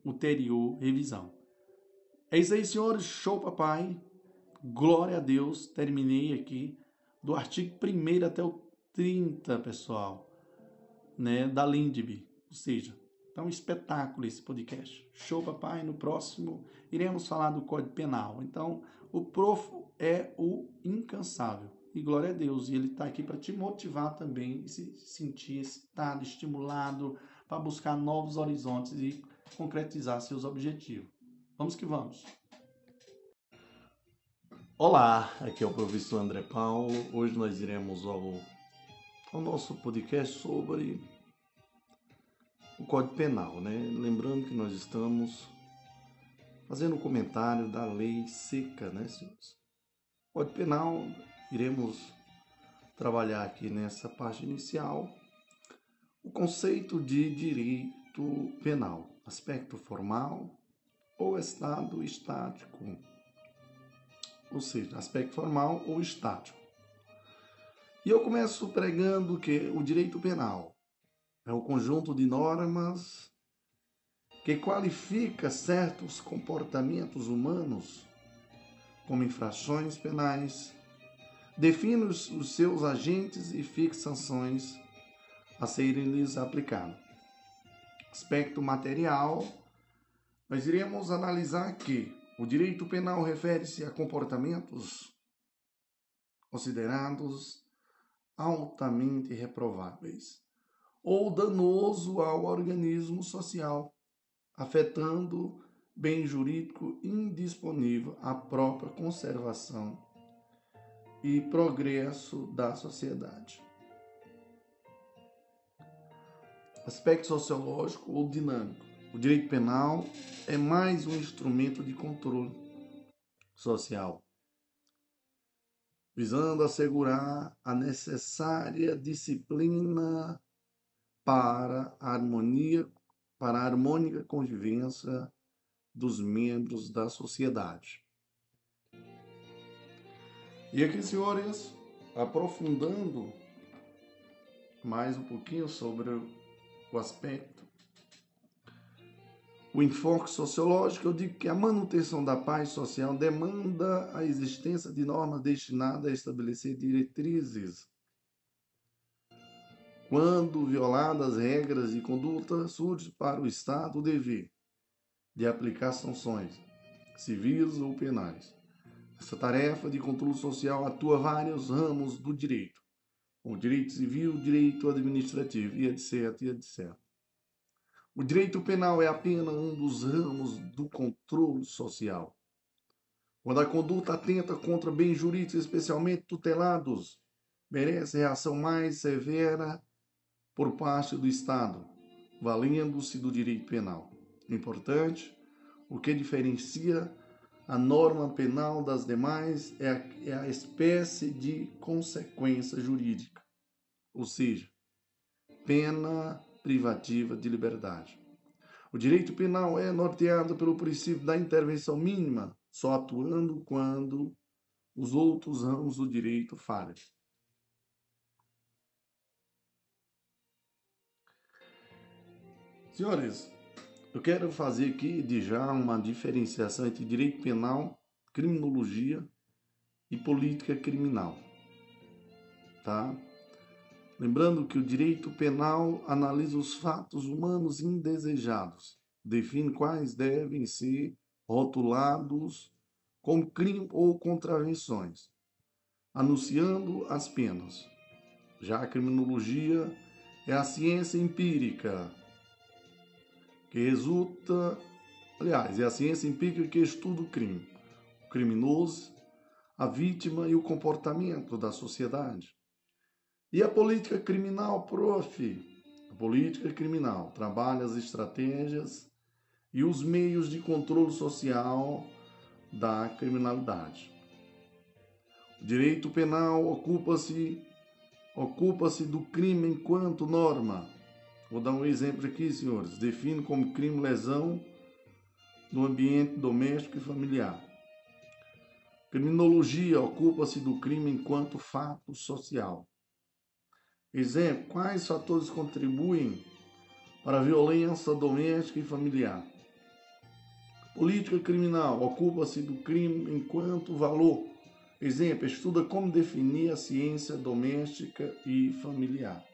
ulterior revisão. É isso aí, senhores. Show, papai. Glória a Deus. Terminei aqui do artigo 1 até o 30, pessoal, né, da Lindb. Ou seja, Tá um espetáculo esse podcast. Show, papai. No próximo iremos falar do Código Penal. Então, o prof é o incansável. E glória a Deus. E ele está aqui para te motivar também se sentir excitado, estimulado, para buscar novos horizontes e concretizar seus objetivos. Vamos que vamos. Olá, aqui é o professor André Paulo. Hoje nós iremos ao, ao nosso podcast sobre o Código Penal, né? Lembrando que nós estamos fazendo um comentário da lei seca, né, senhores? Código Penal, iremos trabalhar aqui nessa parte inicial o conceito de direito penal, aspecto formal ou estado estático, ou seja, aspecto formal ou estático. E eu começo pregando que o direito penal é o conjunto de normas que qualifica certos comportamentos humanos como infrações penais, define os, os seus agentes e fixa sanções a serem lhes aplicadas. Aspecto material, nós iremos analisar que o direito penal refere-se a comportamentos considerados altamente reprováveis ou danoso ao organismo social, afetando bem jurídico indisponível à própria conservação e progresso da sociedade. Aspecto sociológico ou dinâmico. O direito penal é mais um instrumento de controle social, visando assegurar a necessária disciplina para a harmonia, para a harmônica convivência dos membros da sociedade. E aqui, senhores, aprofundando mais um pouquinho sobre o aspecto, o enfoque sociológico, eu digo que a manutenção da paz social demanda a existência de normas destinadas a estabelecer diretrizes quando violadas regras de conduta, surge para o Estado o dever de aplicar sanções civis ou penais. Essa tarefa de controle social atua vários ramos do direito, o direito civil, direito administrativo e etc, e etc. O direito penal é apenas um dos ramos do controle social. Quando a conduta atenta contra bens jurídicos especialmente tutelados, merece reação mais severa por parte do Estado, valendo-se do direito penal. Importante, o que diferencia a norma penal das demais é a, é a espécie de consequência jurídica, ou seja, pena privativa de liberdade. O direito penal é norteado pelo princípio da intervenção mínima, só atuando quando os outros ramos do direito falham. Senhores, eu quero fazer aqui de já uma diferenciação entre direito penal, criminologia e política criminal. Tá? Lembrando que o direito penal analisa os fatos humanos indesejados, define quais devem ser rotulados como crime ou contravenções, anunciando as penas. Já a criminologia é a ciência empírica que resulta, aliás, é a ciência empírica que estuda o crime, o criminoso, a vítima e o comportamento da sociedade. E a política criminal, prof. A política criminal trabalha as estratégias e os meios de controle social da criminalidade. O direito penal ocupa-se ocupa-se do crime enquanto norma. Vou dar um exemplo aqui, senhores. Define como crime lesão no ambiente doméstico e familiar. Criminologia ocupa-se do crime enquanto fato social. Exemplo: quais fatores contribuem para a violência doméstica e familiar? Política criminal ocupa-se do crime enquanto valor. Exemplo: estuda como definir a ciência doméstica e familiar.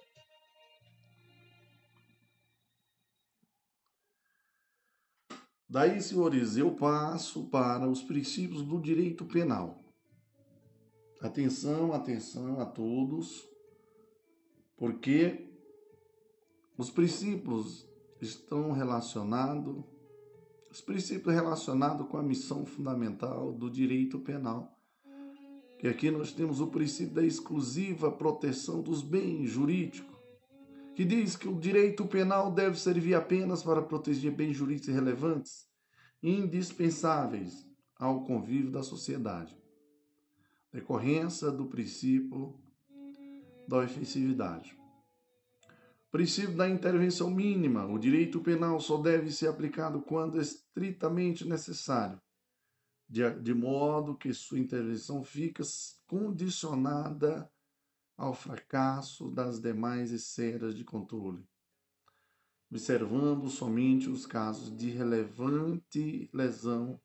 Daí, senhores, eu passo para os princípios do direito penal. Atenção, atenção a todos, porque os princípios estão relacionados, os princípios relacionados com a missão fundamental do direito penal. Que aqui nós temos o princípio da exclusiva proteção dos bens jurídicos, que diz que o direito penal deve servir apenas para proteger bens jurídicos relevantes, indispensáveis ao convívio da sociedade. Decorrência do princípio da ofensividade. Princípio da intervenção mínima. O direito penal só deve ser aplicado quando estritamente necessário, de, de modo que sua intervenção fica condicionada ao fracasso das demais esferas de controle, observando somente os casos de relevante lesão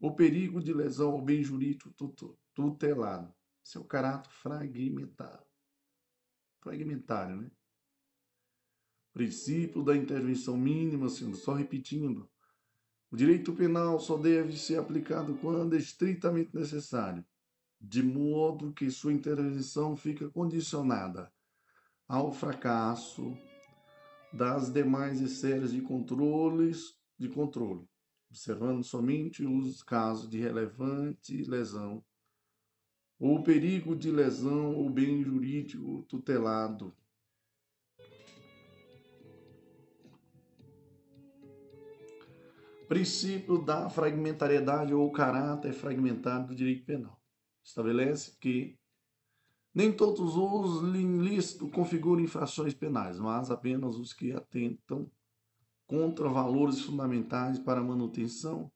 ou perigo de lesão ao bem jurídico tutelado, seu caráter fragmentado. Fragmentário, né? Princípio da intervenção mínima, senhor, só repetindo. O direito penal só deve ser aplicado quando é estritamente necessário de modo que sua intervenção fica condicionada ao fracasso das demais esferas de controles de controle, observando somente os casos de relevante lesão ou perigo de lesão ou bem jurídico tutelado. Princípio da fragmentariedade ou caráter fragmentado do direito penal estabelece que nem todos os ilícitos configuram infrações penais, mas apenas os que atentam contra valores fundamentais para a manutenção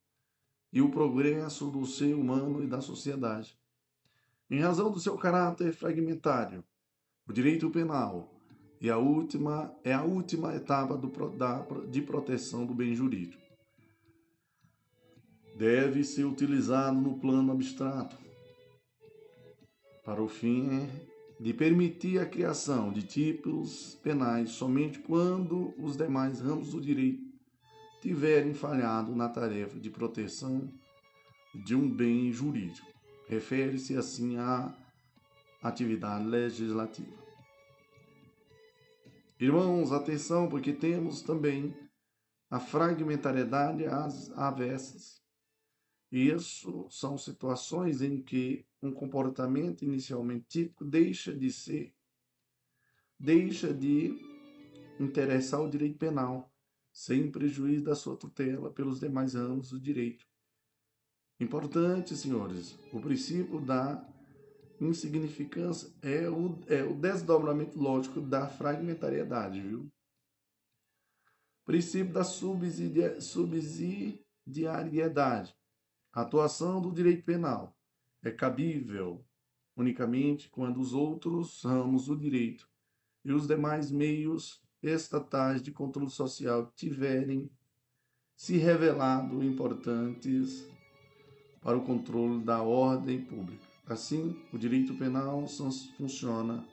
e o progresso do ser humano e da sociedade. Em razão do seu caráter fragmentário, o direito penal é a última, é a última etapa do, da, de proteção do bem jurídico. Deve ser utilizado no plano abstrato, para o fim de permitir a criação de tipos penais somente quando os demais ramos do direito tiverem falhado na tarefa de proteção de um bem jurídico. Refere-se assim à atividade legislativa. Irmãos, atenção, porque temos também a fragmentariedade às avessas. Isso são situações em que um comportamento inicialmente típico deixa de ser, deixa de interessar o direito penal, sem prejuízo da sua tutela pelos demais ramos do direito. Importante, senhores, o princípio da insignificância é o, é o desdobramento lógico da fragmentariedade, viu? Princípio da subsidiariedade. A atuação do direito penal é cabível unicamente quando os outros ramos do direito e os demais meios estatais de controle social tiverem se revelado importantes para o controle da ordem pública. Assim, o direito penal funciona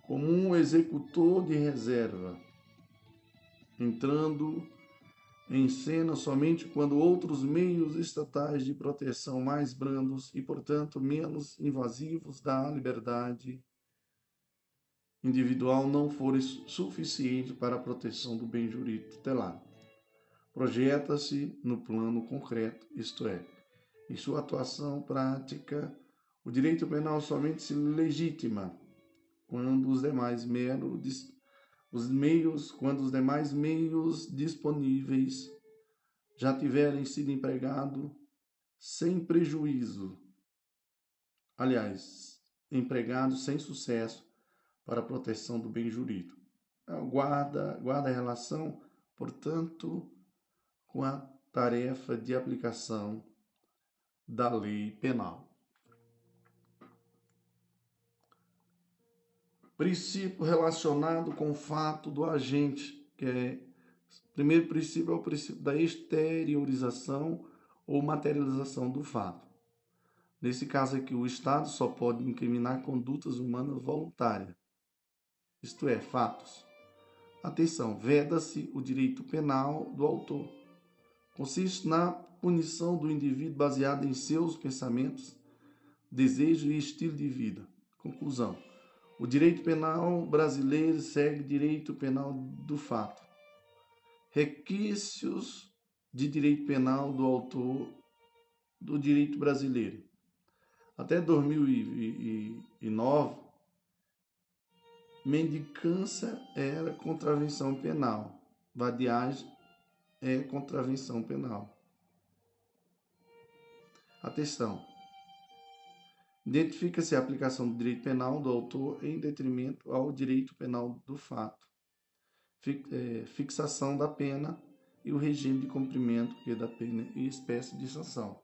como um executor de reserva, entrando em cena somente quando outros meios estatais de proteção mais brandos e, portanto, menos invasivos da liberdade individual não forem suficientes para a proteção do bem jurídico tutelado. Projeta-se no plano concreto, isto é, em sua atuação prática, o direito penal somente se legitima quando os demais meros os meios, quando os demais meios disponíveis já tiverem sido empregados sem prejuízo, aliás, empregados sem sucesso para a proteção do bem jurídico. É, guarda, guarda relação, portanto, com a tarefa de aplicação da lei penal. Princípio relacionado com o fato do agente, que é primeiro princípio é o princípio da exteriorização ou materialização do fato. Nesse caso aqui, o Estado só pode incriminar condutas humanas voluntárias, isto é, fatos. Atenção, veda-se o direito penal do autor. Consiste na punição do indivíduo baseada em seus pensamentos, desejos e estilo de vida. Conclusão. O direito penal brasileiro segue direito penal do fato. Requisitos de direito penal do autor do direito brasileiro. Até 2009, mendicância era contravenção penal, vadiagem é contravenção penal. Atenção. Identifica-se a aplicação do direito penal do autor em detrimento ao direito penal do fato. É, fixação da pena e o regime de cumprimento que é da pena e espécie de sanção.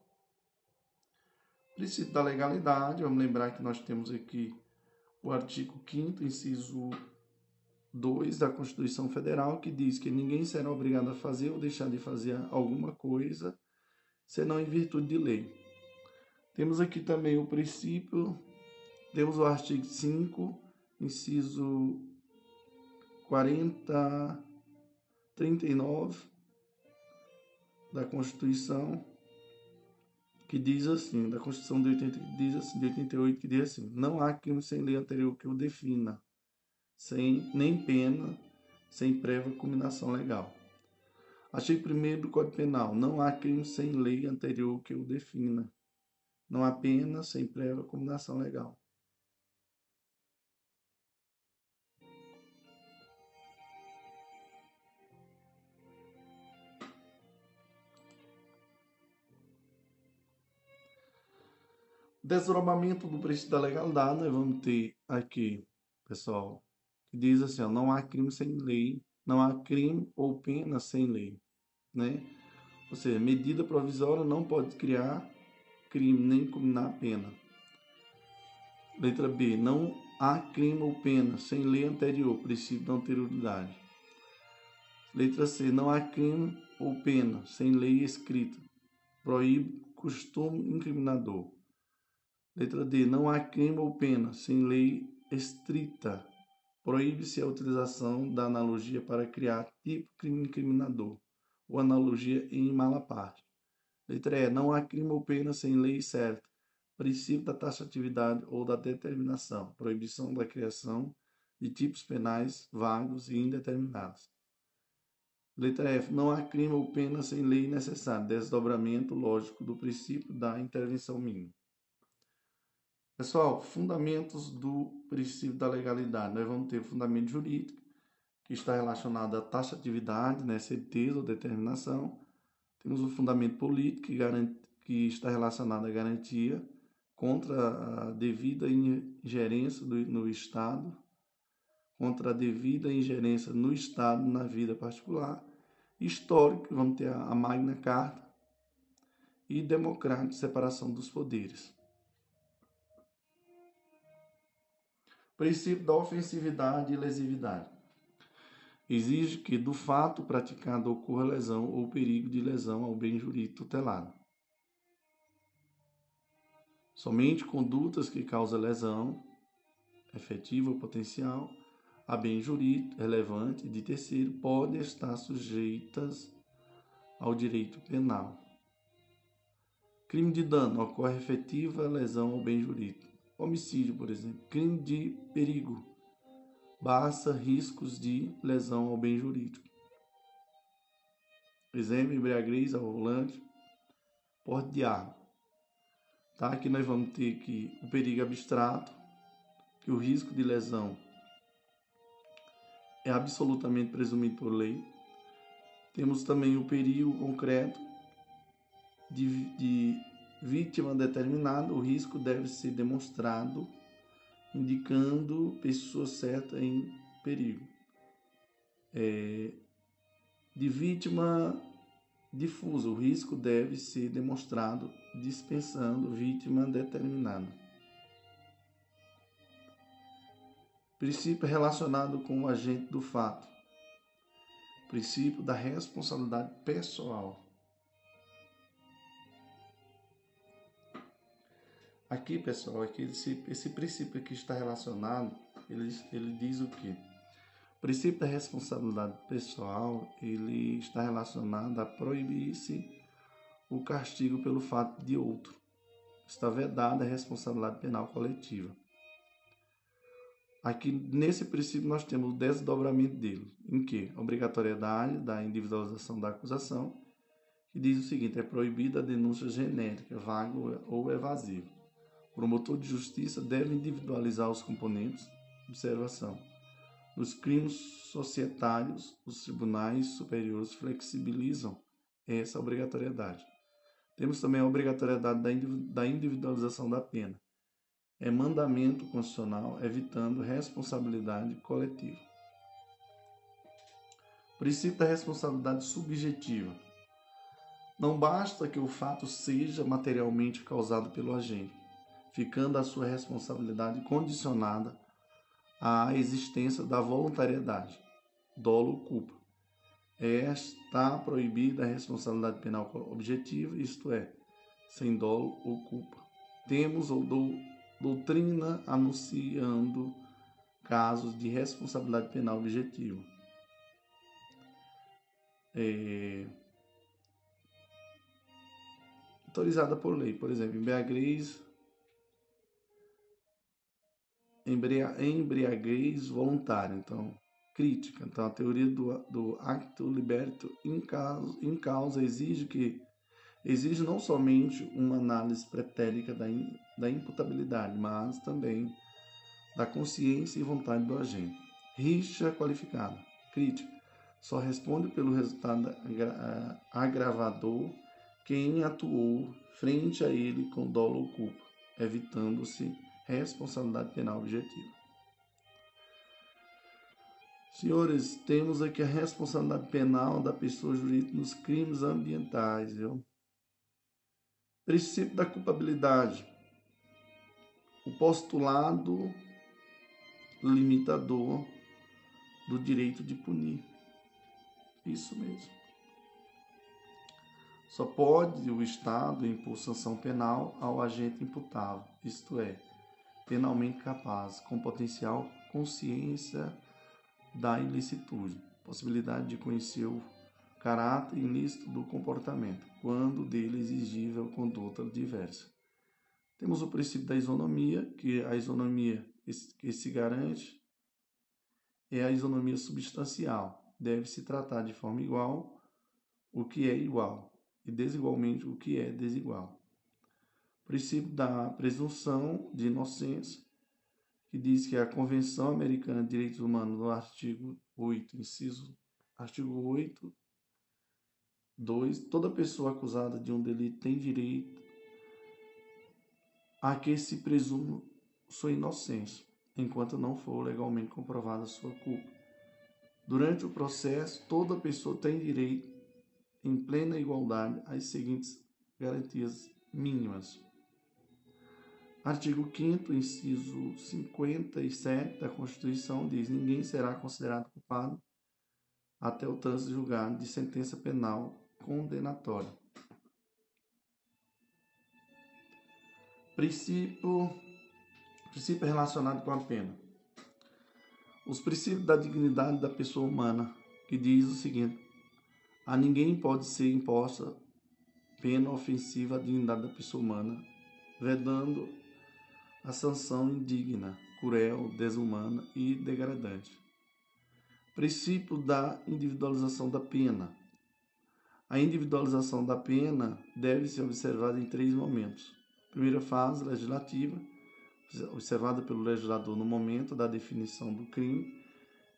Princípio da legalidade, vamos lembrar que nós temos aqui o artigo 5 inciso 2 da Constituição Federal, que diz que ninguém será obrigado a fazer ou deixar de fazer alguma coisa, senão em virtude de lei. Temos aqui também o princípio, temos o artigo 5, inciso 40, 39 da Constituição, que diz assim, da Constituição de, 80, diz assim, de 88, que diz assim, não há crime sem lei anterior que o defina, sem nem pena, sem prévia combinação legal. Artigo 1 do Código Penal, não há crime sem lei anterior que o defina, não apenas sem prévia combinação legal. Desdobramento do princípio da legalidade, nós vamos ter aqui, pessoal, que diz assim, ó, não há crime sem lei, não há crime ou pena sem lei, né? Ou seja, medida provisória não pode criar crime nem combinar pena. Letra B. Não há crime ou pena sem lei anterior, princípio da anterioridade. Letra C. Não há crime ou pena sem lei escrita, proíbe costume incriminador. Letra D. Não há crime ou pena sem lei estrita, proíbe-se a utilização da analogia para criar tipo crime incriminador ou analogia em mala parte. Letra E. Não há crime ou pena sem lei certa. Princípio da taxatividade ou da determinação. Proibição da criação de tipos penais vagos e indeterminados. Letra F. Não há crime ou pena sem lei necessária. Desdobramento lógico do princípio da intervenção mínima. Pessoal, fundamentos do princípio da legalidade. Nós vamos ter fundamento jurídico, que está relacionado à taxatividade, né, certeza ou determinação. Temos o fundamento político, que, garante, que está relacionado à garantia contra a devida ingerência do, no Estado, contra a devida ingerência no Estado na vida particular. Histórico, vamos ter a, a Magna Carta. E democrático, separação dos poderes. Princípio da ofensividade e lesividade. Exige que do fato praticado ocorra lesão ou perigo de lesão ao bem jurídico tutelado. Somente condutas que causam lesão efetiva ou potencial a bem jurídico relevante de terceiro podem estar sujeitas ao direito penal. Crime de dano ocorre efetiva lesão ao bem jurídico. Homicídio, por exemplo. Crime de perigo. Basta riscos de lesão ao bem jurídico. Exemplo, embriaguez ao volante, porte de arma. Tá? Aqui nós vamos ter que o perigo abstrato, que o risco de lesão é absolutamente presumido por lei. Temos também o perigo concreto de, de vítima determinada, o risco deve ser demonstrado, indicando pessoa certa em perigo. É, de vítima difusa, o risco deve ser demonstrado dispensando vítima determinada. Princípio relacionado com o agente do fato. Princípio da responsabilidade pessoal. Aqui, pessoal, aqui esse, esse princípio aqui está relacionado, ele, ele diz o que? O princípio da responsabilidade pessoal, ele está relacionado a proibir-se o castigo pelo fato de outro. Está vedada a responsabilidade penal coletiva. Aqui, nesse princípio, nós temos o desdobramento dele, em que obrigatoriedade da individualização da acusação, que diz o seguinte, é proibida a denúncia genérica, vaga ou evasiva. Promotor de justiça deve individualizar os componentes. Observação. Nos crimes societários, os tribunais superiores flexibilizam essa obrigatoriedade. Temos também a obrigatoriedade da individualização da pena é mandamento constitucional evitando responsabilidade coletiva. Princípio da responsabilidade subjetiva. Não basta que o fato seja materialmente causado pelo agente, ficando a sua responsabilidade condicionada à existência da voluntariedade, dolo ou culpa. Está proibida a responsabilidade penal objetiva, isto é, sem dolo ou culpa. Temos ou do doutrina anunciando casos de responsabilidade penal objetiva. É, autorizada por lei, por exemplo, embriaguez, embriaguez voluntária, então, crítica. Então, a teoria do, do acto liberto em causa, em causa exige que exige não somente uma análise pretérica da, in, da imputabilidade, mas também da consciência e vontade do agente. Rixa qualificada. Crítica. Só responde pelo resultado agravador quem atuou frente a ele com dolo ou culpa, evitando-se responsabilidade penal objetiva. Senhores, temos aqui a responsabilidade penal da pessoa jurídica nos crimes ambientais. Viu? Princípio da culpabilidade. O postulado limitador do direito de punir. Isso mesmo. Só pode o Estado impor sanção penal ao agente imputável, isto é, penalmente capaz, com potencial consciência da ilicitude, possibilidade de conhecer o caráter ilícito do comportamento, quando dele exigível conduta diversa. Temos o princípio da isonomia, que a isonomia que se garante é a isonomia substancial. Deve-se tratar de forma igual o que é igual e desigualmente o que é desigual. Princípio da presunção de inocência, que diz que a Convenção Americana de Direitos Humanos, no artigo 8, inciso artigo 8, 2. Toda pessoa acusada de um delito tem direito a que se presume sua inocência, enquanto não for legalmente comprovada sua culpa. Durante o processo, toda pessoa tem direito, em plena igualdade, às seguintes garantias mínimas: Artigo 5 inciso 57 da Constituição diz: ninguém será considerado culpado até o trânsito julgado de sentença penal condenatória. Princípio, princípio relacionado com a pena. Os princípios da dignidade da pessoa humana, que diz o seguinte: a ninguém pode ser imposta pena ofensiva à dignidade da pessoa humana, vedando a sanção indigna, cruel, desumana e degradante. Princípio da individualização da pena. A individualização da pena deve ser observada em três momentos. Primeira fase legislativa, observada pelo legislador no momento da definição do crime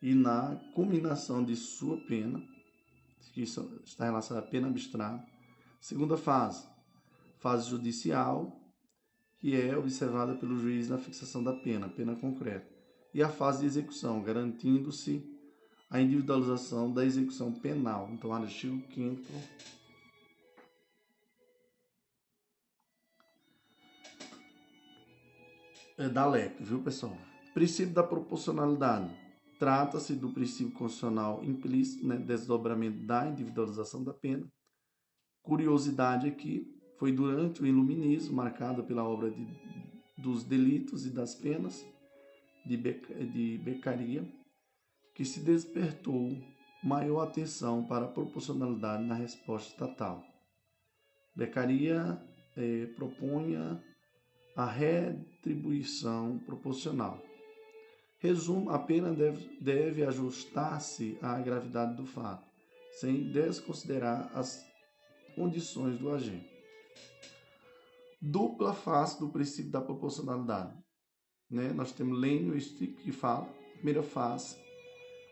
e na culminação de sua pena, que está relacionada à pena abstrata. Segunda fase, fase judicial, que é observada pelo juiz na fixação da pena, pena concreta. E a fase de execução, garantindo-se a individualização da execução penal. Então, artigo 5 é da LEC, viu, pessoal? Princípio da proporcionalidade. Trata-se do princípio constitucional implícito, né, desdobramento da individualização da pena. Curiosidade aqui, foi durante o iluminismo, marcado pela obra de, dos delitos e das penas de, de Beccaria, que se despertou maior atenção para a proporcionalidade na resposta estatal. Beccaria eh, propunha a retribuição proporcional. Resumo, a pena deve, deve ajustar-se à gravidade do fato, sem desconsiderar as condições do agente dupla face do princípio da proporcionalidade. Né? Nós temos Lênio e Strick que fala, primeira face,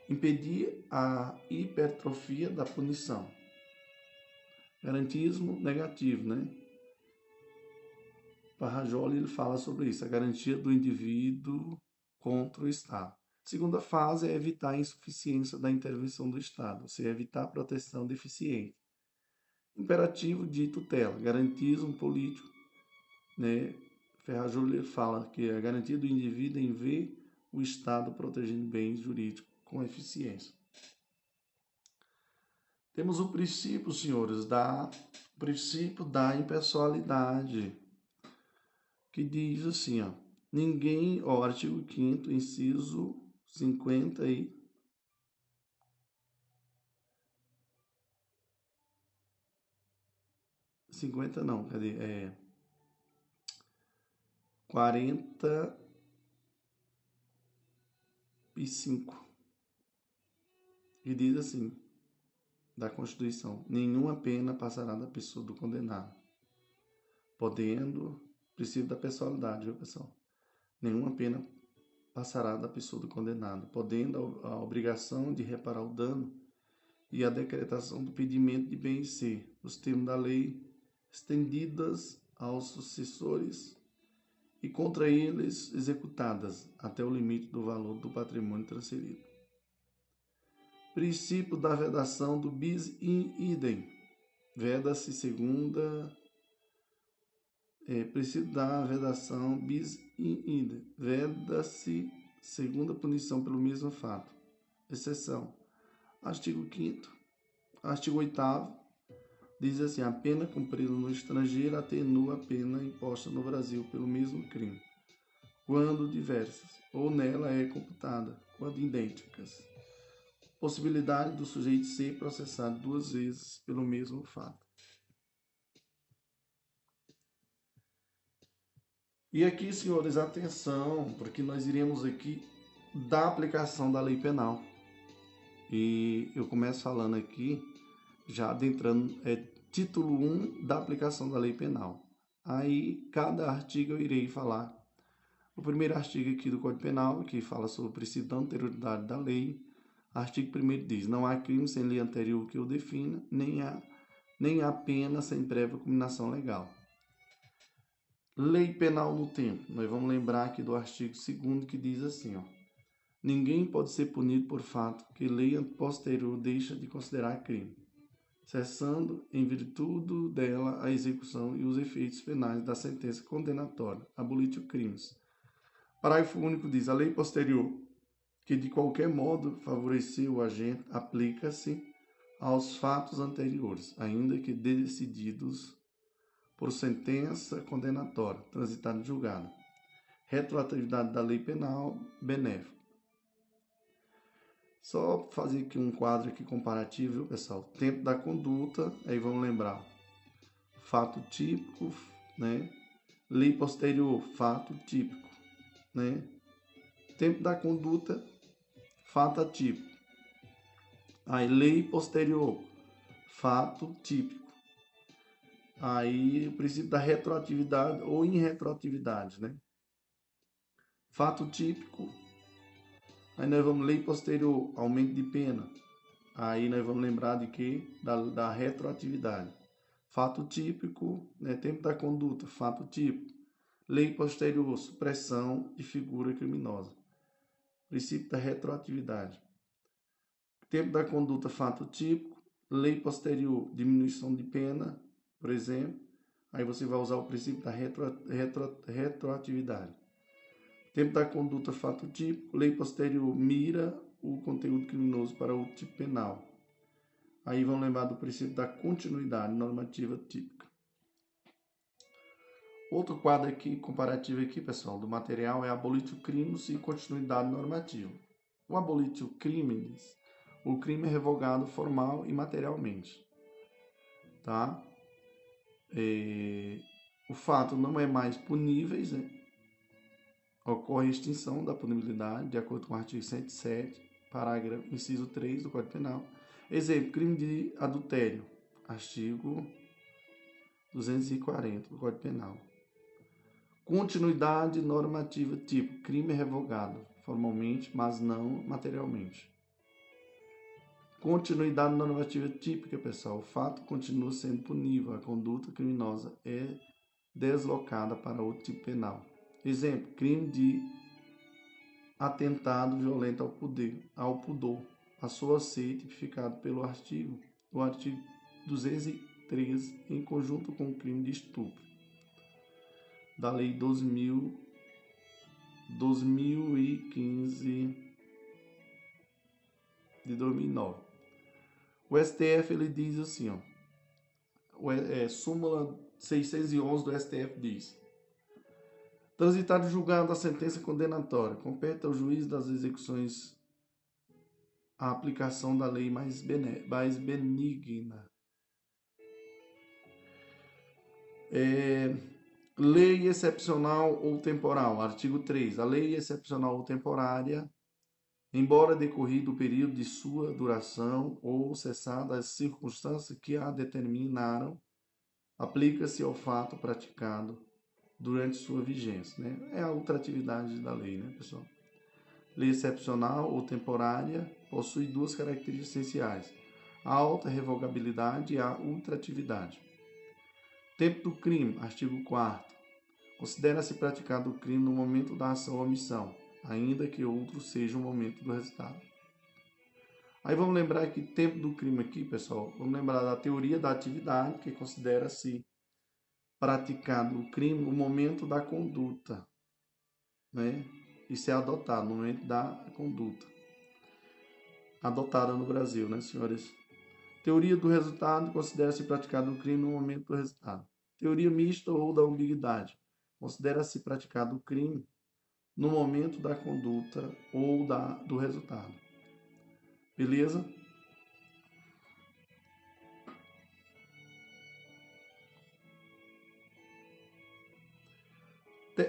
impedir a hipertrofia da punição. Garantismo negativo, né? Parrajoli ele fala sobre isso, a garantia do indivíduo contra o Estado. Segunda fase é evitar a insuficiência da intervenção do Estado, ou seja, evitar a proteção deficiente. Imperativo de tutela, garantismo político né, Ferrajoli fala que é a garantia do indivíduo em ver o Estado protegendo bens jurídicos com eficiência. Temos o princípio, senhores, da o princípio da impessoalidade, que diz assim, ó, ninguém, ó, artigo 5 inciso 50 e 50 não, cadê? É quarenta e cinco diz assim da Constituição: nenhuma pena passará da pessoa do condenado, podendo princípio da pessoalidade, viu pessoal? Nenhuma pena passará da pessoa do condenado, podendo a obrigação de reparar o dano e a decretação do pedimento de bem ser, os termos da lei estendidas aos sucessores e contra eles executadas até o limite do valor do patrimônio transferido. Princípio da vedação do bis in idem. Veda-se segunda. É, princípio da vedação bis in idem. Veda-se segunda punição pelo mesmo fato. Exceção. Artigo 5 Artigo 8 diz assim: a pena cumprida no estrangeiro atenua a pena imposta no Brasil pelo mesmo crime, quando diversas, ou nela é computada, quando idênticas. Possibilidade do sujeito ser processado duas vezes pelo mesmo fato. E aqui, senhores, atenção, porque nós iremos aqui da aplicação da lei penal. E eu começo falando aqui já adentrando, é título 1 da aplicação da lei penal. Aí, cada artigo eu irei falar. O primeiro artigo aqui do Código Penal, que fala sobre o princípio da anterioridade da lei. Artigo 1 diz: não há crime sem lei anterior que o defina, nem há, nem há pena sem prévia combinação legal. Lei penal no tempo. Nós vamos lembrar aqui do artigo 2 que diz assim, ó. Ninguém pode ser punido por fato que lei posterior deixa de considerar crime cessando em virtude dela a execução e os efeitos penais da sentença condenatória, abolite o crimes. Parágrafo único diz: a lei posterior que de qualquer modo favoreceu o agente aplica-se aos fatos anteriores, ainda que decididos por sentença condenatória, transitada em julgado. Retroatividade da lei penal benéfica. Só fazer aqui um quadro aqui comparativo, viu, pessoal? Tempo da conduta, aí vamos lembrar. Fato típico, né? Lei posterior, fato típico, né? Tempo da conduta, fato atípico. Aí, lei posterior, fato típico. Aí, o princípio da retroatividade ou irretroatividade, né? Fato típico. Aí nós vamos lei posterior, aumento de pena. Aí nós vamos lembrar de que? Da, da retroatividade. Fato típico, né? tempo da conduta, fato típico. Lei posterior, supressão de figura criminosa. Princípio da retroatividade. Tempo da conduta, fato típico. Lei posterior, diminuição de pena, por exemplo. Aí você vai usar o princípio da retro, retro, retroatividade. Tempo da conduta, fato típico. Lei posterior, mira o conteúdo criminoso para o tipo penal. Aí vão lembrar do princípio da continuidade normativa típica. Outro quadro aqui, comparativo aqui, pessoal, do material é abolitio crimes e continuidade normativa. O abolitio crimes o crime é revogado formal e materialmente. Tá? É, o fato não é mais puníveis, né? Ocorre extinção da punibilidade, de acordo com o artigo 107, parágrafo, inciso 3 do Código Penal. Exemplo, crime de adultério, artigo 240 do Código Penal. Continuidade normativa tipo, crime revogado, formalmente, mas não materialmente. Continuidade normativa típica, pessoal. O fato continua sendo punível. A conduta criminosa é deslocada para outro tipo penal. Exemplo: crime de atentado violento ao poder, ao pudor. A ser tipificado pelo artigo, o artigo 213, em conjunto com o crime de estupro da Lei 12.000 2015 de 2009. O STF ele diz assim, ó, o, é, súmula 611 do STF diz: Transitado julgado a sentença condenatória, compete ao juiz das execuções a aplicação da lei mais, mais benigna. É, lei excepcional ou temporal, artigo 3. A lei excepcional ou temporária embora decorrido o período de sua duração ou cessadas as circunstâncias que a determinaram, aplica-se ao fato praticado durante sua vigência. Né? É a ultratividade da lei, né, pessoal? Lei excepcional ou temporária possui duas características essenciais: a alta revogabilidade e a ultratividade. Tempo do crime, artigo 4 Considera-se praticado o crime no momento da ação ou omissão ainda que outro seja o momento do resultado. Aí vamos lembrar que tempo do crime aqui, pessoal, vamos lembrar da teoria da atividade, que considera-se praticado o crime no momento da conduta, né? Isso é adotado no momento da conduta. Adotada no Brasil, né, senhores? Teoria do resultado considera-se praticado o crime no momento do resultado. Teoria mista ou da ambiguidade considera-se praticado o crime no momento da conduta ou da, do resultado. Beleza?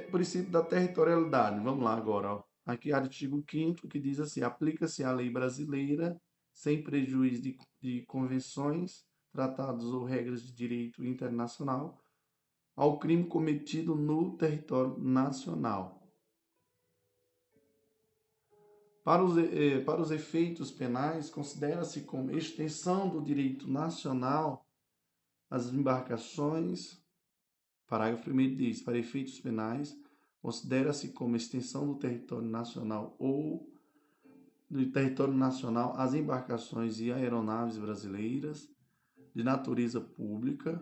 Princípio da territorialidade. Vamos lá agora. Ó. Aqui artigo 5 que diz assim: aplica-se a lei brasileira sem prejuízo de, de convenções, tratados ou regras de direito internacional ao crime cometido no território nacional Para os, eh, para os efeitos penais, considera-se como extensão do direito nacional as embarcações. Parágrafo 1 diz: para efeitos penais, considera-se como extensão do território nacional ou do território nacional as embarcações e aeronaves brasileiras, de natureza pública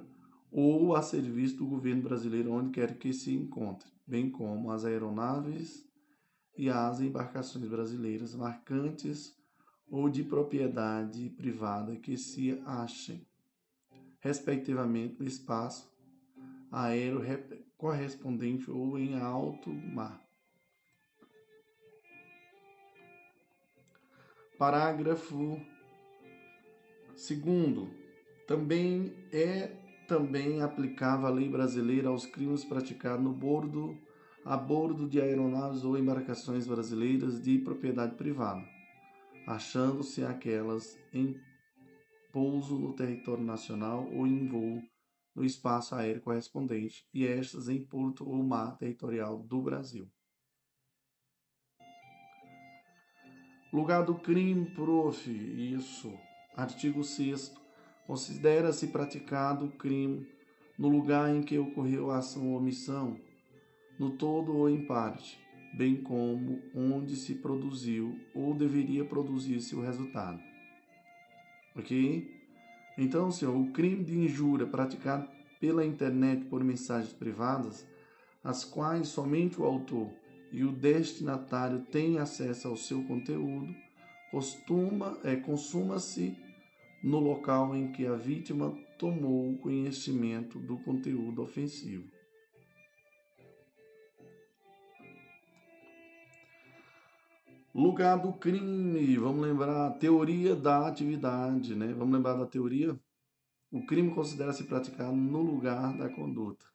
ou a serviço do governo brasileiro onde quer que se encontre, bem como as aeronaves e as embarcações brasileiras marcantes ou de propriedade privada que se achem, respectivamente, no espaço aéreo correspondente ou em alto mar. Parágrafo segundo, também é também aplicável a lei brasileira aos crimes praticados no bordo a bordo de aeronaves ou embarcações brasileiras de propriedade privada, achando-se aquelas em pouso no território nacional ou em voo no espaço aéreo correspondente e estas em porto ou mar territorial do Brasil. Lugar do crime, prof. Isso. Artigo 6 Considera-se praticado o crime no lugar em que ocorreu a ação ou omissão, no todo ou em parte, bem como onde se produziu ou deveria produzir-se o resultado. Ok? Então, senhor, o crime de injúria praticado pela internet por mensagens privadas, as quais somente o autor e o destinatário têm acesso ao seu conteúdo, costuma, é, consuma-se no local em que a vítima tomou conhecimento do conteúdo ofensivo. Lugar do crime, vamos lembrar, teoria da atividade, né? Vamos lembrar da teoria? O crime considera-se praticado no lugar da conduta.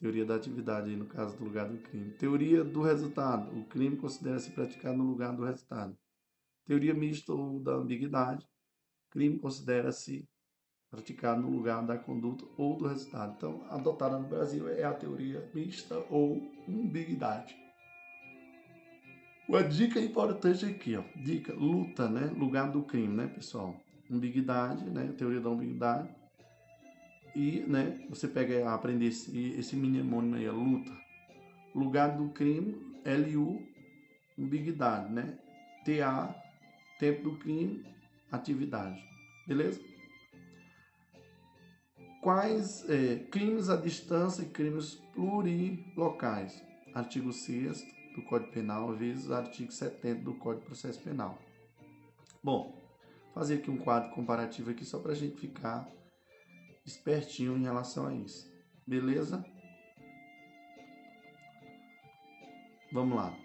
Teoria da atividade, no caso do lugar do crime. Teoria do resultado. O crime considera-se praticado no lugar do resultado. Teoria mista ou da ambiguidade. Crime considera-se praticado no lugar da conduta ou do resultado. Então, adotada no Brasil é a teoria mista ou ambiguidade. Uma dica importante aqui, ó. Dica, luta, né? Lugar do crime, né, pessoal? Ambiguidade, né? Teoria da ambiguidade e né, você pega aprender esse, esse mnemônimo aí, luta. Lugar do crime, LU, ambiguidade, né? TA, tempo do crime, atividade. Beleza? Quais é, crimes à distância e crimes plurilocais? Artigo 6 do Código Penal vezes artigo 70 do Código de Processo Penal. Bom, fazer aqui um quadro comparativo aqui só para a gente ficar espertinho em relação a isso. Beleza? Vamos lá.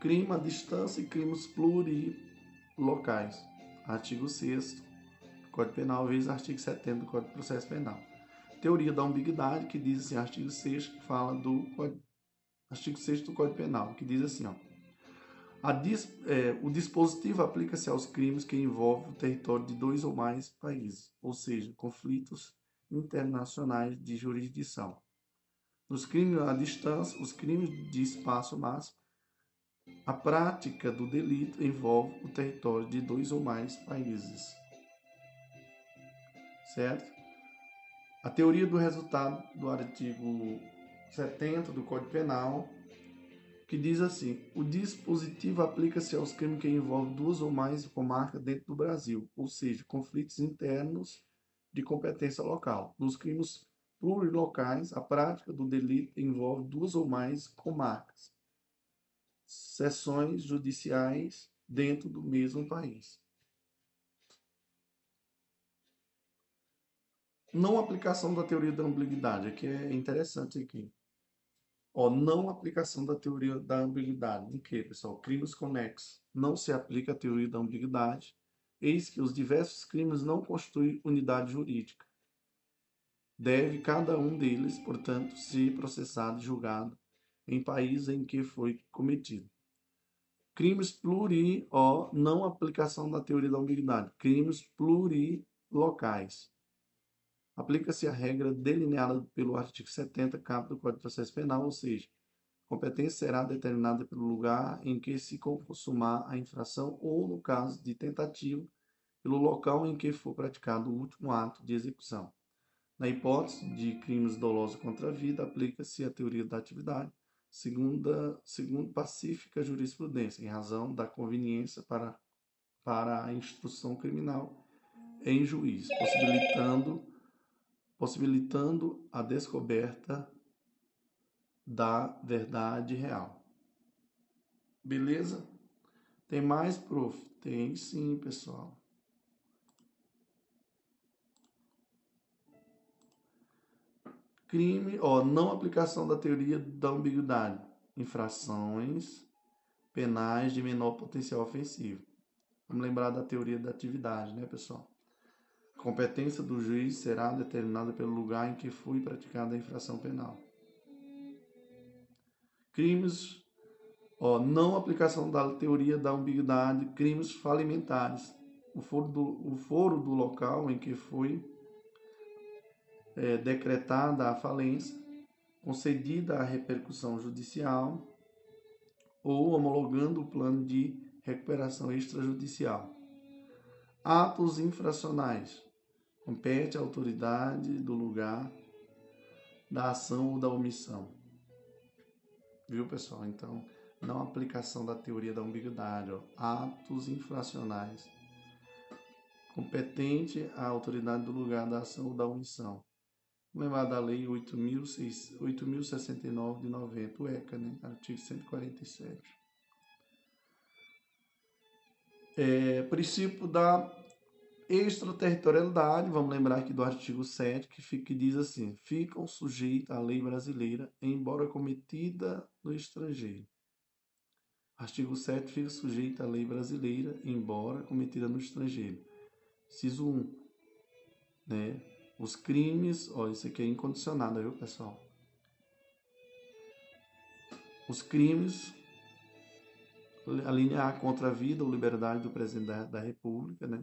Crime à distância e crimes plurilocais. Artigo 6 do Código Penal vezes artigo 70 do Código de Processo Penal. Teoria da ambiguidade, que diz assim, artigo 6 que fala do artigo 6 do Código Penal, que diz assim, ó, Dis, é, o dispositivo aplica-se aos crimes que envolvem o território de dois ou mais países, ou seja, conflitos internacionais de jurisdição. Nos crimes à distância, os crimes de espaço máximo, a prática do delito envolve o território de dois ou mais países. Certo? A teoria do resultado do artigo 70 do Código Penal que diz assim: o dispositivo aplica-se aos crimes que envolvem duas ou mais comarcas dentro do Brasil, ou seja, conflitos internos de competência local. Nos crimes plurilocais, a prática do delito envolve duas ou mais comarcas, seções judiciais dentro do mesmo país. Não aplicação da teoria da ambiguidade, que é interessante aqui. Ó, não aplicação da teoria da ambiguidade. Em que, pessoal? Crimes conexos. Não se aplica a teoria da ambiguidade. Eis que os diversos crimes não constituem unidade jurídica. Deve cada um deles, portanto, ser processado e julgado em país em que foi cometido. Crimes pluri, ó, não aplicação da teoria da ambiguidade. Crimes plurilocais aplica-se a regra delineada pelo artigo 70, caput do Código de Processo Penal, ou seja, a competência será determinada pelo lugar em que se consumar a infração ou, no caso de tentativa, pelo local em que for praticado o último ato de execução. Na hipótese de crimes dolosos contra a vida, aplica-se a teoria da atividade, segundo, segundo pacífica jurisprudência, em razão da conveniência para, para a instrução criminal em juiz, possibilitando, possibilitando a descoberta da verdade real. Beleza? Tem mais, prof? Tem sim, pessoal. Crime, ó, não aplicação da teoria da ambiguidade. Infrações penais de menor potencial ofensivo. Vamos lembrar da teoria da atividade, né, pessoal? A competência do juiz será determinada pelo lugar em que foi praticada a infração penal. Crimes, ó, não aplicação da teoria da ambiguidade, crimes falimentares. O foro do, o foro do local em que foi é, decretada a falência, concedida a repercussão judicial ou homologando o plano de recuperação extrajudicial. Atos infracionais. Compete à autoridade do lugar da ação ou da omissão. Viu, pessoal? Então, não aplicação da teoria da ambiguidade. Ó. Atos infracionais. Competente à autoridade do lugar da ação ou da omissão. Lembrar da Lei 8.069 de 90, o ECA, né? artigo 147. É, princípio da extraterritorialidade, vamos lembrar aqui do artigo 7, que, fica, que diz assim: ficam sujeitos à lei brasileira, embora cometida no estrangeiro. Artigo 7 fica sujeito à lei brasileira, embora cometida no estrangeiro. Ciso 1. Né? Os crimes, ó, isso aqui é incondicionado, viu, pessoal? Os crimes, a linha A contra a vida ou liberdade do presidente da, da República, né?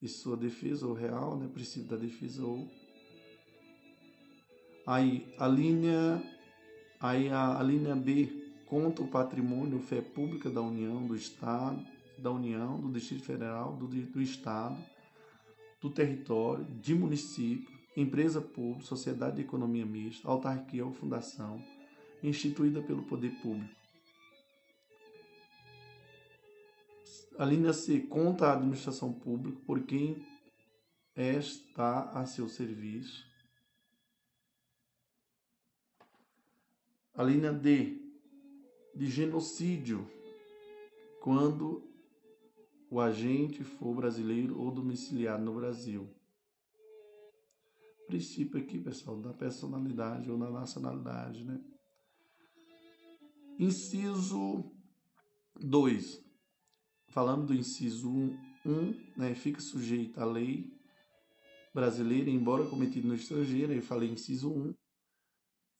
E sua defesa ou real, né? Princípio da defesa ou. Aí a linha, aí a, a linha B contra o patrimônio, fé pública da União, do Estado, da União, do Distrito Federal, do, do Estado do território, de município, empresa pública, sociedade de economia mista, autarquia ou fundação, instituída pelo poder público. A linha C conta a administração pública por quem está a seu serviço. A linha D de genocídio, quando o agente for brasileiro ou domiciliado no Brasil. Princípio aqui, pessoal, da personalidade ou da nacionalidade, né? Inciso 2. Falando do inciso 1, um, né, fica sujeito à lei brasileira, embora cometido no estrangeiro, aí falei inciso 1.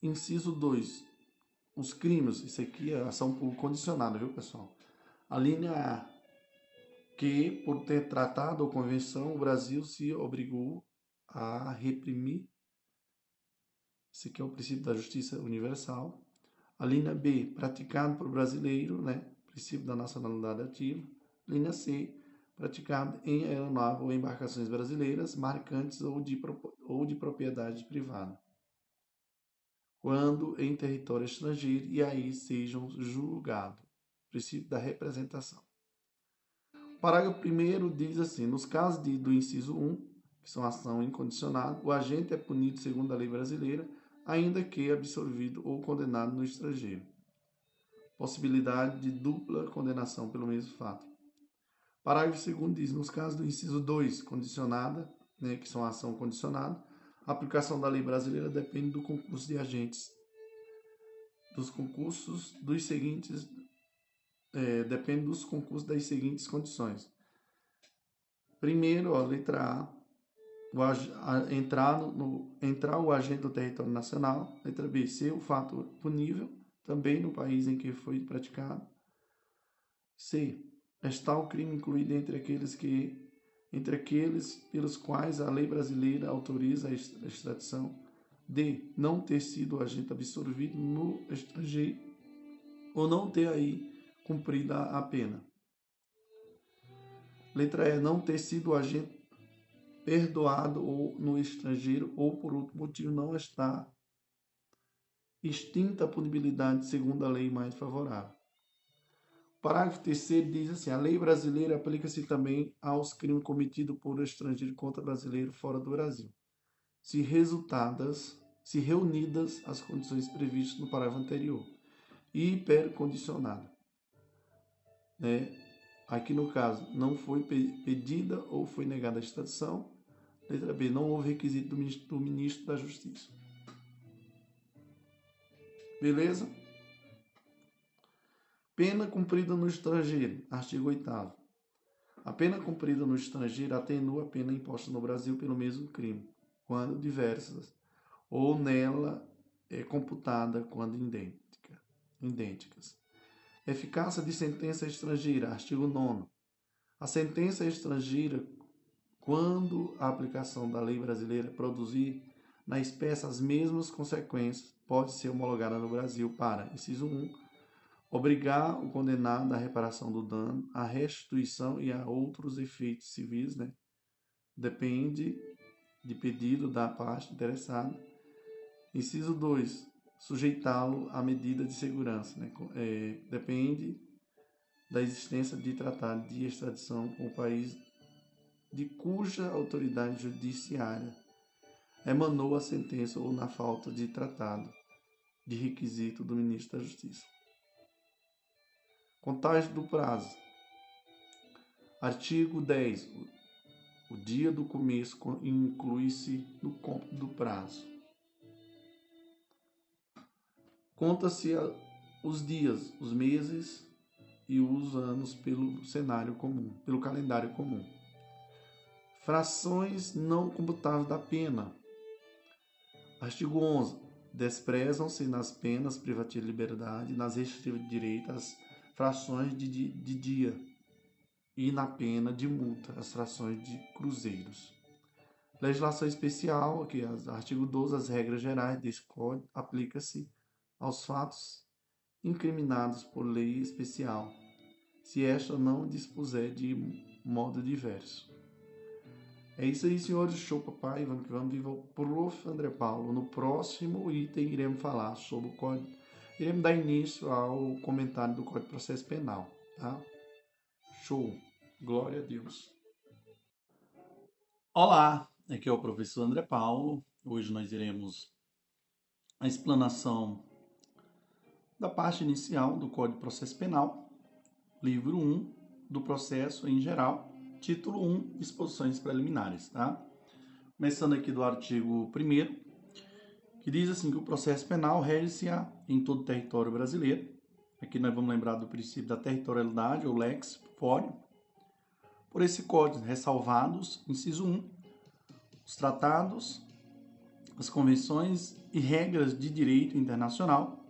Inciso 2. Os crimes, isso aqui é ação por condicionada, viu, pessoal? A linha A que, por ter tratado a convenção, o Brasil se obrigou a reprimir. Esse aqui é o princípio da justiça universal. A linha B, praticado por brasileiro, né? princípio da nacionalidade ativa. Linha C, praticado em aeronave ou embarcações brasileiras, marcantes ou de, ou de propriedade privada. Quando em território estrangeiro e aí sejam julgados. Princípio da representação. Parágrafo 1 diz assim: nos casos de, do inciso 1, que são ação incondicionada, o agente é punido segundo a lei brasileira, ainda que absorvido ou condenado no estrangeiro. Possibilidade de dupla condenação pelo mesmo fato. Parágrafo 2 diz: nos casos do inciso 2, condicionada, né, que são ação condicionada, a aplicação da lei brasileira depende do concurso de agentes, dos concursos dos seguintes é, depende dos concursos das seguintes condições. Primeiro, a letra A, o, a, entrar, no, entrar o agente do território nacional. Letra B, ser o fato punível, também no país em que foi praticado. C, está o crime incluído entre aqueles que entre aqueles pelos quais a lei brasileira autoriza a extradição. D. Não ter sido o agente absorvido no estrangeiro ou não ter aí cumprida a pena. Letra E. Não ter sido agente perdoado ou no estrangeiro ou por outro motivo não está extinta a punibilidade segundo a lei mais favorável. Parágrafo 3 diz assim: a lei brasileira aplica-se também aos crimes cometidos por estrangeiro contra brasileiro fora do Brasil, se resultadas, se reunidas as condições previstas no parágrafo anterior, e hipercondicionada. Né? Aqui no caso, não foi pedida ou foi negada a extradição. Letra B, não houve requisito do ministro, do ministro da Justiça. Beleza? Pena cumprida no estrangeiro. Artigo 8 A pena cumprida no estrangeiro atenua a pena imposta no Brasil pelo mesmo crime, quando diversas, ou nela é computada quando idêntica, idênticas. Eficácia de sentença estrangeira. Artigo 9 A sentença estrangeira, quando a aplicação da lei brasileira produzir na espécie as mesmas consequências, pode ser homologada no Brasil para, inciso 1, obrigar o condenado à reparação do dano, à restituição e a outros efeitos civis, né? Depende de pedido da parte interessada. Inciso 2, sujeitá-lo à medida de segurança, né? É, depende da existência de tratado de extradição com o país de cuja autoridade judiciária emanou a sentença ou na falta de tratado de requisito do ministro da Justiça. Contagem do prazo. Artigo 10. O dia do começo inclui-se no cômputo do prazo. Conta-se os dias, os meses e os anos pelo cenário comum, pelo calendário comum. Frações não computáveis da pena. Artigo 11. Desprezam-se nas penas privativas de liberdade, nas restritivas de direito, as frações de, de, de dia e na pena de multa, as frações de cruzeiros. Legislação especial, aqui, artigo 12, as regras gerais deste código aplica-se aos fatos incriminados por lei especial, se esta não dispuser de modo diverso. É isso aí, senhores. Show, papai. Vamos que vamos. Viva o prof. André Paulo. No próximo item, iremos falar sobre o código iremos dar início ao comentário do Código de Processo Penal. Tá? Show! Glória a Deus! Olá, aqui é o professor André Paulo. Hoje nós iremos a explanação da parte inicial do Código de Processo Penal, livro 1 do processo em geral, título 1, disposições preliminares, tá? Começando aqui do artigo 1 que diz assim que o processo penal rege-se em todo o território brasileiro. Aqui nós vamos lembrar do princípio da territorialidade, ou lex fórum. Por esse código, ressalvados, inciso 1, os tratados, as convenções e regras de direito internacional,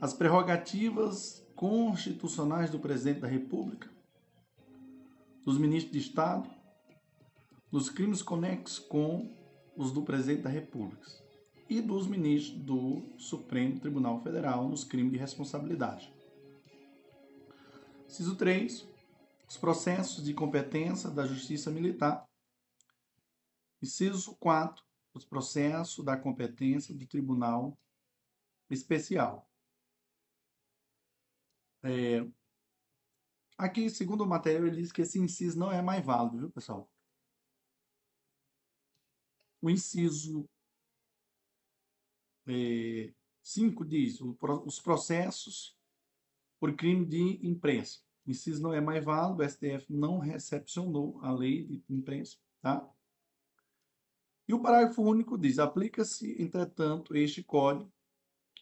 as prerrogativas constitucionais do presidente da República, dos ministros de Estado, dos crimes conexos com os do presidente da República e dos ministros do Supremo Tribunal Federal nos crimes de responsabilidade. Ciso 3. Os processos de competência da Justiça Militar. Inciso 4. Os processos da competência do Tribunal Especial. É, aqui, segundo o material, ele diz que esse inciso não é mais válido, viu, pessoal? O inciso 5 é, diz os processos por crime de imprensa. O inciso não é mais válido, o STF não recepcionou a lei de imprensa, tá? E o parágrafo único diz: aplica-se, entretanto, este código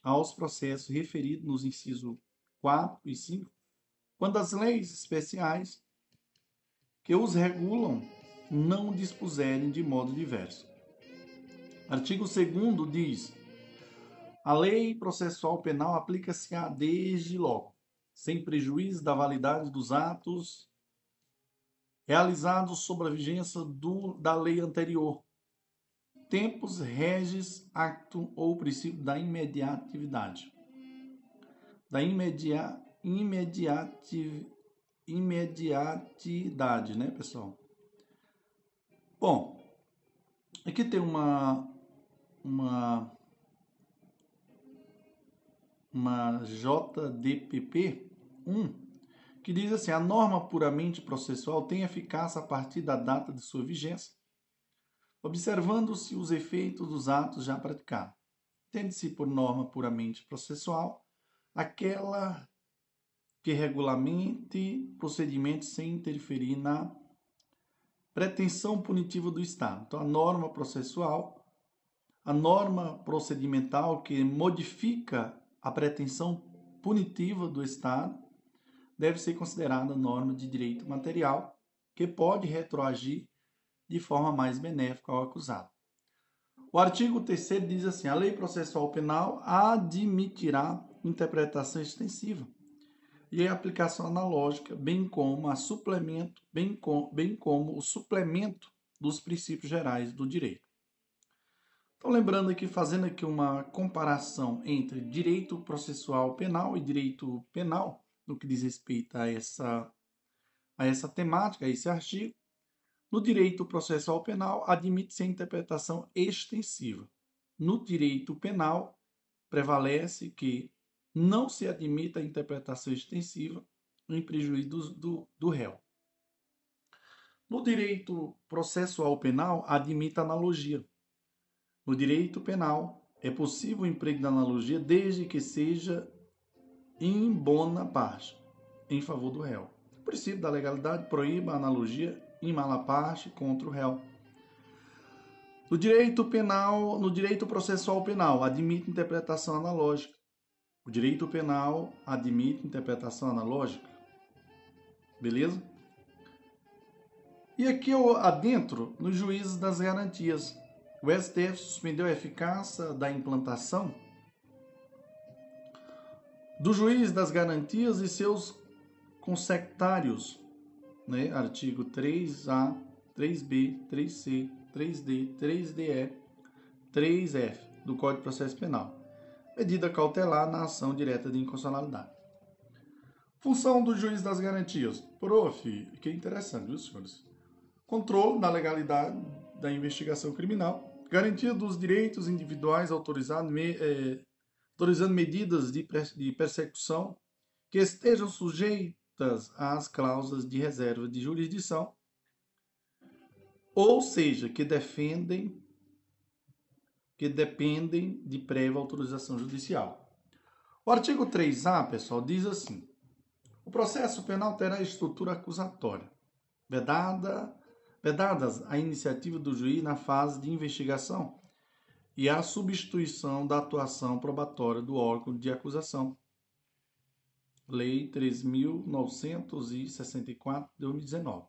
aos processos referidos nos incisos 4 e 5, quando as leis especiais que os regulam não dispuserem de modo diverso. Artigo 2 diz: a lei processual penal aplica-se a desde logo, sem prejuízo da validade dos atos realizados sob a vigência do, da lei anterior. Tempos regis acto ou princípio da imediatividade. Da imediat, imediati, imediatidade, né, pessoal? Bom, aqui tem uma, uma uma JDPP 1, que diz assim: a norma puramente processual tem eficácia a partir da data de sua vigência, observando-se os efeitos dos atos já praticados. Tende-se por norma puramente processual aquela que regulamente procedimentos sem interferir na pretensão punitiva do Estado. Então, a norma processual, a norma procedimental que modifica a pretensão punitiva do Estado, deve ser considerada norma de direito material, que pode retroagir de forma mais benéfica ao acusado. O artigo 3 diz assim: a lei processual penal admitirá interpretação extensiva e aplicação analógica, bem como a suplemento, bem, com, bem como o suplemento dos princípios gerais do direito. Então, lembrando aqui, fazendo aqui uma comparação entre direito processual penal e direito penal, no que diz respeito a essa, a essa temática, a esse artigo, no direito processual penal, admite-se a interpretação extensiva. No direito penal, prevalece que não se admita a interpretação extensiva em prejuízo do, do, do réu. No direito processual penal, admite analogia. No direito penal, é possível o emprego da analogia desde que seja em bona parte, em favor do réu. O princípio da legalidade proíbe a analogia em mala parte contra o réu. No direito penal, no direito processual penal, admite interpretação analógica. O direito penal admite interpretação analógica. Beleza? E aqui eu adentro nos juízes das garantias. O STF suspendeu a eficácia da implantação do juiz das garantias e seus consectários, né? artigo 3A, 3B, 3C, 3D, 3DE, 3F do Código de Processo Penal medida cautelar na ação direta de inconstitucionalidade. Função do juiz das garantias. Prof, que interessante, viu, senhores? Controle da legalidade da investigação criminal, garantia dos direitos individuais autorizado, me, é, autorizando medidas de, de persecução que estejam sujeitas às cláusulas de reserva de jurisdição, ou seja, que defendem que dependem de prévia autorização judicial. O artigo 3A, pessoal, diz assim: o processo penal terá estrutura acusatória, vedada, vedadas a iniciativa do juiz na fase de investigação e a substituição da atuação probatória do órgão de acusação. Lei 3.964 de 2019.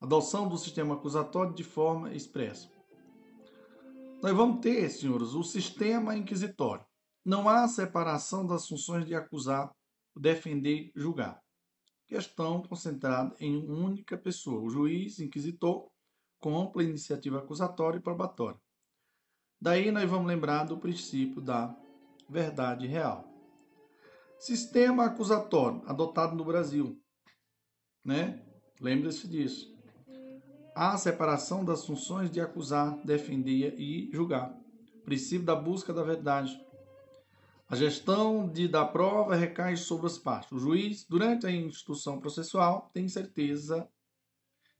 Adoção do sistema acusatório de forma expressa. Nós vamos ter, senhores, o sistema inquisitório. Não há separação das funções de acusar, defender, julgar. Questão concentrada em única pessoa, o juiz inquisitor, com ampla iniciativa acusatória e probatória. Daí nós vamos lembrar do princípio da verdade real. Sistema acusatório adotado no Brasil, né? Lembre-se disso a separação das funções de acusar, defender e julgar. Princípio da busca da verdade. A gestão de, da prova recai sobre as partes. O juiz, durante a instrução processual, tem certeza,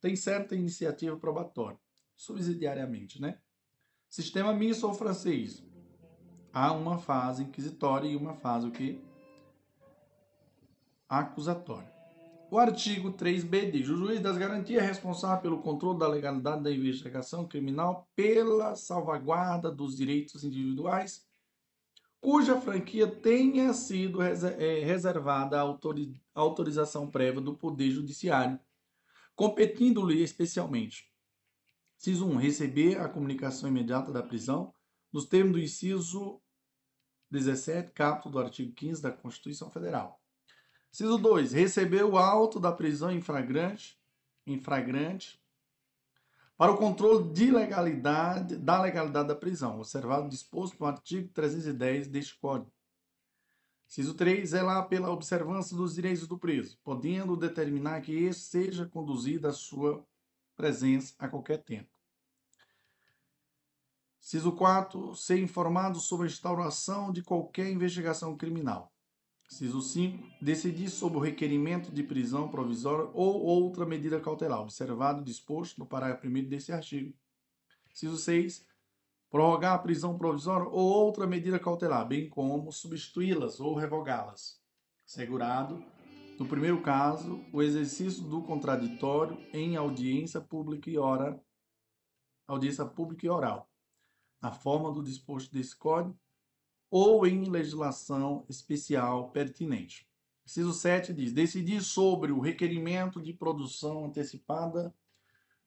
tem certa iniciativa probatória, subsidiariamente, né? Sistema misto ou francês. Há uma fase inquisitória e uma fase o quê? Acusatória. O artigo 3b diz: o juiz das garantias é responsável pelo controle da legalidade da investigação criminal pela salvaguarda dos direitos individuais, cuja franquia tenha sido é, reservada à autorização prévia do Poder Judiciário, competindo-lhe especialmente. Ciso 1. Receber a comunicação imediata da prisão, nos termos do inciso 17, capítulo do artigo 15 da Constituição Federal. Inciso 2. Receber o auto da prisão em flagrante, em flagrante para o controle de legalidade, da legalidade da prisão, observado disposto no artigo 310 deste Código. Inciso 3. Zelar pela observância dos direitos do preso, podendo determinar que este seja conduzido à sua presença a qualquer tempo. Inciso 4. Ser informado sobre a instauração de qualquer investigação criminal. Inciso 5. Decidir sobre o requerimento de prisão provisória ou outra medida cautelar, observado disposto no parágrafo 1 desse artigo. Inciso 6. Prorrogar a prisão provisória ou outra medida cautelar, bem como substituí-las ou revogá-las. Segurado, no primeiro caso, o exercício do contraditório em audiência pública e hora, audiência pública e oral, na forma do disposto desse código, ou em legislação especial pertinente. Inciso 7 diz: decidir sobre o requerimento de produção antecipada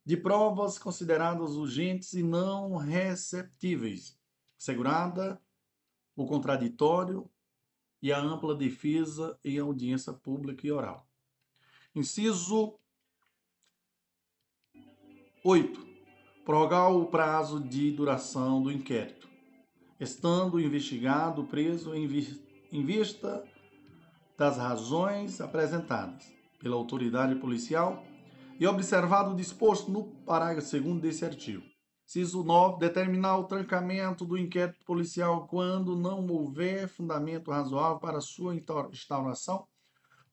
de provas consideradas urgentes e não receptíveis, assegurada o contraditório e a ampla defesa em audiência pública e oral. Inciso 8. Prorrogar o prazo de duração do inquérito estando investigado preso em, em vista das razões apresentadas pela autoridade policial e observado o disposto no parágrafo 2 desse artigo. Ciso 9. Determinar o trancamento do inquérito policial quando não houver fundamento razoável para sua instauração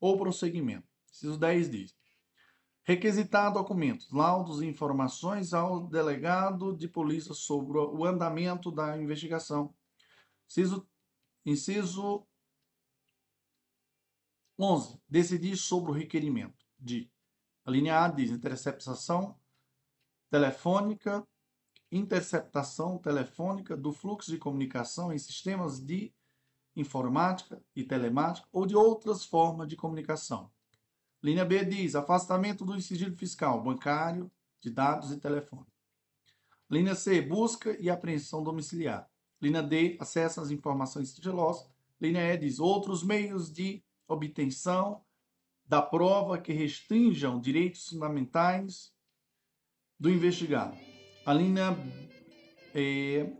ou prosseguimento. Ciso 10 diz: Requisitar documentos, laudos e informações ao delegado de polícia sobre o andamento da investigação. Inciso, inciso 11. Decidir sobre o requerimento de. A A diz interceptação telefônica, interceptação telefônica do fluxo de comunicação em sistemas de informática e telemática ou de outras formas de comunicação. Linha B diz afastamento do sigilo fiscal, bancário, de dados e telefone. Linha C, busca e apreensão domiciliar. Linha D, acesso às informações sigilosas. Linha E diz outros meios de obtenção da prova que restringam direitos fundamentais do investigado. A linha é,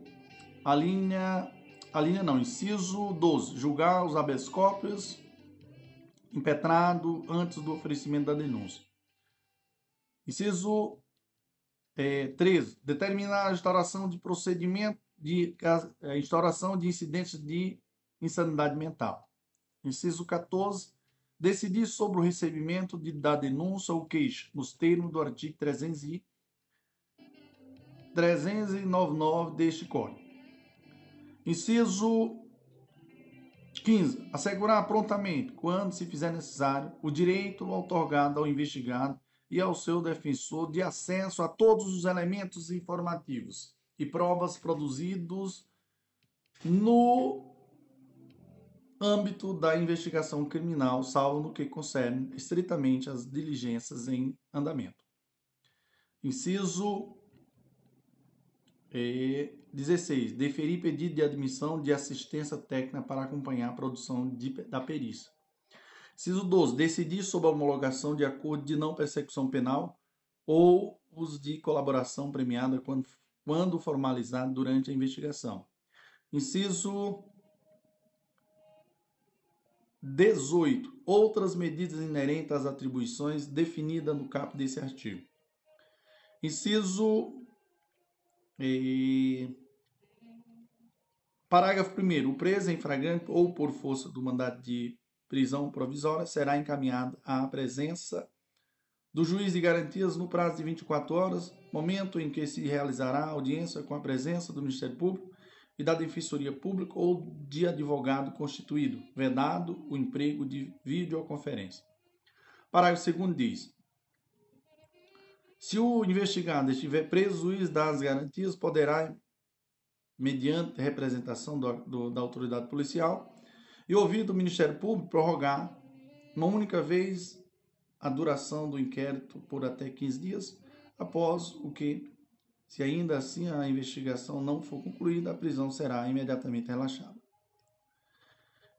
a linha a linha não, inciso 12, julgar os habeas corpus impetrado antes do oferecimento da denúncia. Inciso é, 13. Determinar a instauração de procedimento de a instauração de incidentes de insanidade mental. Inciso 14. Decidir sobre o recebimento de, da denúncia ou queixa, nos termos do artigo 300 e 399 deste Código. Inciso 15. Assegurar prontamente, quando se fizer necessário, o direito otorgado ao investigado e ao seu defensor de acesso a todos os elementos informativos e provas produzidos no âmbito da investigação criminal, salvo no que concerne estritamente as diligências em andamento. Inciso eh, 16. Deferir pedido de admissão de assistência técnica para acompanhar a produção de, da perícia. Inciso 12. Decidir sobre a homologação de acordo de não persecução penal ou os de colaboração premiada quando, quando formalizado durante a investigação. Inciso 18. Outras medidas inerentes às atribuições definidas no caput desse artigo. Inciso e... Parágrafo 1. O preso em flagrante ou por força do mandado de prisão provisória será encaminhado à presença do juiz de garantias no prazo de 24 horas, momento em que se realizará a audiência com a presença do Ministério Público e da Defensoria Pública ou de advogado constituído, vedado o emprego de videoconferência. Parágrafo 2 diz: se o investigado estiver preso, o juiz das garantias poderá, mediante representação do, do, da autoridade policial e ouvido o Ministério Público, prorrogar uma única vez a duração do inquérito por até 15 dias, após o que, se ainda assim a investigação não for concluída, a prisão será imediatamente relaxada.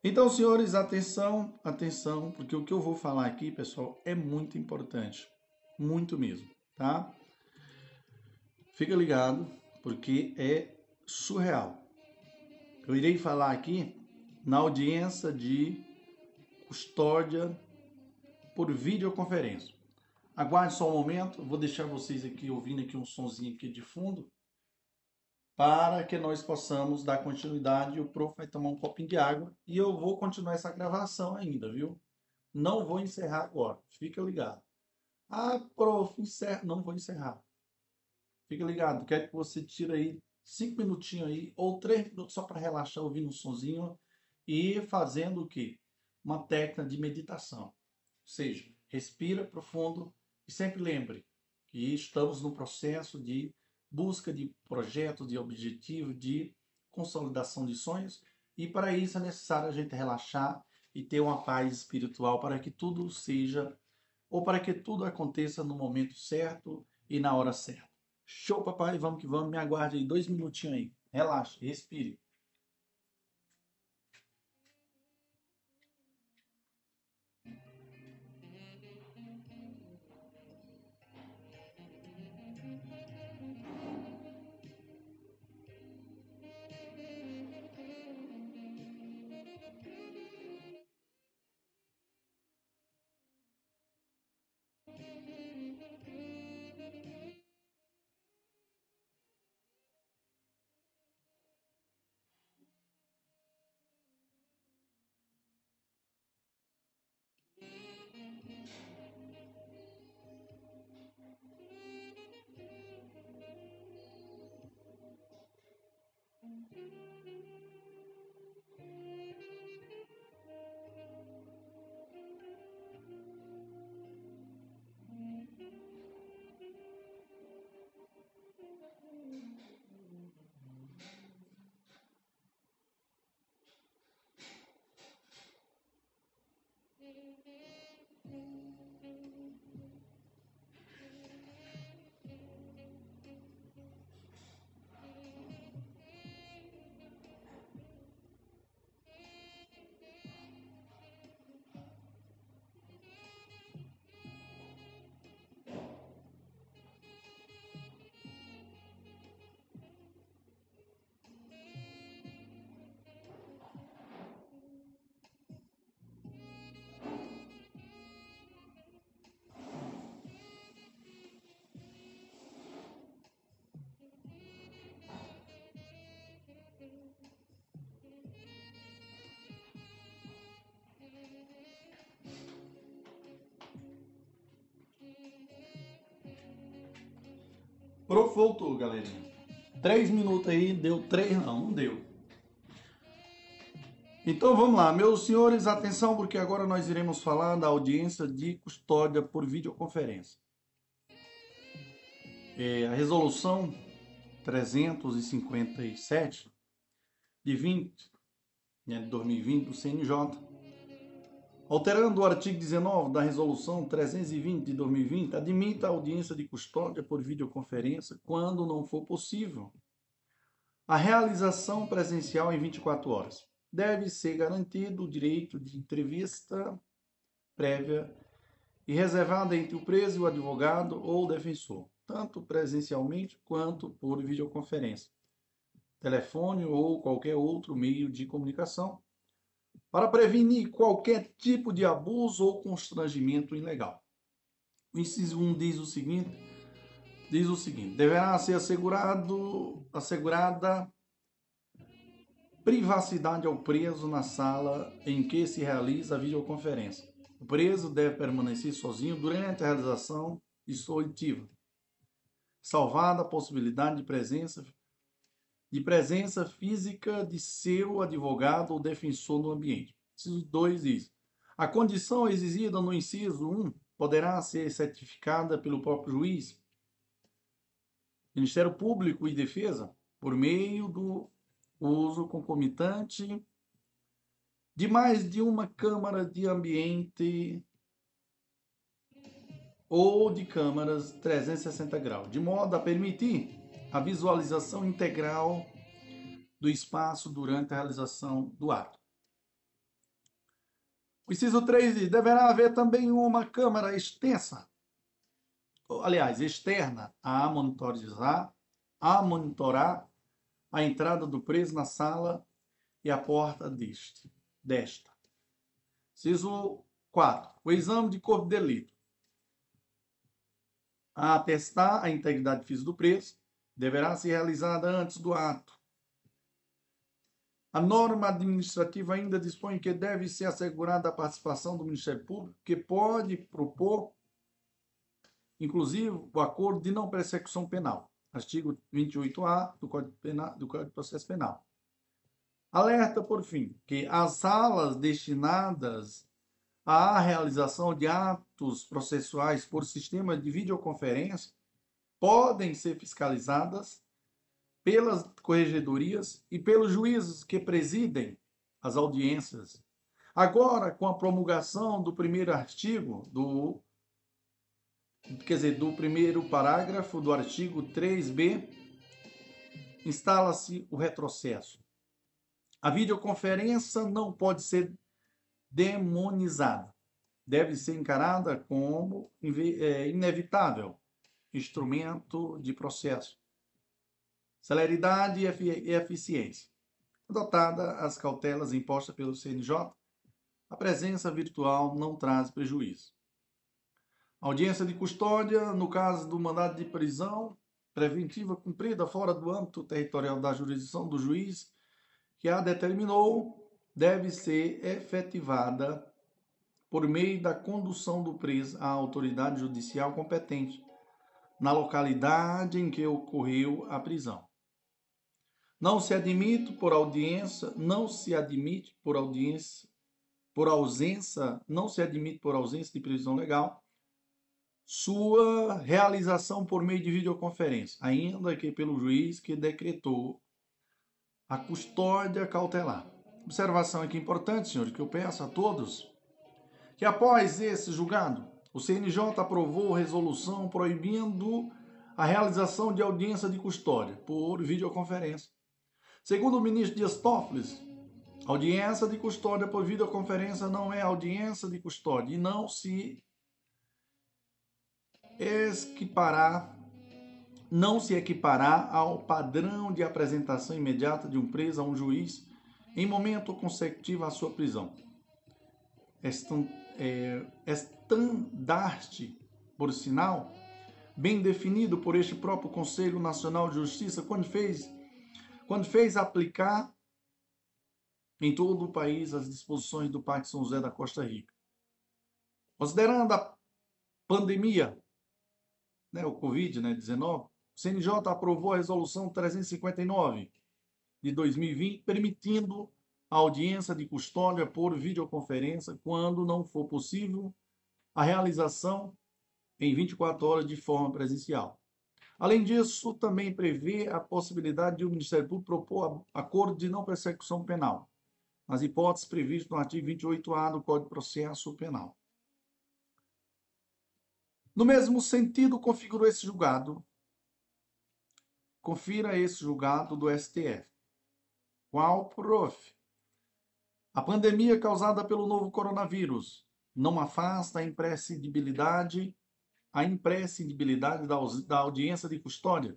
Então, senhores, atenção, atenção, porque o que eu vou falar aqui, pessoal, é muito importante, muito mesmo tá? Fica ligado, porque é surreal. Eu irei falar aqui na audiência de custódia por videoconferência. Aguarde só um momento, vou deixar vocês aqui ouvindo aqui um sonzinho aqui de fundo para que nós possamos dar continuidade. O prof vai tomar um copinho de água e eu vou continuar essa gravação ainda, viu? Não vou encerrar agora, fica ligado. Ah, prof, encerra. Não vou encerrar. Fica ligado, quero que você tire aí cinco minutinhos aí, ou três minutos só para relaxar, ouvindo um sonzinho e fazendo o quê? Uma técnica de meditação. Ou seja, respira profundo e sempre lembre que estamos no processo de busca de projetos, de objetivos, de consolidação de sonhos e para isso é necessário a gente relaxar e ter uma paz espiritual para que tudo seja ou para que tudo aconteça no momento certo e na hora certa. Show, papai, vamos que vamos. Me aguarde aí dois minutinhos aí. Relaxe, respire. Pro voltou, galerinha. Três minutos aí, deu três, não, não deu. Então vamos lá, meus senhores, atenção, porque agora nós iremos falar da audiência de custódia por videoconferência. É, a resolução 357 de 20, né, de 2020 do CNJ Alterando o artigo 19 da Resolução 320 de 2020, admita a audiência de custódia por videoconferência quando não for possível. A realização presencial em 24 horas. Deve ser garantido o direito de entrevista prévia e reservada entre o preso e o advogado ou o defensor, tanto presencialmente quanto por videoconferência, telefone ou qualquer outro meio de comunicação para prevenir qualquer tipo de abuso ou constrangimento ilegal. O inciso 1 diz o seguinte: diz o seguinte: deverá ser assegurado, assegurada privacidade ao preso na sala em que se realiza a videoconferência. O preso deve permanecer sozinho durante a realização de sua oitiva, salvada a possibilidade de presença de presença física de seu advogado ou defensor no ambiente. Inciso 2 diz: a condição exigida no inciso 1 poderá ser certificada pelo próprio juiz, Ministério Público e Defesa, por meio do uso concomitante de mais de uma câmara de ambiente ou de câmaras 360 graus, de modo a permitir a visualização integral do espaço durante a realização do ato. O inciso 3 diz: deverá haver também uma câmara extensa, aliás, externa, a monitorizar, a monitorar a entrada do preso na sala e a porta deste, desta. Inciso 4. O exame de corpo de delito. A atestar a integridade física do preso, deverá ser realizada antes do ato. A norma administrativa ainda dispõe que deve ser assegurada a participação do Ministério Público, que pode propor, inclusive, o acordo de não persecução penal. Artigo 28A do Código, Penal, do Código de Processo Penal. Alerta, por fim, que as salas destinadas à realização de atos processuais por sistema de videoconferência podem ser fiscalizadas pelas corregedorias e pelos juízes que presidem as audiências. Agora, com a promulgação do primeiro artigo do quer dizer, do primeiro parágrafo do artigo 3b, instala-se o retrocesso. A videoconferência não pode ser demonizada. Deve ser encarada como é, inevitável instrumento de processo celeridade e eficiência. Adotada as cautelas impostas pelo CNJ, a presença virtual não traz prejuízo. audiência de custódia, no caso do mandado de prisão preventiva cumprida fora do âmbito territorial da jurisdição do juiz que a determinou, deve ser efetivada por meio da condução do preso à autoridade judicial competente na localidade em que ocorreu a prisão. Não se admite por audiência, não se admite por audiência, por ausência, não se admite por ausência de previsão legal, sua realização por meio de videoconferência, ainda que pelo juiz que decretou a custódia cautelar. Observação aqui importante, senhores, que eu peço a todos, que após esse julgado, o CNJ aprovou resolução proibindo a realização de audiência de custódia por videoconferência Segundo o ministro Dias Toffoli, audiência de custódia por videoconferência não é audiência de custódia e não se equiparar não se equipará ao padrão de apresentação imediata de um preso a um juiz em momento consecutivo à sua prisão. É, estandarte, por sinal, bem definido por este próprio Conselho Nacional de Justiça, quando fez quando fez aplicar em todo o país as disposições do Parque São José da Costa Rica. Considerando a pandemia, né, o Covid-19, né, o CNJ aprovou a resolução 359 de 2020, permitindo a audiência de custódia por videoconferência quando não for possível a realização em 24 horas de forma presencial. Além disso, também prevê a possibilidade de o Ministério Público propor acordo de não persecução penal, nas hipóteses previstas no artigo 28A do Código de Processo Penal. No mesmo sentido, configurou esse julgado. Confira esse julgado do STF. Qual, prof? A pandemia causada pelo novo coronavírus não afasta a imprescindibilidade a imprescindibilidade da audiência de custódia,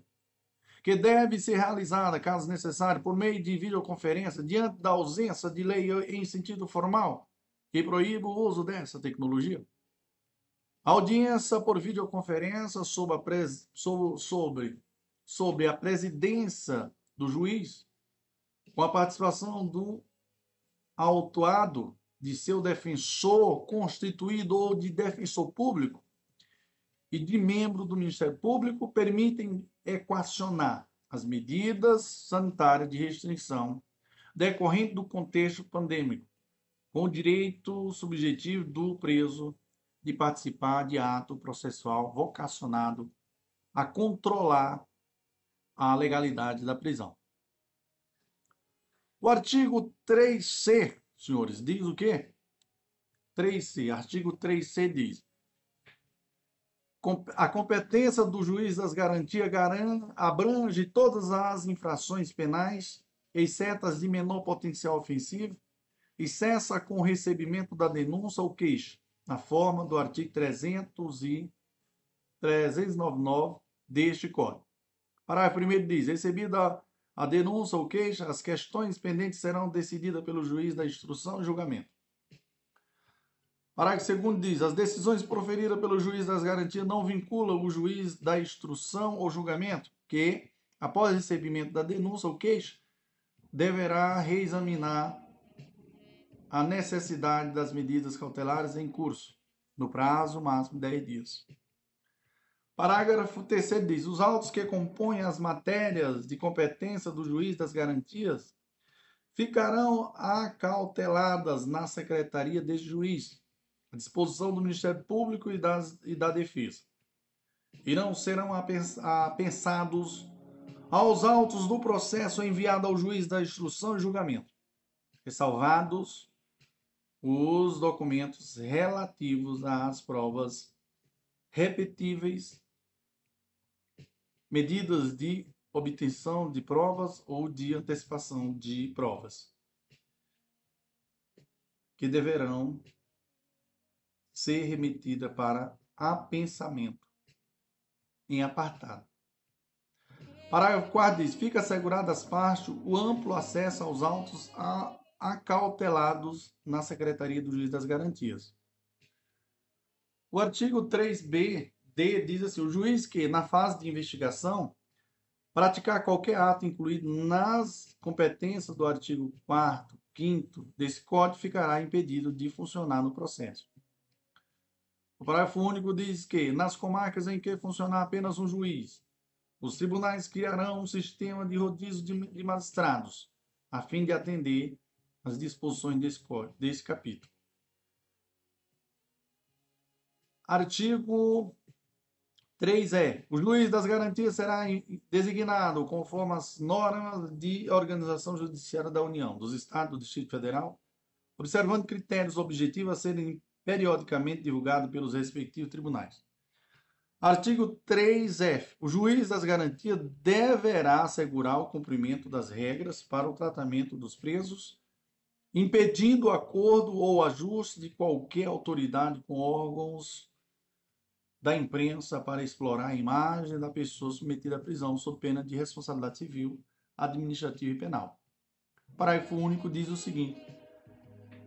que deve ser realizada, caso necessário, por meio de videoconferência, diante da ausência de lei em sentido formal, que proíbe o uso dessa tecnologia. A audiência por videoconferência sob a, pres... sobre... sobre a presidência do juiz, com a participação do autuado, de seu defensor constituído ou de defensor público, e de membro do Ministério Público permitem equacionar as medidas sanitárias de restrição decorrente do contexto pandêmico, com o direito subjetivo do preso de participar de ato processual vocacionado a controlar a legalidade da prisão. O artigo 3C, senhores, diz o quê? 3C, artigo 3C diz: a competência do juiz das garantias abrange todas as infrações penais, exceto as de menor potencial ofensivo, e cessa com o recebimento da denúncia ou queixa, na forma do artigo 300 e 399 deste Código. Parágrafo 1 diz: recebida a denúncia ou queixa, as questões pendentes serão decididas pelo juiz da instrução e julgamento. Parágrafo 2 diz: as decisões proferidas pelo juiz das garantias não vinculam o juiz da instrução ou julgamento, que, após recebimento da denúncia ou queixa, deverá reexaminar a necessidade das medidas cautelares em curso, no prazo máximo de 10 dias. Parágrafo 3 diz: os autos que compõem as matérias de competência do juiz das garantias ficarão acauteladas na Secretaria de Juiz, à disposição do Ministério Público e, das, e da Defesa. E não serão apensados aos autos do processo enviado ao juiz da instrução e julgamento, ressalvados os documentos relativos às provas repetíveis medidas de obtenção de provas ou de antecipação de provas, que deverão ser remetida para apensamento em apartado. Parágrafo 4 diz: fica assegurado às partes o amplo acesso aos autos acautelados na Secretaria do Juiz das Garantias. O artigo 3b D diz assim: o juiz que, na fase de investigação, praticar qualquer ato incluído nas competências do artigo 4 5 desse Código ficará impedido de funcionar no processo. O parágrafo único diz que, nas comarcas em que funcionar apenas um juiz, os tribunais criarão um sistema de rodízio de magistrados, a fim de atender às disposições desse, código, desse capítulo. Artigo 3 é, o juiz das garantias será designado conforme as normas de organização judiciária da União, dos Estados, do Distrito Federal, observando critérios objetivos a serem periodicamente divulgados pelos respectivos tribunais. Artigo 3F. O juiz das garantias deverá assegurar o cumprimento das regras para o tratamento dos presos, impedindo o acordo ou ajuste de qualquer autoridade com órgãos da imprensa para explorar a imagem da pessoa submetida à prisão sob pena de responsabilidade civil, administrativa e penal. O parágrafo único diz o seguinte: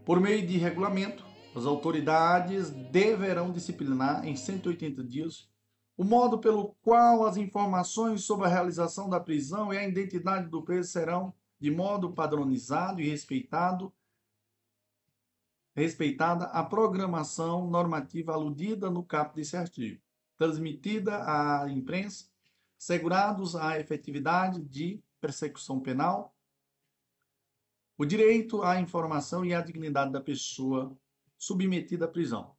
por meio de regulamento, as autoridades deverão disciplinar em 180 dias o modo pelo qual as informações sobre a realização da prisão e a identidade do preso serão de modo padronizado e respeitado respeitada a programação normativa aludida no caput desse artigo, transmitida à imprensa, segurados a efetividade de persecução penal, o direito à informação e à dignidade da pessoa submetida à prisão.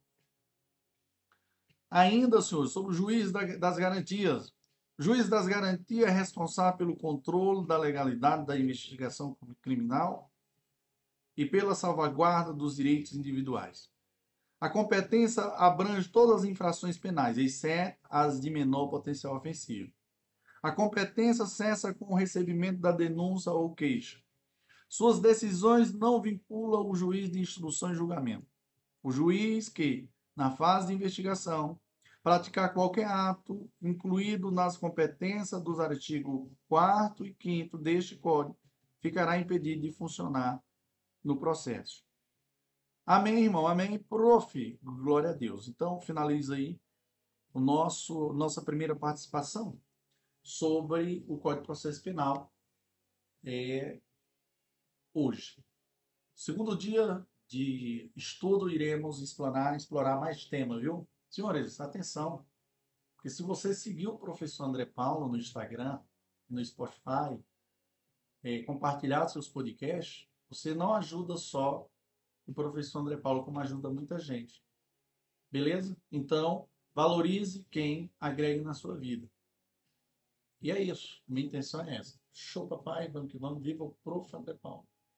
Ainda, senhor, sobre o juiz das garantias. O juiz das garantias é responsável pelo controle da legalidade da investigação criminal e pela salvaguarda dos direitos individuais. A competência abrange todas as infrações penais, exceto as de menor potencial ofensivo. A competência cessa com o recebimento da denúncia ou queixa. Suas decisões não vinculam o juiz de instrução e julgamento. O juiz que, na fase de investigação, praticar qualquer ato incluído nas competências dos artigos 4 e 5 deste Código, ficará impedido de funcionar no processo. Amém, irmão? Amém, prof. Glória a Deus. Então, finaliza aí o nosso nossa primeira participação sobre o Código de Processo Penal é, hoje. Segundo dia de estudo, iremos explorar, explorar mais temas, viu? Senhores, atenção, porque se você seguir o professor André Paulo no Instagram, no Spotify, é, compartilhar seus podcasts, você não ajuda só o professor André Paulo, como ajuda muita gente. Beleza? Então, valorize quem agrega na sua vida. E é isso. Minha intenção é essa. Show, papai. Vamos que vamos. Viva o Prof. André Paulo.